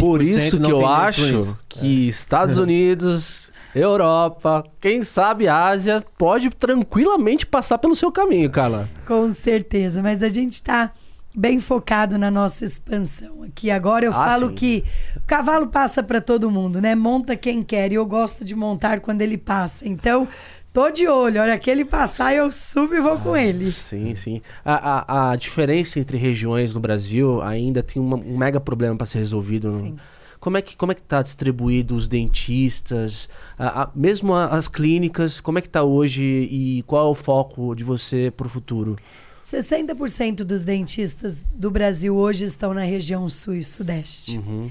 por isso que eu acho que é. Estados <laughs> Unidos, Europa, quem sabe Ásia, pode tranquilamente passar pelo seu caminho, Carla. Com certeza, mas a gente está bem focado na nossa expansão aqui. Agora eu ah, falo sim. que o cavalo passa para todo mundo, né? Monta quem quer e eu gosto de montar quando ele passa. Então, Tô de olho, olha, que ele passar, eu subo e vou ah, com ele. Sim, sim. A, a, a, diferença entre regiões no Brasil ainda tem uma, um mega problema para ser resolvido. Sim. Como é que como é que está distribuído os dentistas, a, a, mesmo as clínicas, como é que está hoje e qual é o foco de você para o futuro? 60% dos dentistas do Brasil hoje estão na região sul e sudeste. Uhum.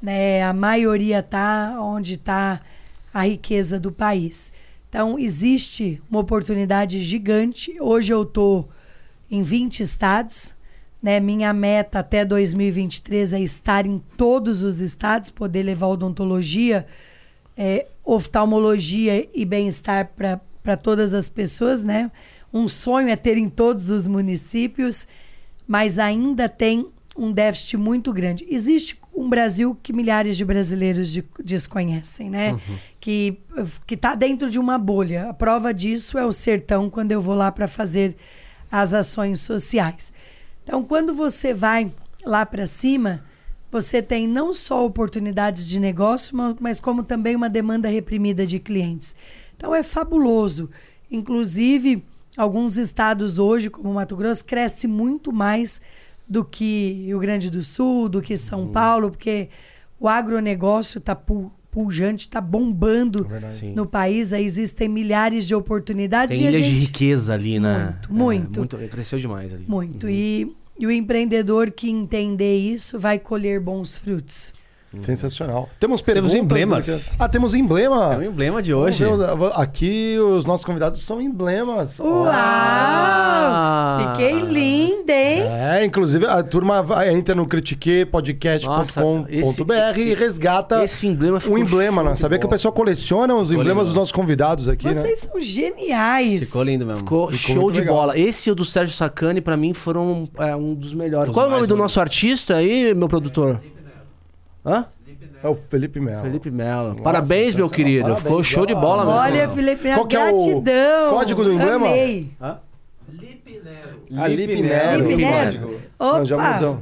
Né, a maioria está onde está a riqueza do país. Então, existe uma oportunidade gigante. Hoje eu estou em 20 estados. Né? Minha meta até 2023 é estar em todos os estados, poder levar odontologia, é, oftalmologia e bem-estar para todas as pessoas. Né? Um sonho é ter em todos os municípios, mas ainda tem um déficit muito grande. Existe um Brasil que milhares de brasileiros de, desconhecem, né? Uhum. Que que está dentro de uma bolha. A prova disso é o sertão quando eu vou lá para fazer as ações sociais. Então, quando você vai lá para cima, você tem não só oportunidades de negócio, mas como também uma demanda reprimida de clientes. Então, é fabuloso. Inclusive, alguns estados hoje, como Mato Grosso, cresce muito mais do que Rio Grande do Sul, do que São uhum. Paulo, porque o agronegócio está pujante, está bombando Sim. no país. Aí existem milhares de oportunidades. Tem e a ilhas de gente... riqueza ali, né? Muito, muito. É, muito cresceu demais ali. Muito. E, e o empreendedor que entender isso vai colher bons frutos. Sensacional. Temos perguntas. Temos emblemas. Ah, temos emblema. É o emblema de hoje. ver Aqui os nossos convidados são emblemas. Uau! Ah! Fiquei linda, hein? É, inclusive a turma vai, entra no critiquepodcast.com.br e resgata Esse emblema um emblema, né? Sabia que o pessoal coleciona os emblemas lindo. dos nossos convidados aqui, né? Vocês são geniais. Ficou lindo mesmo. Ficou, Ficou show de legal. bola. Esse e o do Sérgio Sacani, pra mim, foram é, um dos melhores. Os Qual é o nome do nosso artista aí, meu produtor? Hã? É o Felipe Melo. Felipe Melo. Parabéns, meu querido. Parabéns. Ficou show de bola, meu. Olha, Felipe, Qual que é o gratidão. código do emblema? Amei. A Lipe Nero. Lipe Nero. Código. Opa. Não, já mudou.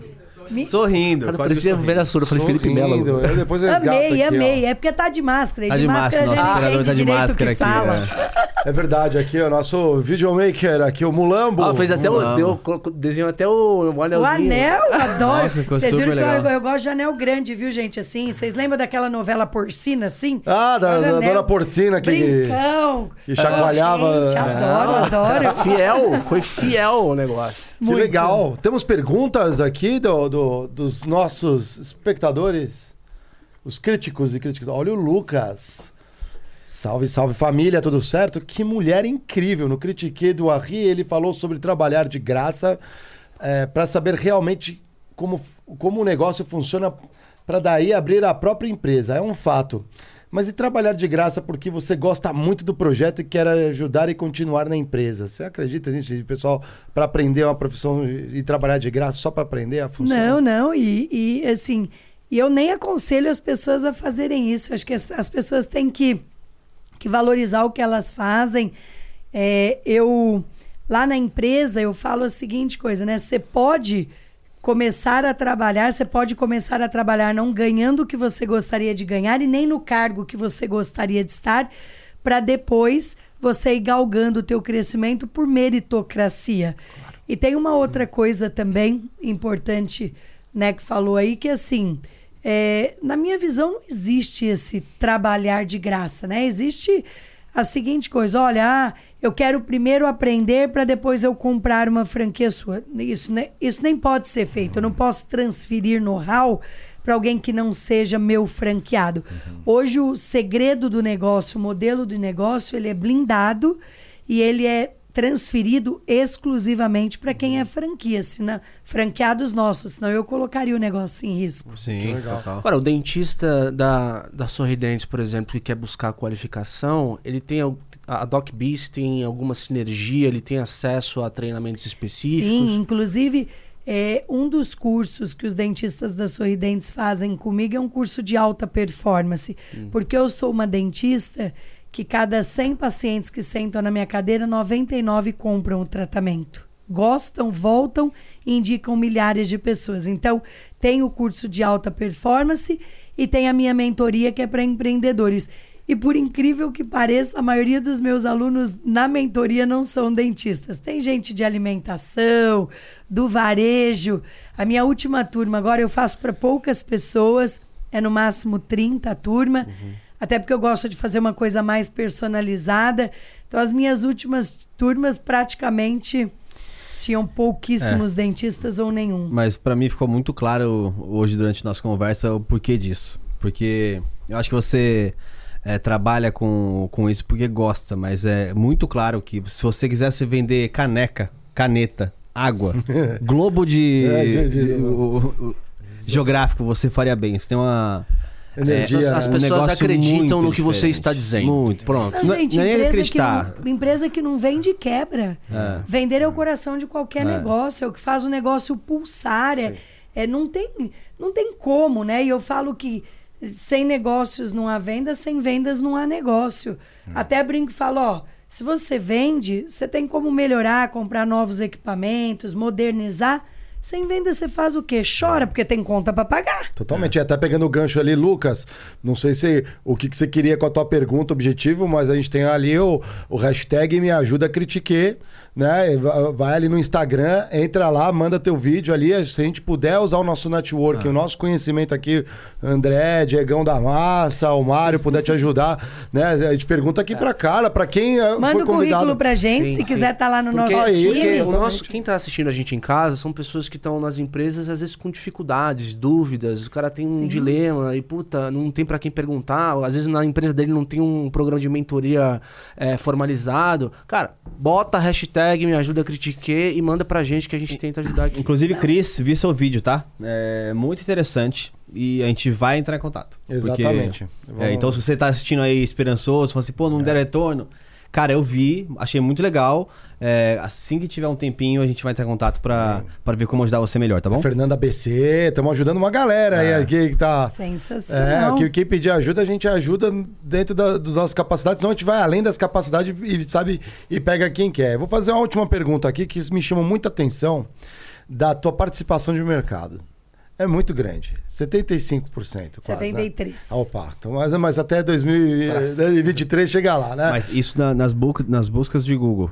Sorrindo. Cara, parecia sorrindo. velha surda. Eu falei Felipe. Melo. Eu depois resgato Amei, aqui, ó. amei. É porque tá de máscara. Tá de, de máscara, máscara, nosso a gente operador entende tá de o máscara aqui. fala. é. É verdade, aqui o nosso videomaker, aqui o Mulambo. Ah, fez até o. Vamos. Deu, desenhou até o, o anelzinho. O anel, adoro. Nossa, Vocês viram que eu, eu gosto de anel grande, viu, gente? Assim, vocês lembram daquela novela Porcina, assim? Ah, da, da anel. Dona Porcina que, Brincão. que chacoalhava. Gente, adoro, adoro. Fiel, foi fiel o negócio. Que Muito. legal. Temos perguntas aqui do, do- dos nossos espectadores, os críticos e críticas. Olha o Lucas. Salve, salve família, tudo certo? Que mulher incrível. No Critique do Arri, ele falou sobre trabalhar de graça para saber realmente como, como o negócio funciona para daí abrir a própria empresa. É um fato. Mas e trabalhar de graça porque você gosta muito do projeto e quer ajudar e continuar na empresa? Você acredita nisso, pessoal, para aprender uma profissão e trabalhar de graça só para aprender a função? Não, não, e, e, assim, eu nem aconselho as pessoas a fazerem isso. Acho que as, as pessoas têm que, que valorizar o que elas fazem. É, eu, lá na empresa, eu falo a seguinte coisa, né? Você pode começar a trabalhar, você pode começar a trabalhar não ganhando o que você gostaria de ganhar e nem no cargo que você gostaria de estar, para depois você ir galgando o teu crescimento por meritocracia. E tem uma outra coisa também importante, né, que falou aí, que assim, é, na minha visão não existe esse trabalhar de graça, né? Existe a seguinte coisa, olha, ah, eu quero primeiro aprender para depois eu comprar uma franquia sua. Isso, né, isso nem pode ser feito. Eu não posso transferir know-how para alguém que não seja meu franqueado. Hoje o segredo do negócio, o modelo do negócio, ele é blindado e ele é transferido exclusivamente para quem é franquia, senão, franqueados nossos, senão eu colocaria o negócio em risco. Sim, legal. total. Agora, o dentista da, da Sorridentes, por exemplo, que quer buscar qualificação, ele tem. A DocBiz tem alguma sinergia, ele tem acesso a treinamentos específicos. Sim, inclusive, é, um dos cursos que os dentistas da Sorridentes fazem comigo é um curso de alta performance. Porque eu sou uma dentista que cada 100 pacientes que sentam na minha cadeira, 99 compram o tratamento. Gostam, voltam e indicam milhares de pessoas. Então, tem o curso de alta performance e tem a minha mentoria que é para empreendedores. E por incrível que pareça, a maioria dos meus alunos na mentoria não são dentistas. Tem gente de alimentação, do varejo. A minha última turma, agora eu faço para poucas pessoas, é no máximo 30 a turma. Até porque eu gosto de fazer uma coisa mais personalizada. Então, as minhas últimas turmas praticamente tinham pouquíssimos dentistas ou nenhum. Mas pra mim ficou muito claro hoje durante nossa conversa o porquê disso. Porque eu acho que você é, trabalha com, com isso porque gosta, mas é muito claro que se você quisesse vender caneca, caneta, água, <laughs> globo de, É, de- de- de- o- o- o- geográfico, você faria bem. Você tem uma. Energia, As, né? as Um pessoas negócio acreditam no que você está dizendo. Muito. Pronto. Não, gente, é nem empresa, que acreditar. não, empresa que não vende quebra. É. Vender é o coração de qualquer É. negócio, é o que faz o negócio pulsar. É, é, não, tem, não tem como, né? E eu falo que sem negócios não há venda, sem vendas não há negócio. Até brinco e falo, ó, se você vende, você tem como melhorar, comprar novos equipamentos, modernizar. Sem venda você faz o quê? Chora porque tem conta para pagar. Totalmente. E até pegando o gancho ali, Lucas, não sei se o que, que você queria com a tua pergunta, objetivo, mas a gente tem ali o, o hashtag Me Ajuda Critique né? Vai ali no Instagram, entra lá, manda teu vídeo ali. Se a gente puder usar o nosso network, ah. o nosso conhecimento aqui, André, Diegão da Massa, o Mário, puder te ajudar, <laughs> né? A gente pergunta aqui é. pra cara, pra quem eh, Manda foi o currículo pra gente, sim, se sim. quiser estar tá lá no porque, nosso time. Porque o nosso, quem tá assistindo a gente em casa são pessoas que estão nas empresas, às vezes com dificuldades, dúvidas. O cara tem um sim. dilema e, puta, não tem pra quem perguntar. Às vezes na empresa dele não tem um programa de mentoria é, formalizado. Cara, bota a hashtag me ajuda a critiquer e manda pra gente que a gente tenta ajudar aqui. Inclusive, Cris, vi seu vídeo, tá? É muito interessante e a gente vai entrar em contato. Exatamente. Porque, é, então, se você tá assistindo aí esperançoso, fala assim, pô, não é. der retorno. Cara, eu vi, achei muito legal. É, assim que tiver um tempinho, a gente vai entrar em contato para é. ver como ajudar você melhor, tá bom? A Fernanda BC, estamos ajudando uma galera é. aí aqui que tá. Sensacional. É, que, quem pedir ajuda, a gente ajuda dentro da, das nossas capacidades, senão a gente vai além das capacidades e sabe e pega quem quer. Vou fazer uma última pergunta aqui que me chama muita atenção da tua participação de mercado. É muito grande. 75% quase. 73%. Né? Opa, então, mas, mas até 2023 chega lá, né? Mas isso na, nas, bu nas buscas de Google.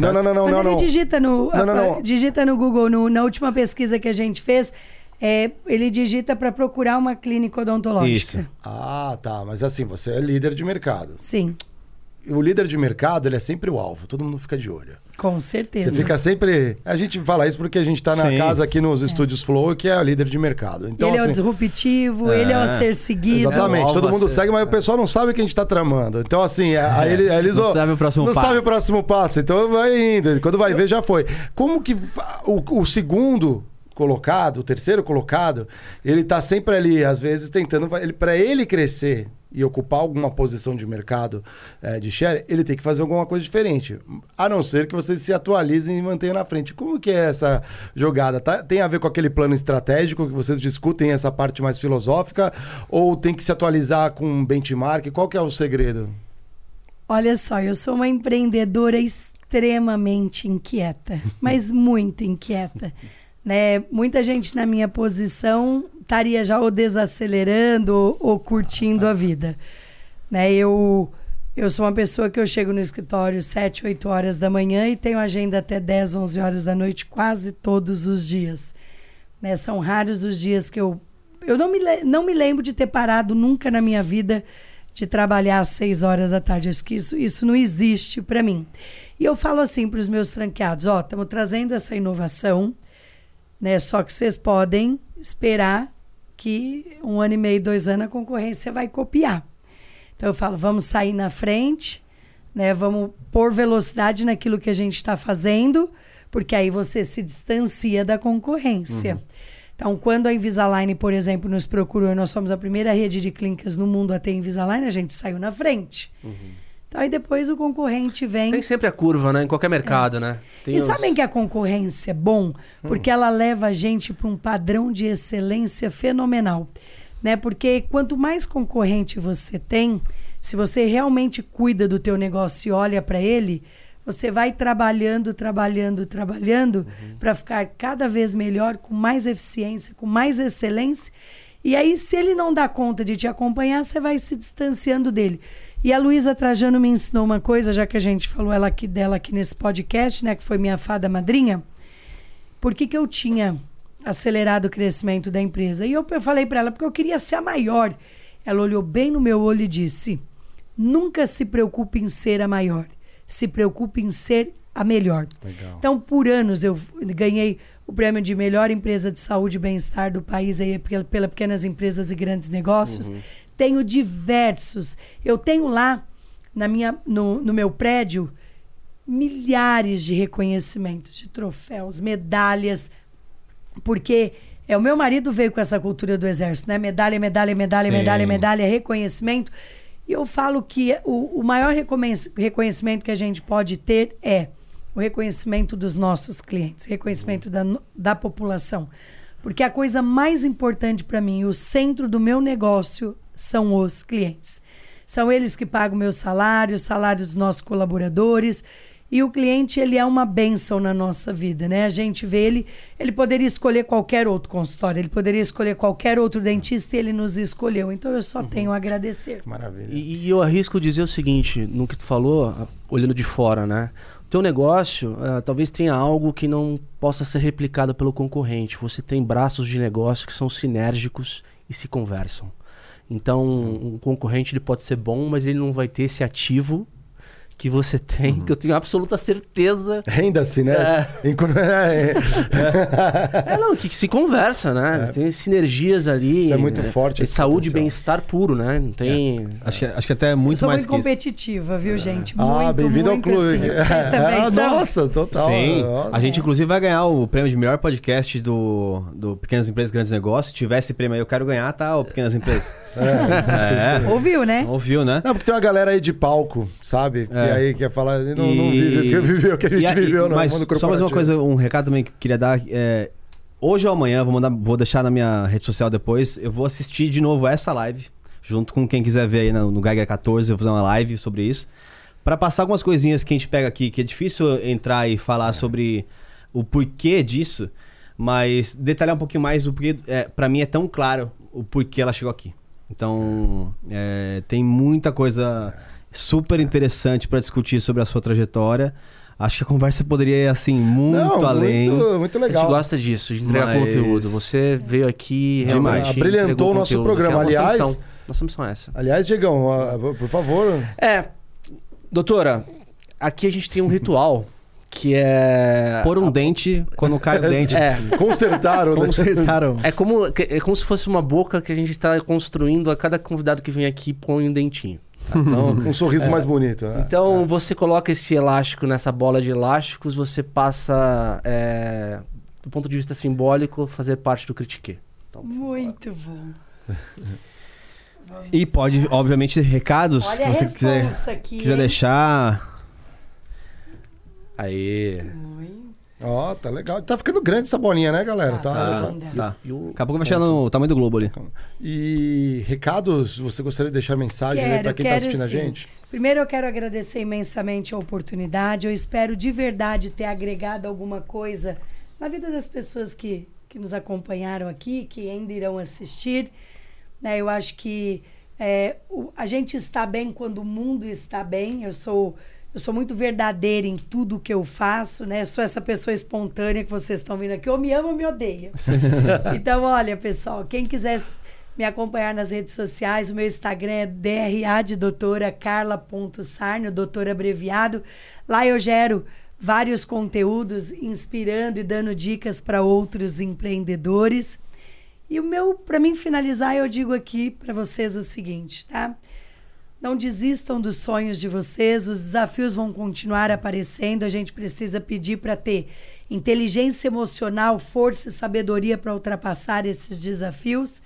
Não, não, não, não, não, não. digita no, não, não, não. digita no Google, no, na última pesquisa que a gente fez, é, ele digita para procurar uma clínica odontológica. Isso. Ah, tá. Mas assim, você é líder de mercado. Sim. O líder de mercado, ele é sempre o alvo. Todo mundo fica de olho. Com certeza. Você fica sempre. A gente fala isso porque a gente está na Sim. casa aqui nos é. estúdios Flow, que é o líder de mercado. Então, ele assim, é o assim, disruptivo, é... ele é o a ser seguido. Exatamente, todo mundo segue, mas o pessoal não sabe o que a gente está tramando. Então, assim, aí, ele, eles. Não sabe o próximo não passo. sabe o próximo passo. Então vai indo. Quando vai ver, já foi. Como que o, o segundo colocado, o terceiro colocado, ele está sempre ali, às vezes, tentando. Ele, para ele crescer e ocupar alguma posição de mercado é, de share, ele tem que fazer alguma coisa diferente. A não ser que vocês se atualizem e mantenham na frente. Como que é essa jogada? Tá, tem a ver com aquele plano estratégico que vocês discutem essa parte mais filosófica? Ou tem que se atualizar com um benchmark? Qual que é o segredo? Olha só, eu sou uma empreendedora extremamente inquieta, mas muito inquieta. Né? Muita gente na minha posição estaria já ou desacelerando ou, curtindo a vida. Né? Eu, eu sou uma pessoa que eu chego no escritório 7, 8 horas da manhã e tenho agenda até 10, 11 horas da noite quase todos os dias. Né? São raros os dias que eu... Eu não me, não me lembro de ter parado nunca na minha vida de trabalhar às 6 horas da tarde. Acho que isso, isso não existe para mim. E eu falo assim para os meus franqueados: ó, estamos trazendo essa inovação, né? Só que vocês podem esperar que um ano e meio, dois anos, a concorrência vai copiar. Então eu falo, vamos sair na frente, né? Vamos pôr velocidade naquilo que a gente está fazendo, porque aí você se distancia da concorrência. Uhum. Então, quando a Invisalign, por exemplo, nos procurou, nós somos a primeira rede de clínicas no mundo a ter Invisalign, a gente saiu na frente. Uhum. Aí depois o concorrente vem. Tem sempre a curva, né? Em qualquer mercado, é. né? Tem e os... sabem que a concorrência é bom? Porque hum. ela leva a gente para um padrão de excelência fenomenal. Né? Porque quanto mais concorrente você tem, se você realmente cuida do teu negócio e olha para ele, você vai trabalhando, trabalhando, trabalhando uhum. para ficar cada vez melhor, com mais eficiência, com mais excelência. E aí, se ele não dá conta de te acompanhar, você vai se distanciando dele. E a Luísa Trajano me ensinou uma coisa, já que a gente falou ela aqui, dela aqui nesse podcast, né? Que foi minha fada madrinha. Por que, que eu tinha acelerado o crescimento da empresa? E eu, eu falei para ela, porque eu queria ser a maior. Ela olhou bem no meu olho e disse: Nunca se preocupe em ser a maior. Se preocupe em ser a melhor. Legal. Então, por anos, eu ganhei o prêmio de melhor empresa de saúde e bem-estar do país aí, pela, pela Pequenas Empresas e Grandes Negócios. Uhum. Tenho diversos. Eu tenho lá na minha, no, no meu prédio milhares de reconhecimentos, de troféus, medalhas, porque é o meu marido veio com essa cultura do exército, né? Medalha, medalha, medalha, Sim. medalha, medalha, reconhecimento. E eu falo que o, o maior reconhecimento que a gente pode ter é o reconhecimento dos nossos clientes, reconhecimento da, da população. Porque a coisa mais importante para mim, o centro do meu negócio são os clientes. São eles que pagam meu salário, o salário dos nossos colaboradores. E o cliente, ele é uma benção na nossa vida, né? A gente vê ele, ele poderia escolher qualquer outro consultório, ele poderia escolher qualquer outro dentista e ele nos escolheu. Então eu só uhum. tenho a agradecer. Maravilha. E, e, eu arrisco dizer o seguinte, no que tu falou, olhando de fora, né? teu negócio uh, talvez tenha algo que não possa ser replicado pelo concorrente. Você tem braços de negócio que são sinérgicos e se conversam. Então, um concorrente ele pode ser bom, mas ele não vai ter esse ativo que você tem, uhum. que eu tenho absoluta certeza. Renda-se, né? É. <laughs> é. é, não, que, que, se conversa, né? É. Tem sinergias ali. Isso é muito né? forte. saúde e bem-estar puro, né? Não tem. É. Acho, que, acho que até é muito mais. muito competitiva, viu, é. gente? Ah, muito, bem-vindo ao clube. Assim. Vocês <laughs> também ah, são? Nossa, total. Sim. A gente, inclusive, vai ganhar o prêmio de melhor podcast do, do Pequenas Empresas Grandes Negócios. Se tiver esse prêmio aí, eu quero ganhar, tá? O Pequenas Empresas. <laughs> É. Ouviu, né? Ouviu, né? Não, porque tem uma galera aí de palco, sabe? Que aí quer falar não, e... não vive o que viveu, o que a gente e, viveu, não. Mas só mais uma coisa, um recado também que eu queria dar. É, hoje ou amanhã, vou, mandar, vou deixar na minha rede social depois, eu vou assistir de novo essa live, junto com quem quiser ver aí no, no Geiger 14, eu vou fazer uma live sobre isso. para passar algumas coisinhas que a gente pega aqui, que é difícil entrar e falar sobre o porquê disso, mas detalhar um pouquinho mais o porquê, é, para mim é tão claro o porquê ela chegou aqui. Então, é, tem muita coisa super interessante para discutir sobre a sua trajetória. Acho que a conversa poderia ir assim muito Não, além. Muito, muito legal. A gente gosta disso, de entregar Mas... conteúdo. Você veio aqui realmente. Brilhantou o nosso conteúdo, programa. Aliás, nossa missão. nossa missão é essa. Aliás, Diegão, por favor. É, doutora, aqui a gente tem um ritual que é. Pôr um dente quando cai o <laughs> dente. É. Consertaram, né? Consertaram. É como, é como se fosse uma boca que a gente está construindo a cada convidado que vem aqui põe um dentinho. Então, <laughs> um sorriso é, mais bonito. É, então, é. você coloca esse elástico nessa bola de elásticos, você passa, é, do ponto de vista simbólico, fazer parte do critique. Então, Muito bom. <laughs> e pode, obviamente, recados Olha que você quiser, aqui, quiser deixar. Aí. Ó, oh, tá legal. Tá ficando grande essa bolinha, né, galera? Tá, tá. tá. tá. Daqui a pouco vai chegar no tamanho do globo ali. E recados, você gostaria de deixar mensagem quero, aí pra quem tá assistindo sim. a gente? Primeiro eu quero agradecer imensamente a oportunidade. Eu espero de verdade ter agregado alguma coisa na vida das pessoas que, que nos acompanharam aqui, que ainda irão assistir. Né, eu acho que é, o, a gente está bem quando o mundo está bem. Eu sou eu sou muito verdadeira em tudo que eu faço, né? Sou essa pessoa espontânea que vocês estão vendo aqui. Ou me ama ou me odeia. <laughs> então, olha, pessoal, quem quiser me acompanhar nas redes sociais, o meu Instagram é DRA de doutora Carla.sarno, doutor abreviado. Lá eu gero vários conteúdos inspirando e dando dicas para outros empreendedores. E o meu, para mim finalizar, eu digo aqui para vocês o seguinte, tá? Não desistam dos sonhos de vocês, os desafios vão continuar aparecendo. A gente precisa pedir para ter inteligência emocional, força e sabedoria para ultrapassar esses desafios.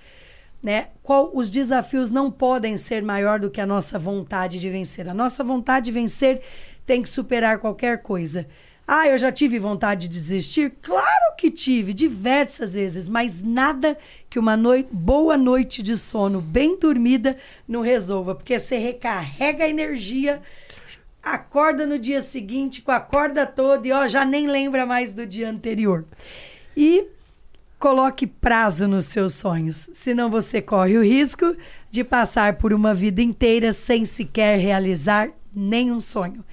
Né? Qual, os desafios não podem ser maior do que a nossa vontade de vencer. A nossa vontade de vencer tem que superar qualquer coisa. Ah, eu já tive vontade de desistir? Claro que tive, diversas vezes, mas nada que uma boa noite de sono bem dormida não resolva, porque você recarrega a energia, acorda no dia seguinte com a corda toda e ó, já nem lembra mais do dia anterior. E coloque prazo nos seus sonhos, senão você corre o risco de passar por uma vida inteira sem sequer realizar nenhum sonho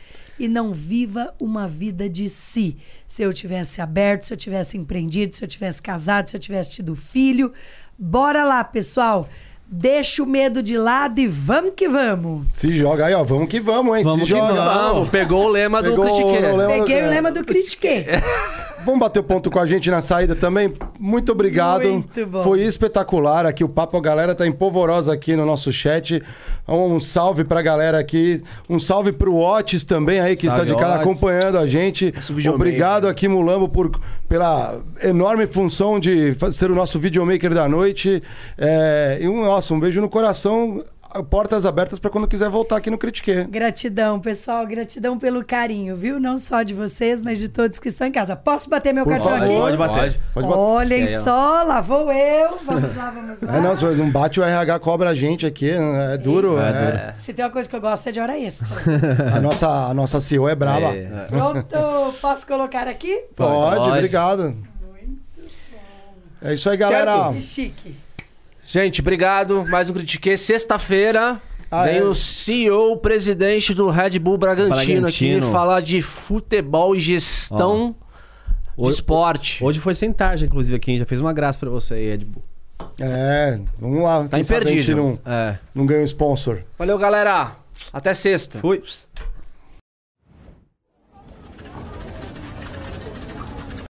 e não viva uma vida de si. Se eu tivesse aberto, se eu tivesse empreendido, se eu tivesse casado, se eu tivesse tido filho. Bora lá, pessoal. Deixa o medo de lado e vamos que vamos. Se joga aí, ó. Vamos que vamos, hein? Vamos Se que joga. vamos. Pegou o lema Pegou do Critique. Peguei o lema do Critique. <laughs> Vamos bater o ponto com a gente na saída também? Muito obrigado. Muito bom. Foi espetacular aqui o papo. A galera tá empolvorosa aqui no nosso chat. Um salve pra galera aqui. Um salve pro Otis também aí, que salve, está de cara acompanhando a gente. Obrigado aqui, Mulambo, por, pela enorme função de ser o nosso videomaker da noite. É, e um, nossa, um beijo no coração portas abertas para quando quiser voltar aqui no Critique. Gratidão, pessoal. Gratidão pelo carinho, viu? Não só de vocês, mas de todos que estão em casa. Posso bater meu Por cartão favor, aqui? Pode bater. Pode bater. Olhem só, lá vou eu. Vamos lá, vamos lá. É, não, se não bate o RH, cobra a gente aqui. É duro. É, é. duro. Se tem uma coisa que eu gosto é de hora extra. <laughs> a, nossa, a nossa CEO é brava. É. Pronto. Posso colocar aqui? Pode, Pode. obrigado. Muito bom. É isso aí, galera. Certo? Chique. Gente, obrigado. Mais um Critique. Sexta-feira Ah, Vem é? o CEO, presidente do Red Bull Bragantino, Bragantino. aqui falar de futebol e gestão oh. de esporte. Hoje foi sem tarja, inclusive, aqui. Já fez uma graça para você aí, Red Bull. É, vamos lá. Tá imperdível. Não, é. não ganha um sponsor. Valeu, galera. Até sexta. Fui.